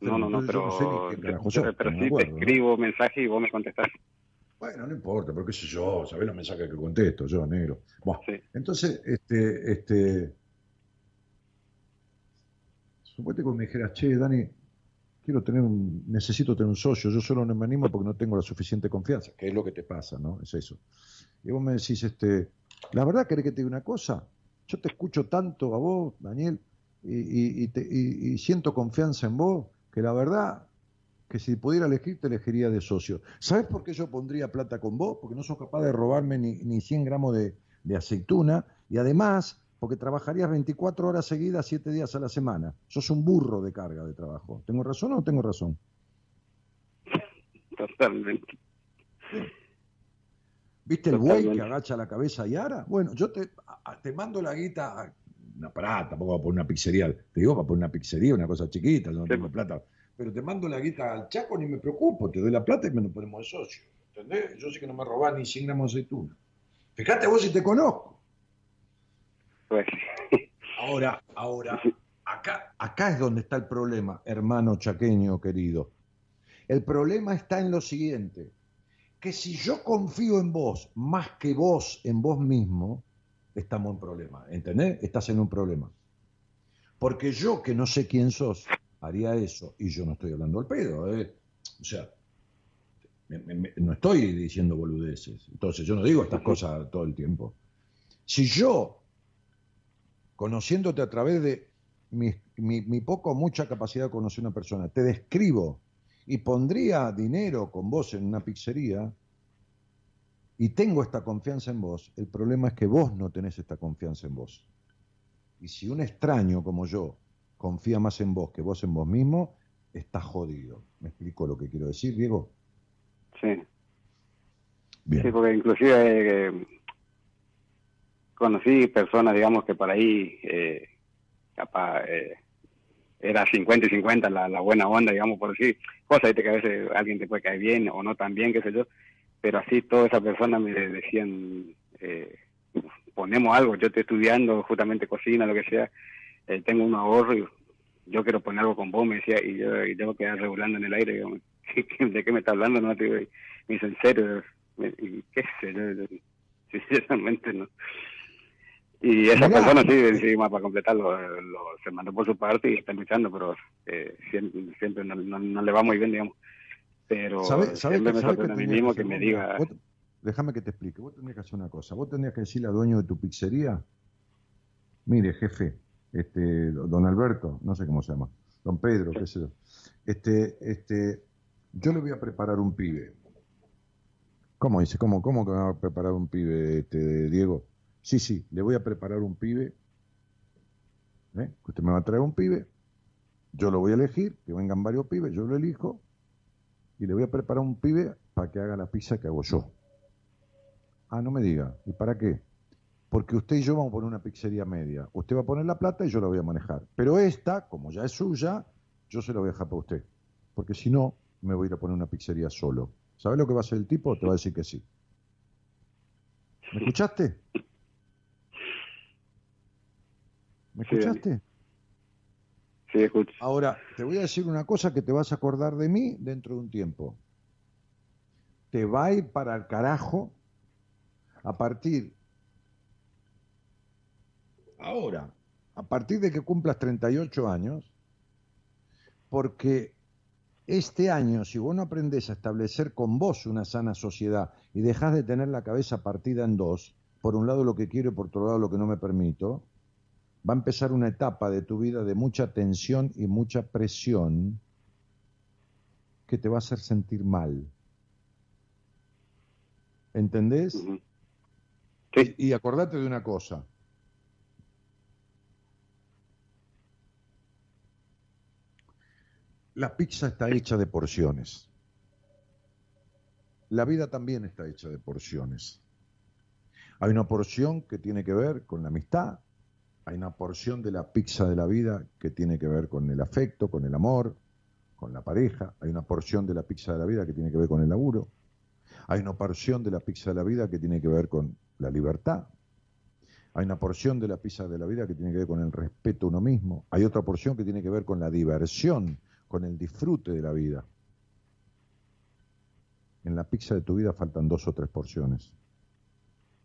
No, no, no, pero, sé ni quién carajo yo- sos, pero no sí te escribo mensaje y vos me contestás. Bueno, no importa, pero qué sé yo, sabés los mensajes que contesto yo, negro. Sí. Entonces, este, este, Suponete que me dijeras, che, Dani, quiero tener un, necesito tener un socio, yo solo no me animo porque no tengo la suficiente confianza, que es lo que te pasa, ¿no? Es eso. Y vos me decís, este, la verdad, ¿querés que te diga una cosa? Yo te escucho tanto a vos, Daniel, y, y siento confianza en vos, que la verdad que si pudiera elegir, te elegiría de socio. ¿Sabes por qué yo pondría plata con vos? Porque no sos capaz de robarme ni, ni 100 gramos de, de, aceituna y además porque trabajarías 24 horas seguidas, 7 días a la semana. Sos un burro de carga de trabajo. ¿Tengo razón o no tengo razón? Totalmente. ¿Viste el buey que agacha la cabeza y ara? Bueno, yo te, te mando la guita, una parada, tampoco va a poner una pizzería, te digo, va a poner una pizzería, una cosa chiquita, no tengo plata pero te mando la guita al Chaco, ni me preocupo, te doy la plata y me lo ponemos de socio. ¿Entendés? Yo sé que no me robás ni 100 gramos de aceituna. Fíjate vos si te conozco. Pues. Ahora, ahora, acá, acá es donde está el problema, hermano chaqueño querido. El problema está en lo siguiente, que si yo confío en vos más que vos en vos mismo, estamos en problema, ¿entendés? Estás en un problema. Porque yo que no sé quién sos, haría eso, y yo no estoy hablando al pedo, ¿eh? o sea, no estoy diciendo boludeces, entonces yo no digo estas cosas todo el tiempo. Si yo, conociéndote a través de mi, mi poco o mucha capacidad de conocer a una persona, te describo y pondría dinero con vos en una pizzería, y tengo esta confianza en vos, el problema es que vos no tenés esta confianza en vos. Y si un extraño como yo confía más en vos que vos en vos mismo, estás jodido. ¿Me explico lo que quiero decir, Diego? Sí. Bien. Sí, porque inclusive eh, conocí personas, digamos, que por ahí eh, capaz eh, era 50 y 50 la, la, buena onda, digamos, por decir cosas, que a veces alguien te puede caer bien o no tan bien, qué sé yo, pero así todas esas personas me decían, ponemos algo, yo estoy estudiando justamente cocina, lo que sea, eh, tengo un ahorro y yo quiero poner algo con vos, me decía, y yo tengo que quedar regulando en el aire, ¿de qué me está hablando? No, me dice, ¿en serio? Y, ¿Qué sé yo? Sinceramente no. Y esa persona sí, sí, para completarlo, lo, se mandó por su parte y está luchando, pero eh, siempre, siempre no, no, le va muy bien, digamos. Pero ¿Sabe, siempre me sorprende a mí mismo que, me diga... déjame que te explique, vos tendrías que hacer una cosa, vos tendrías que decirle al dueño de tu pizzería, mire jefe, este, don Alberto, no sé cómo se llama, don Pedro, qué sé yo. Este, este, yo le voy a preparar un pibe. ¿Cómo dice? ¿Cómo, cómo que me va a preparar un pibe, este, Diego? Sí, sí, le voy a preparar un pibe. ¿eh? Usted me va a traer un pibe, yo lo voy a elegir, que vengan varios pibes, yo lo elijo, y le voy a preparar un pibe para que haga la pizza que hago yo. Ah, no me diga, ¿y para qué? porque usted y yo vamos a poner una pizzería media. Usted va a poner la plata y yo la voy a manejar. Pero esta, como ya es suya, yo se la voy a dejar para usted. Porque si no, me voy a ir a poner una pizzería solo. ¿Sabes lo que va a hacer el tipo? Te va a decir que sí. ¿Me escuchaste? ¿Me escuchaste? Sí, escucho. Ahora, te voy a decir una cosa que te vas a acordar de mí dentro de un tiempo. Te va a ir para el carajo a partir ahora, a partir de que cumplas 38 años, porque este año, si vos no aprendes a establecer con vos una sana sociedad y dejás de tener la cabeza partida en dos, por un lado lo que quiero y por otro lado lo que no me permito, va a empezar una etapa de tu vida de mucha tensión y mucha presión que te va a hacer sentir mal. ¿Entendés? y acordate de una cosa, La pizza está hecha de porciones. La vida también está hecha de porciones. Hay una porción que tiene que ver con la amistad, hay una porción de la pizza de la vida que tiene que ver con el afecto, con el amor, con la pareja, hay una porción de la pizza de la vida que tiene que ver con el laburo, hay una porción de la pizza de la vida que tiene que ver con la libertad, hay una porción de la pizza de la vida que tiene que ver con el respeto a uno mismo, hay otra porción que tiene que ver con la diversión con el disfrute de la vida. En la pizza de tu vida faltan dos o tres porciones,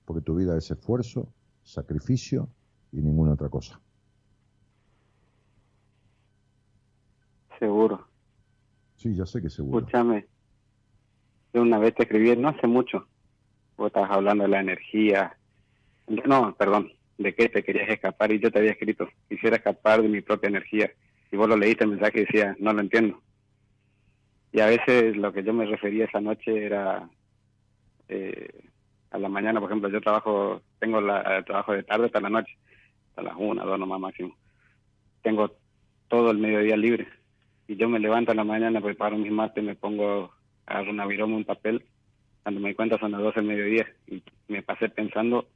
porque tu vida es esfuerzo, sacrificio y ninguna otra cosa. Seguro. Sí, ya sé que seguro. Escúchame. Yo una vez te escribí, no hace mucho. Vos estabas hablando de la energía. No, perdón. De qué te querías escapar y yo te había escrito. Quisiera escapar de mi propia energía. Y vos lo leíste el mensaje y decía, no lo entiendo. Y a veces lo que yo me refería esa noche era eh, a la mañana, por ejemplo, yo trabajo, tengo la, trabajo de tarde hasta la noche, hasta las una, dos nomás máximo. Tengo todo el mediodía libre. Y yo me levanto a la mañana, preparo mis mates, me pongo, agarro una viroma, un papel. Cuando me di cuenta son las 12 del mediodía. Y me pasé pensando,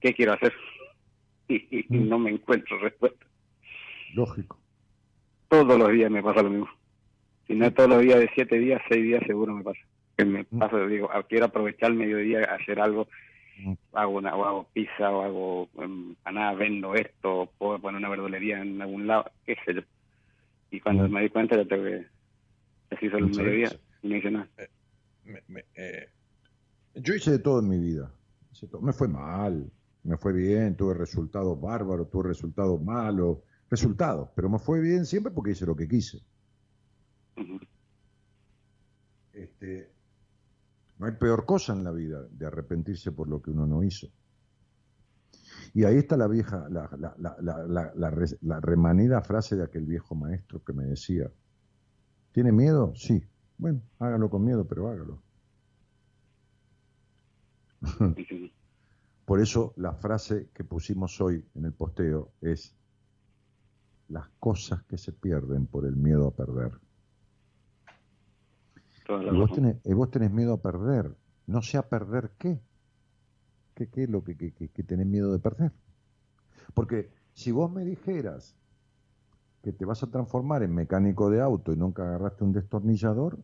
¿qué quiero hacer? y no me encuentro respuesta. Lógico. Todos los días me pasa lo mismo. Si no es todos los días de siete días, seis días seguro me pasa. Que me Mm. pasa, digo, ah, quiero aprovechar el mediodía, hacer algo, Mm. Hago una, o hago pizza, o hago empanada, vendo esto, puedo poner una verdulería en algún lado, qué sé yo. Y cuando me di cuenta ya tengo que, se hizo el mediodía y no hice nada. Me- me- eh, yo hice de todo en mi vida. Me fue mal, me fue bien, tuve resultados bárbaros, tuve resultados malos, resultados, pero me fue bien siempre porque hice lo que quise. Este, no hay peor cosa en la vida de arrepentirse por lo que uno no hizo. Y ahí está la vieja, la, la, la, la, la, la re- la remanida frase de aquel viejo maestro que me decía, ¿tiene miedo? Sí. Bueno, hágalo con miedo, pero hágalo. Por eso la frase que pusimos hoy en el posteo es las cosas que se pierden por el miedo a perder. Toda la Y vos tenés, y vos tenés miedo a perder. No sé a perder qué. ¿Qué, qué es lo que, que, que- que tenés miedo de perder? Porque si vos me dijeras que te vas a transformar en mecánico de auto y nunca agarraste un destornillador,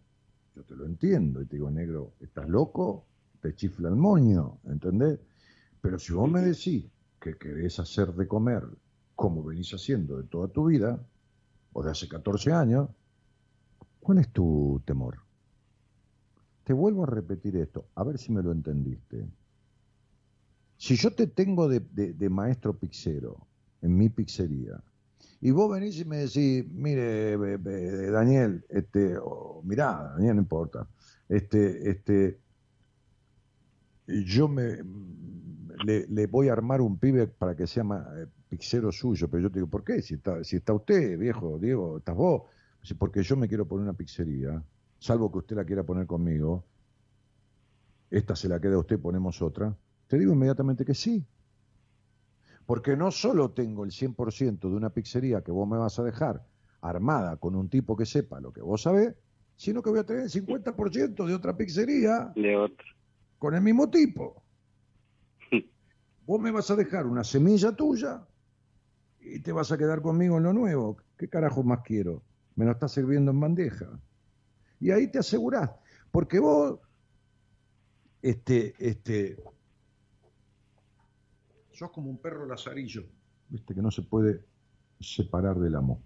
yo te lo entiendo y te digo, negro, ¿estás loco? Te chifla el moño, ¿entendés? Pero si vos me decís que querés hacer de comer como venís haciendo de toda tu vida, o de hace 14 años, ¿cuál es tu temor? Te vuelvo a repetir esto, a ver si me lo entendiste. Si yo te tengo de, maestro pixero en mi pizzería, y vos venís y me decís, mire, Daniel, este, o mirá, Daniel, no importa, este, este, yo me le, voy a armar un pibe para que sea ma- eh, pixero suyo, pero yo te digo, ¿por qué? Si está, si está usted, viejo, Diego, estás vos, porque yo me quiero poner una pizzería, salvo que usted la quiera poner conmigo, esta se la queda a usted, ponemos otra, te digo inmediatamente que sí. Porque no solo tengo el 100% de una pizzería que vos me vas a dejar armada con un tipo que sepa lo que vos sabés, sino que voy a tener el 50% de otra pizzería De otro. con el mismo tipo. Vos me vas a dejar una semilla tuya y te vas a quedar conmigo en lo nuevo. ¿Qué carajo más quiero? Me lo estás sirviendo en bandeja. Y ahí te asegurás. Porque vos, este, este, sos como un perro lazarillo, viste, que no se puede separar del amo.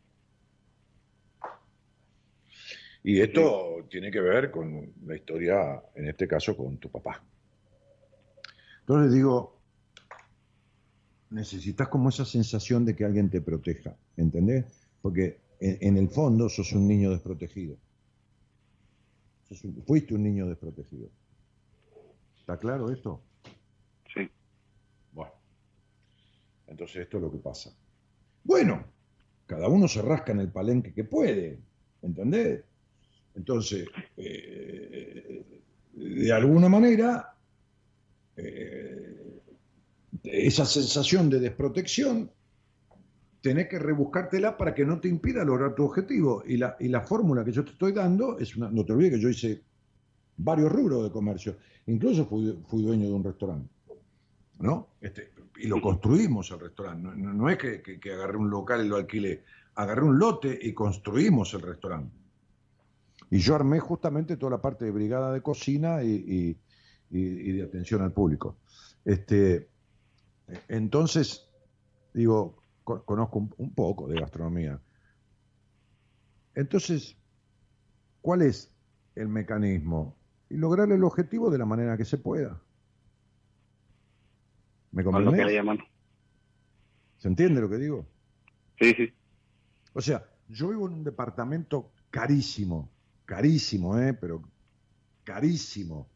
Y esto tiene que ver con la historia, en este caso, con tu papá. Entonces digo, necesitas como esa sensación de que alguien te proteja, ¿entendés? Porque en, en el fondo sos un niño desprotegido. Fuiste un niño desprotegido. ¿Está claro esto? Sí. Bueno, entonces esto es lo que pasa. Bueno, cada uno se rasca en el palenque que puede, ¿entendés? Entonces, eh, de alguna manera, eh, esa sensación de desprotección, tenés que rebuscártela para que no te impida lograr tu objetivo. Y la, y la fórmula que yo te estoy dando es una, no te olvides que yo hice varios rubros de comercio, incluso fui, fui dueño de un restaurante. ¿no? Este, y lo construimos el restaurante. No, no- es que, que- que agarré un local y lo alquilé. Agarré un lote y construimos el restaurante. Y yo armé justamente toda la parte de brigada de cocina y, y- y- de atención al público. Este, entonces, digo, conozco un, un poco de gastronomía. Entonces, ¿cuál es el mecanismo? Y lograr el objetivo de la manera que se pueda. ¿Me Con lo que le comprendés? llaman. ¿Se entiende lo que digo? Sí, sí. O sea, yo vivo en un departamento carísimo, carísimo, ¿eh? Pero carísimo.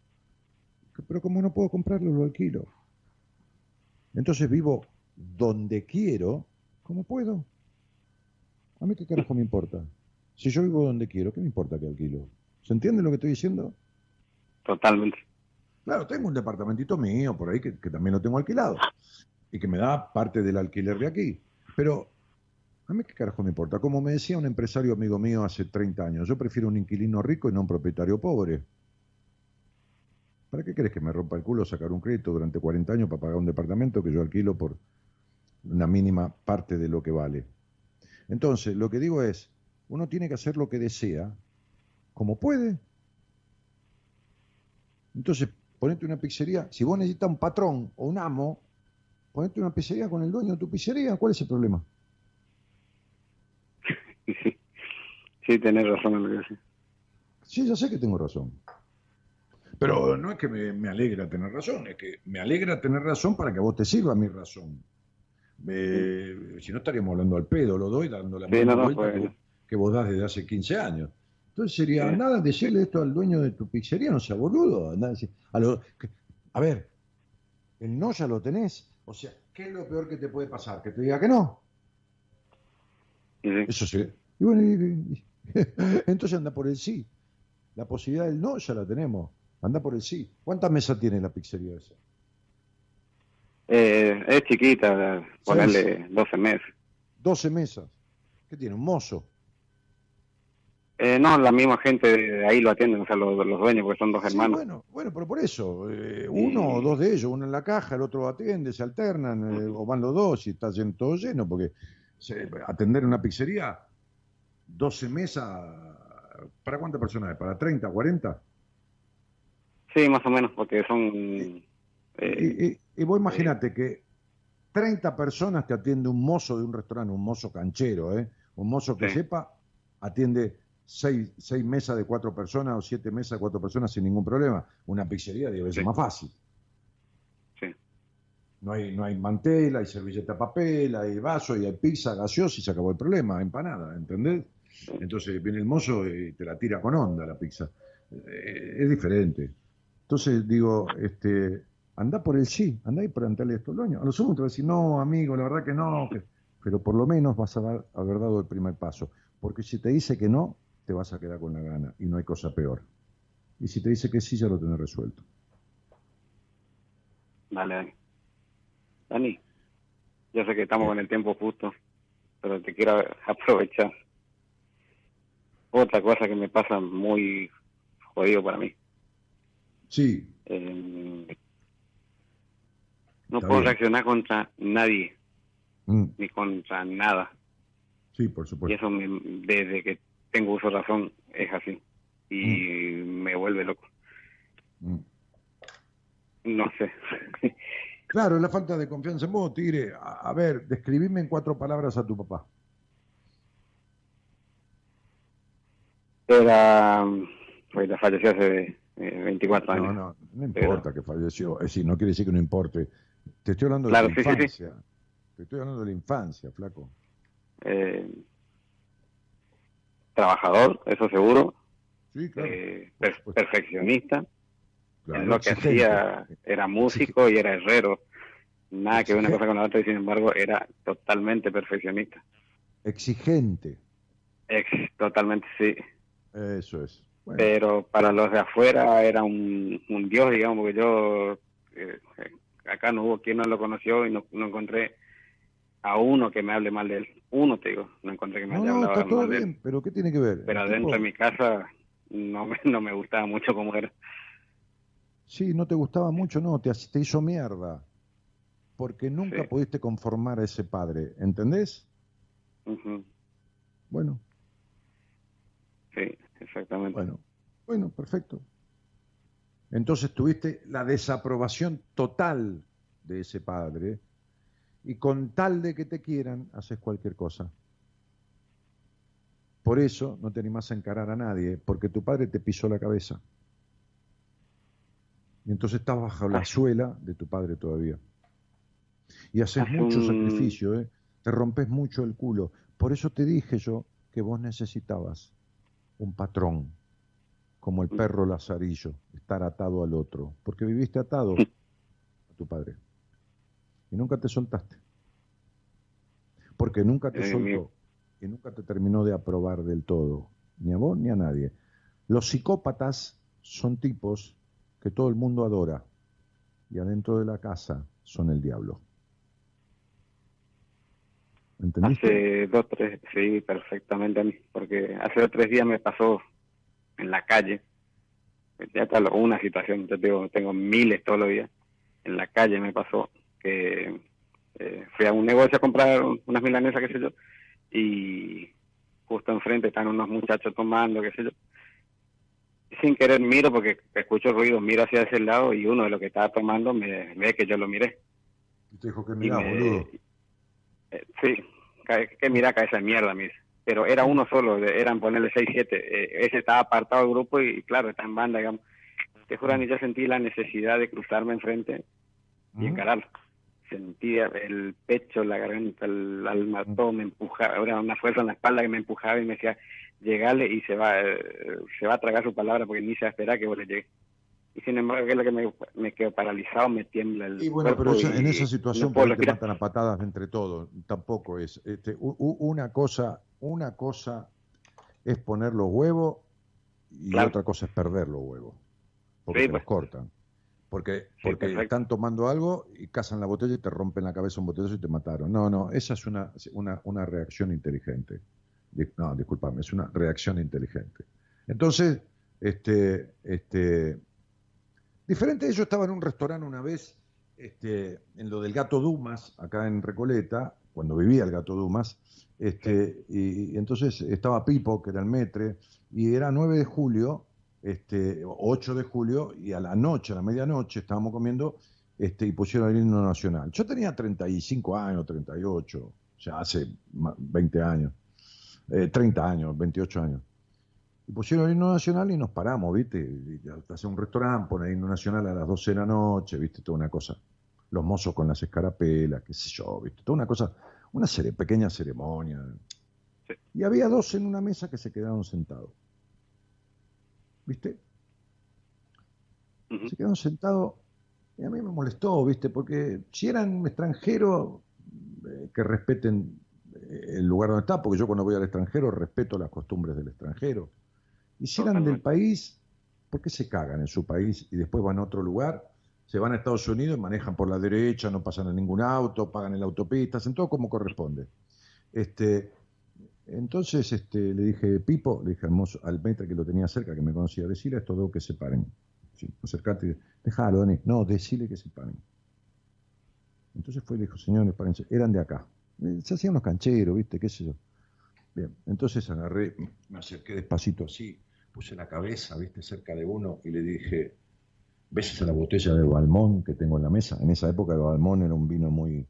Pero como no puedo comprarlo, lo alquilo. Entonces vivo donde quiero, como puedo. A mí qué carajo me importa. Si yo vivo donde quiero, ¿qué me importa que alquilo? ¿Se entiende lo que estoy diciendo? Totalmente. Claro, tengo un departamentito mío por ahí que, que también lo tengo alquilado y que me da parte del alquiler de aquí. Pero a mí qué carajo me importa. Como me decía un empresario amigo mío hace 30 años, yo prefiero un inquilino rico y no un propietario pobre. ¿Para qué crees que me rompa el culo sacar un crédito durante 40 años para pagar un departamento que yo alquilo por una mínima parte de lo que vale? Entonces, lo que digo es, uno tiene que hacer lo que desea, como puede. Entonces, ponete una pizzería, si vos necesitas un patrón o un amo, ponete una pizzería con el dueño de tu pizzería, ¿cuál es el problema? Sí, sí tenés razón en lo que decís. Sí, ya sé que tengo razón. Pero no es que me, me alegra tener razón, es que me alegra tener razón para que a vos te sirva mi razón. Eh, Si no estaríamos hablando al pedo, lo doy dando la Sí, misma no, no, vuelta pues- que, vos, que vos das desde hace 15 años. Entonces sería, Sí. nada, decirle esto al dueño de tu pizzería, no sea boludo. andá a lo- que- a ver, el no ya lo tenés. O sea, ¿qué es lo peor que te puede pasar? Que te diga que no. Sí. Eso sí. Y bueno, y- y- entonces anda por el sí. La posibilidad del no ya la tenemos. Anda por el sí. ¿Cuántas mesas tiene la pizzería esa? Eh, es chiquita, ponerle 12 meses. 12 mesas. ¿Qué tiene? ¿Un mozo? Eh, no, la misma gente de ahí lo atienden, o sea, los, los dueños, porque son dos Sí, hermanos. bueno, bueno, pero por eso. eh, uno o dos de ellos, uno en la caja, el otro atiende, se alternan, eh, o van los dos y está lleno, todo lleno, porque se- atender una pizzería, 12 mesas, ¿para cuántas personas? ¿Para 30, 40? Sí, más o menos, porque son... eh, Y, y- y vos imagínate que 30 personas te atiende un mozo de un restaurante, un mozo canchero, ¿eh? Un mozo que Sí. sepa, atiende seis, seis mesas de cuatro personas o siete mesas de cuatro personas sin ningún problema. Una pizzería veces Sí. más fácil. Sí. No hay, no hay mantel, hay servilleta de papel, hay vaso, y hay pizza, gaseosa y se acabó el problema, empanada, ¿entendés? Entonces viene el mozo y te la tira con onda la pizza. Eh, es diferente. Entonces digo, este, anda por el sí, anda y preguntarle esto al dueño. A lo sumo te va a decir, no, amigo, la verdad que no, que- pero por lo menos vas a dar- haber dado el primer paso. Porque si te dice que no, te vas a quedar con la gana y no hay cosa peor. Y si te dice que sí, ya lo tenés resuelto. Dale, Dani. Dani, yo sé que estamos en el tiempo justo, pero te quiero aprovechar. Otra cosa que me pasa muy jodido para mí. Sí, Eh, no Está puedo bien. reaccionar contra nadie, mm, ni contra nada. sí, por Y supuesto. eso me- desde que tengo uso de razón es así. Y me vuelve loco. Mm. No sé. Claro, la falta de confianza en vos, Tigre. A, a ver, describime en cuatro palabras a tu papá. Era. Pues falleció hace eh, 24 años. No, no, no Pero- importa que falleció. Es decir, no quiere decir que no importe. Te estoy hablando de tu sí, sí, sí. infancia. Te estoy hablando de la infancia, flaco. Eh, trabajador, eso seguro. Sí, claro. eh, per- perfeccionista. claro, en lo que hacía era músico y era herrero. Nada que ver una cosa con la otra y sin embargo era totalmente perfeccionista. Exigente. Ex, totalmente sí. Eso es. Bueno, Pero para los de afuera era un, un dios, digamos, porque yo eh, acá no hubo quien no lo conoció y no, no encontré a uno que me hable mal de él. Uno, te digo, no encontré que me no, haya no, hablado está todo mal de él. bien, pero ¿qué tiene que ver? Pero adentro tipo- de mi casa no me, no me gustaba mucho cómo era. Sí, no te gustaba mucho, no, te, te hizo mierda. Porque nunca Sí. pudiste conformar a ese padre, ¿entendés? Ujú, Bueno, Sí, exactamente. bueno, bueno, perfecto. Entonces tuviste la desaprobación total de ese padre y con tal de que te quieran, haces cualquier cosa. Por eso no te animás a encarar a nadie, porque tu padre te pisó la cabeza. Y entonces estás bajo la suela de tu padre todavía. Y haces Hace mucho sacrificio, ¿eh? te rompes mucho el culo. Por eso te dije yo que vos necesitabas un patrón, como el perro lazarillo, estar atado al otro, porque viviste atado a tu padre y nunca te soltaste. Porque nunca te Eh, soltó y nunca te terminó de aprobar del todo, ni a vos ni a nadie. Los psicópatas son tipos que todo el mundo adora y adentro de la casa son el diablo. ¿Entendiste? Hace dos, tres, sí, perfectamente a mí, porque hace dos, tres días me pasó en la calle, ya está una situación, yo tengo, tengo miles todos los días, en la calle me pasó que eh, fui a un negocio a comprar un- unas milanesas, qué sé yo, y justo enfrente están unos muchachos tomando, qué sé yo, sin querer miro porque escucho ruido, miro hacia ese lado y uno de los que estaba tomando me ve que yo lo miré. Y te dijo que me- boludo. eh, sí, que, que mira acá esa mierda, me dice. Pero era uno solo, eran ponerle 6, 7. Eh, ese estaba apartado del grupo y claro, está en banda, digamos. Te juro, ni yo sentí la necesidad de cruzarme enfrente y encararlo. Sentía el pecho, la garganta, el alma, todo me empujaba. Era una fuerza en la espalda que me empujaba y me decía, llegale y se va, eh, se va a tragar su palabra porque ni se va a esperar que vos le llegues. Y sin embargo, es lo que me, me quedo paralizado, me tiembla el Y bueno, pero en esa situación no te matan a patadas entre todos. Tampoco es. Este, u- u- una cosa, una cosa es poner los huevos y Claro. otra cosa es perder los huevos. Porque Sí, te pues. los cortan. Porque, Sí, porque perfecto. están tomando algo y cazan la botella y te rompen la cabeza un botellazo y te mataron. No, no, esa es una, una, una reacción inteligente. No, discúlpame, es una reacción inteligente. Entonces, este, este, diferente, yo estaba en un restaurante una vez, este, en lo del Gato Dumas, acá en Recoleta, cuando vivía el Gato Dumas, este, y, y entonces estaba Pipo, que era el metre, y era 9 de julio, este, 8 de julio, y a la noche, a la medianoche, estábamos comiendo, este, y pusieron el himno nacional. Yo tenía 35 años, 38, o sea, hace ma- 20 años, eh, 30 años, 28 años. Y pusieron el himno nacional y nos paramos, ¿viste? Y ya Hace un restaurante, pone el himno nacional a las 12 de la noche, ¿viste? Toda una cosa. Los mozos con las escarapelas, qué sé yo, ¿viste? Toda una cosa, una cere- pequeña ceremonia. Sí. Y había dos en una mesa que se quedaron sentados. ¿Viste? Se quedaron sentados y a mí me molestó, ¿viste? Porque si eran extranjeros, eh, que respeten eh, el lugar donde está, porque yo cuando voy al extranjero respeto las costumbres del extranjero. Y si eran del Totalmente. país, ¿por qué se cagan en su país y después van a otro lugar? Se van a Estados Unidos y manejan por la derecha, no pasan a ningún auto, pagan en la autopista, hacen todo como corresponde. Este, entonces este, le dije, Pipo, le dije al, mozo- al metre que lo tenía cerca, que me conocía, decirle a estos dos que se paren. Sí, acercate y déjalo, Dani. No, decirle que se paren. Entonces fue y le dijo, señores, párense. Eran de acá. Eh, Se hacían unos cancheros, ¿viste? ¿Qué sé yo? Bien, entonces agarré, me acerqué despacito así, puse la cabeza, ¿viste? Cerca de uno y le dije, ¿ves esa la botella de Balmón que tengo en la mesa? En esa época el Balmón era un vino muy,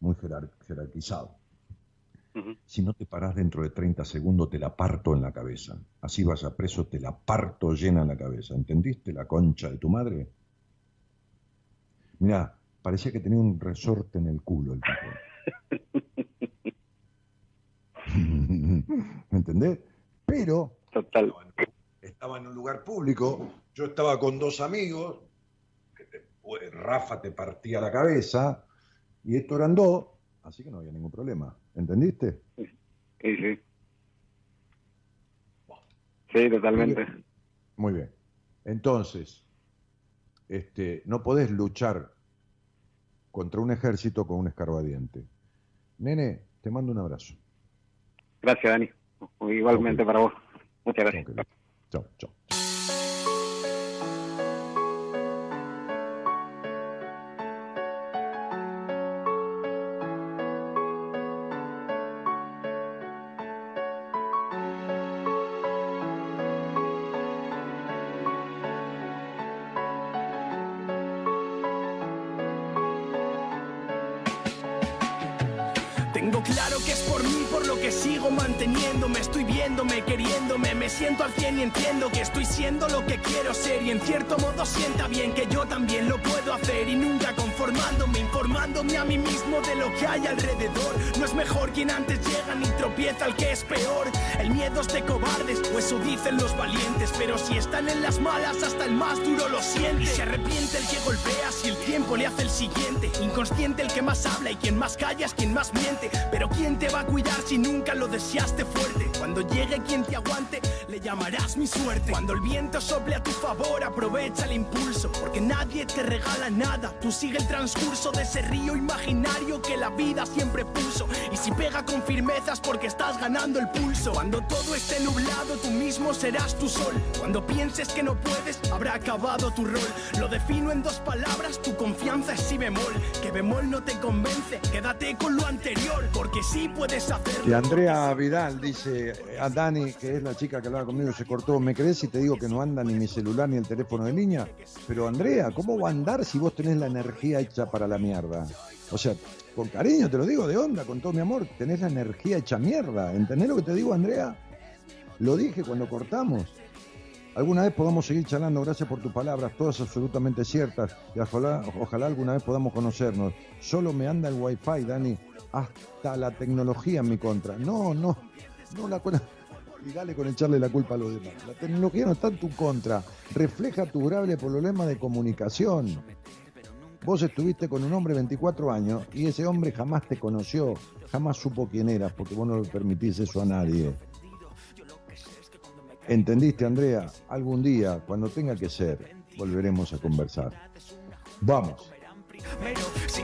muy jerar- jerarquizado. Si no te parás dentro de 30 segundos, te la parto en la cabeza. Así vas a preso, te la parto llena en la cabeza. ¿Entendiste la concha de tu madre? Mira, parecía que tenía un resorte en el culo el tipo. ¿Me entendés? Pero Total. Estaba en, un lugar público, yo estaba con dos amigos, que te- Rafa te partía la cabeza, y estos eran dos, así que no había ningún problema. ¿Entendiste? Sí, sí. Sí, totalmente. Muy bien. Entonces, este, no podés luchar contra un ejército con un escarbadiente. Nene, te mando un abrazo. Gracias, Dani. Igualmente para vos. Muchas gracias. Ciao, ciao. Claro que es por mí por lo que sigo manteniéndome. Estoy viéndome, queriéndome, me siento al cien y entiendo que estoy siendo lo que quiero ser. Y en cierto modo sienta bien que yo también lo puedo hacer. Y nunca conformándome, informándome a mí mismo de lo que hay alrededor. No es mejor quien antes llega ni tropieza al que es peor. El miedo es de cobardes, o eso dicen los valientes. Pero si están en las malas, hasta el más duro lo siente. Y se arrepiente el que golpea si el tiempo le hace el siguiente. Inconsciente el que más habla y quien más calla es quien más miente. Pero ¿quién te va a cuidar si nunca lo deseaste fuerte? Cuando llegue quien te aguante, le llamarás mi suerte. Cuando el viento sople a tu favor, aprovecha el impulso. Porque nadie te regala nada. Tú sigue el transcurso de ese río imaginario que la vida siempre puso. Y si pega con firmezas porque estás ganando el pulso. Cuando todo esté nublado, tú mismo serás tu sol. Cuando pienses que no puedes, habrá acabado tu rol. Lo defino en dos palabras, tu confianza es si bemol. Que bemol no te convence, quédate con lo anterior, porque sí puedes hacerlo. Y Andrea Vidal dice a Dani, que es la chica que hablaba conmigo, se cortó, ¿me crees si te digo que no anda ni mi celular ni el teléfono de línea? Pero Andrea, ¿cómo va a andar si vos tenés la energía hecha para la mierda? O sea, con cariño te lo digo de onda, con todo mi amor, tenés la energía hecha mierda. ¿Entendés lo que te digo, Andrea? Lo dije cuando cortamos. Alguna vez podamos seguir charlando, gracias por tus palabras, todas absolutamente ciertas, y ojalá, ojalá alguna vez podamos conocernos. Solo me anda el wifi, Dani, hasta la tecnología en mi contra. No, no, no la con- y dale con echarle la culpa a los demás. La tecnología no está en tu contra, refleja tu grave problema de comunicación. Vos estuviste con un hombre 24 años y ese hombre jamás te conoció, jamás supo quién eras, porque vos no le permitís eso a nadie. ¿Entendiste, Andrea? Algún día, cuando tenga que ser, volveremos a conversar. Vamos.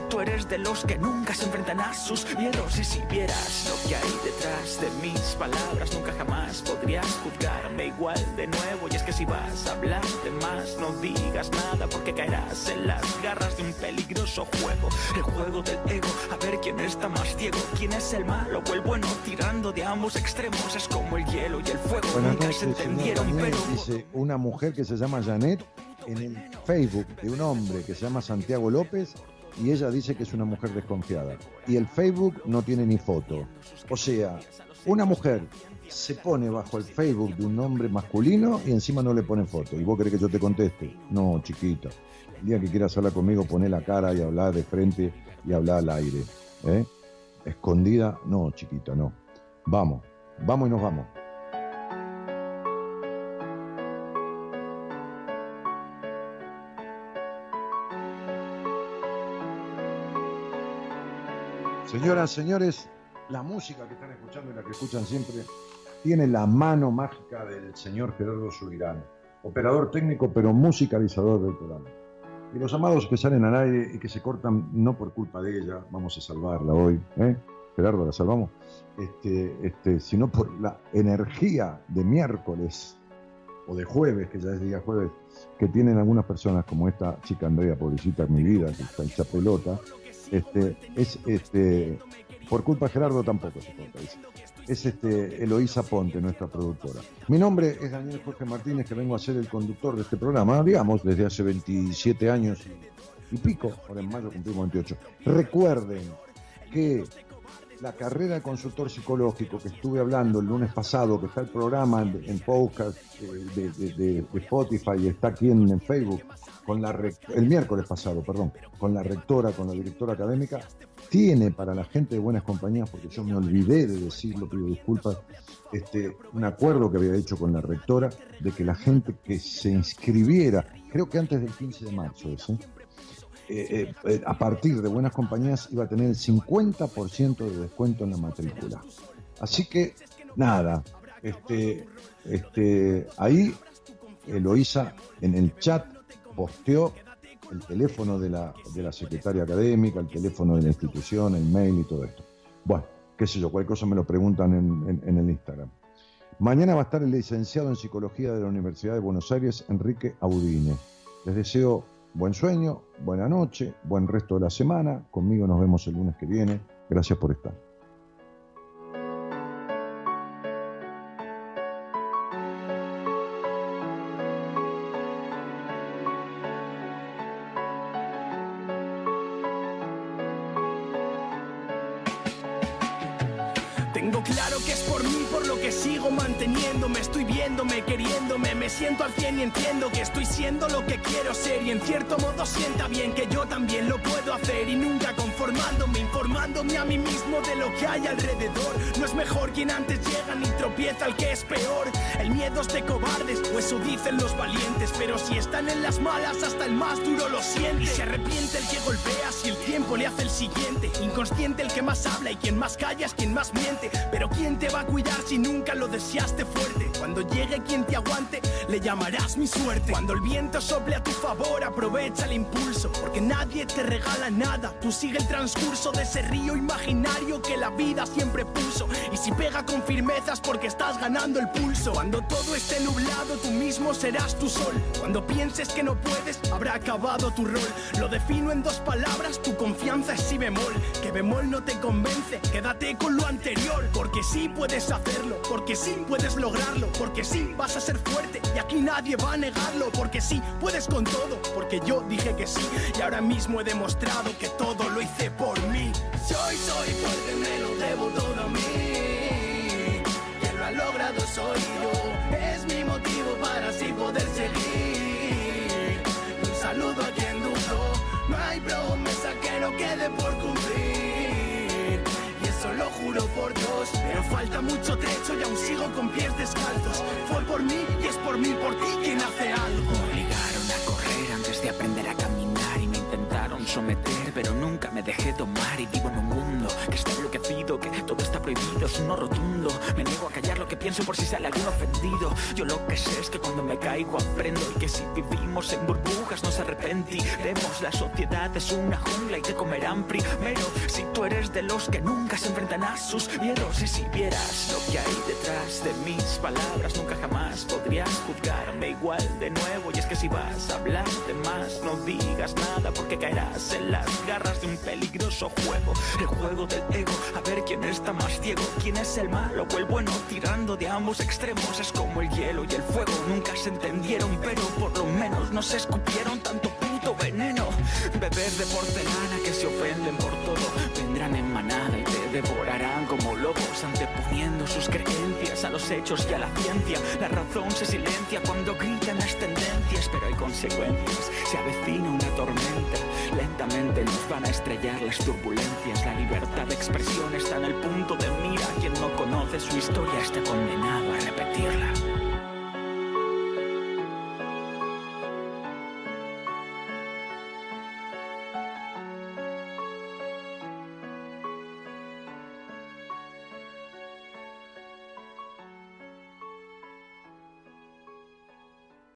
Tú eres de los que nunca se enfrentan a sus miedos y si vieras lo que hay detrás de mis palabras, nunca jamás podrías juzgarme igual de nuevo. Y es que si vas a hablar de más, no digas nada porque caerás en las garras de un peligroso juego. El juego del ego, a ver quién está más ciego, quién es el malo o el bueno, tirando de ambos extremos. Es como el hielo y el fuego, Buenas nunca noches, se entendieron, pero... Dice una mujer que se llama Janet en el Facebook de un hombre que se llama Santiago López y ella dice que es una mujer desconfiada. Y el Facebook no tiene ni foto. O sea, una mujer se pone bajo el Facebook de un hombre masculino y encima no le pone foto. ¿Y vos querés que yo te conteste? No, chiquita. El día que quieras hablar conmigo, poné la cara y hablar de frente y hablar al aire. ¿eh? Escondida, no, chiquita, no. Vamos, vamos y nos vamos. Señoras, señores, la música que están escuchando y la que escuchan siempre tiene la mano mágica del señor Gerardo Subirán, operador técnico pero musicalizador del programa. Y los amados que salen al aire y que se cortan no por culpa de ella, vamos a salvarla hoy, ¿eh? Gerardo, la salvamos, este, este, sino por la energía de miércoles o de jueves, que ya es día jueves, que tienen algunas personas como esta chica Andrea, pobrecita, mi vida, que está hecha pelota, este, es este, por culpa de Gerardo tampoco se corta, dice. Es este Eloísa Ponte, nuestra productora. Mi nombre es Daniel Jorge Martínez, que vengo a ser el conductor de este programa, digamos, desde hace 27 años y pico, ahora en mayo cumplimos 28. Recuerden que la carrera de consultor psicológico que estuve hablando el lunes pasado, que está el programa en, podcast eh, de, Spotify y está aquí en, Facebook, con la el miércoles pasado, perdón, con la rectora, con la directora académica, tiene para la gente de buenas compañías, porque yo me olvidé de decirlo, pido disculpas, este, un acuerdo que había hecho con la rectora de que la gente que se inscribiera, creo que antes del 15 de marzo, ese, eh, eh, eh, a partir de buenas compañías iba a tener el 50% de descuento en la matrícula. Así que, nada, este, este, ahí Eloísa en el chat posteó el teléfono de la, de la secretaria académica, el teléfono de la institución, el mail y todo esto. Bueno, qué sé yo, cualquier cosa me lo preguntan en, en- en el Instagram. Mañana va a estar el licenciado en psicología de la Universidad de Buenos Aires, Enrique Audine. Les deseo buen sueño, buena noche, buen resto de la semana. Conmigo nos vemos el lunes que viene. Gracias por estar. Tengo claro que es por mí por lo que sigo manteniéndome. Estoy viéndome, me siento al cien y entiendo que estoy siendo lo que quiero ser. Y en cierto modo sienta bien que yo también lo puedo hacer. Y nunca conformándome, informándome a mí mismo de lo que hay alrededor. No es mejor quien antes llega ni tropieza el que es peor. El miedo es de cobardes, o eso dicen los valientes. Pero si están en las malas, hasta el más duro lo siente. Y se arrepiente el que golpea si el tiempo le hace el siguiente. Inconsciente el que más habla y quien más calla es quien más miente. Pero ¿quién te va a cuidar si nunca lo deseaste fuerte? Cuando llegue quien te aguante, le llamarás mi suerte. Cuando el viento sople a tu favor, aprovecha el impulso. Porque nadie te regala nada. Tú sigue el transcurso de ese río imaginario que la vida siempre puso. Y si pega con firmeza es porque estás ganando el pulso. Cuando todo esté nublado, tú mismo serás tu sol. Cuando pienses que no puedes, habrá acabado tu rol. Lo defino en dos palabras, tu confianza es si bemol. Que bemol no te convence, quédate con lo anterior. Porque sí puedes hacerlo, porque sí puedes lograrlo, porque sí vas a ser fuerte y aquí nadie va a negarlo. Porque sí puedes con todo, porque yo dije que sí. Y ahora mismo he demostrado que todo lo hice por mí. Si hoy soy fuerte, me lo debo todo a mí. Quien lo ha logrado soy yo, es mi motivo para así poder seguir. No quede por cumplir. Y eso lo juro por Dios, pero falta mucho trecho y aún sigo con pies descalzos. Fue por mí y es por mí, por ti quien hace algo. Me obligaron a correr antes de aprender a caminar y me intentaron someter, pero nunca me dejé tomar y vivo en un mundo que está está prohibido, es un no rotundo. Me niego a callar lo que pienso por si sale algún ofendido. Yo lo que sé es que cuando me caigo aprendo y que si vivimos en burbujas nos arrepentiremos. La sociedad es una jungla y te comerán primero. Si tú eres de los que nunca se enfrentan a sus miedos y si vieras lo que hay detrás de mis palabras, nunca jamás podrías juzgarme igual de nuevo. Y es que si vas a hablar de más, no digas nada porque caerás en las garras de un peligroso juego. El juego del ego, a ver quién está más quién es el malo o el bueno, tirando de ambos extremos. Es como el hielo y el fuego, nunca se entendieron, pero por lo menos no se escupieron tanto puto veneno. Bebés de porcelana que se ofenden por todo, vendrán en manada y te devorarán como lobos, anteponiendo sus creencias a los hechos y a la ciencia. La razón se silencia cuando gritan las tendencias, pero hay consecuencias. Se avecina una tormenta, lentamente nos van a estrellar las turbulencias. La libertad de expresión está en el punto de mira. Quien no conoce su historia está condenado a repetirla.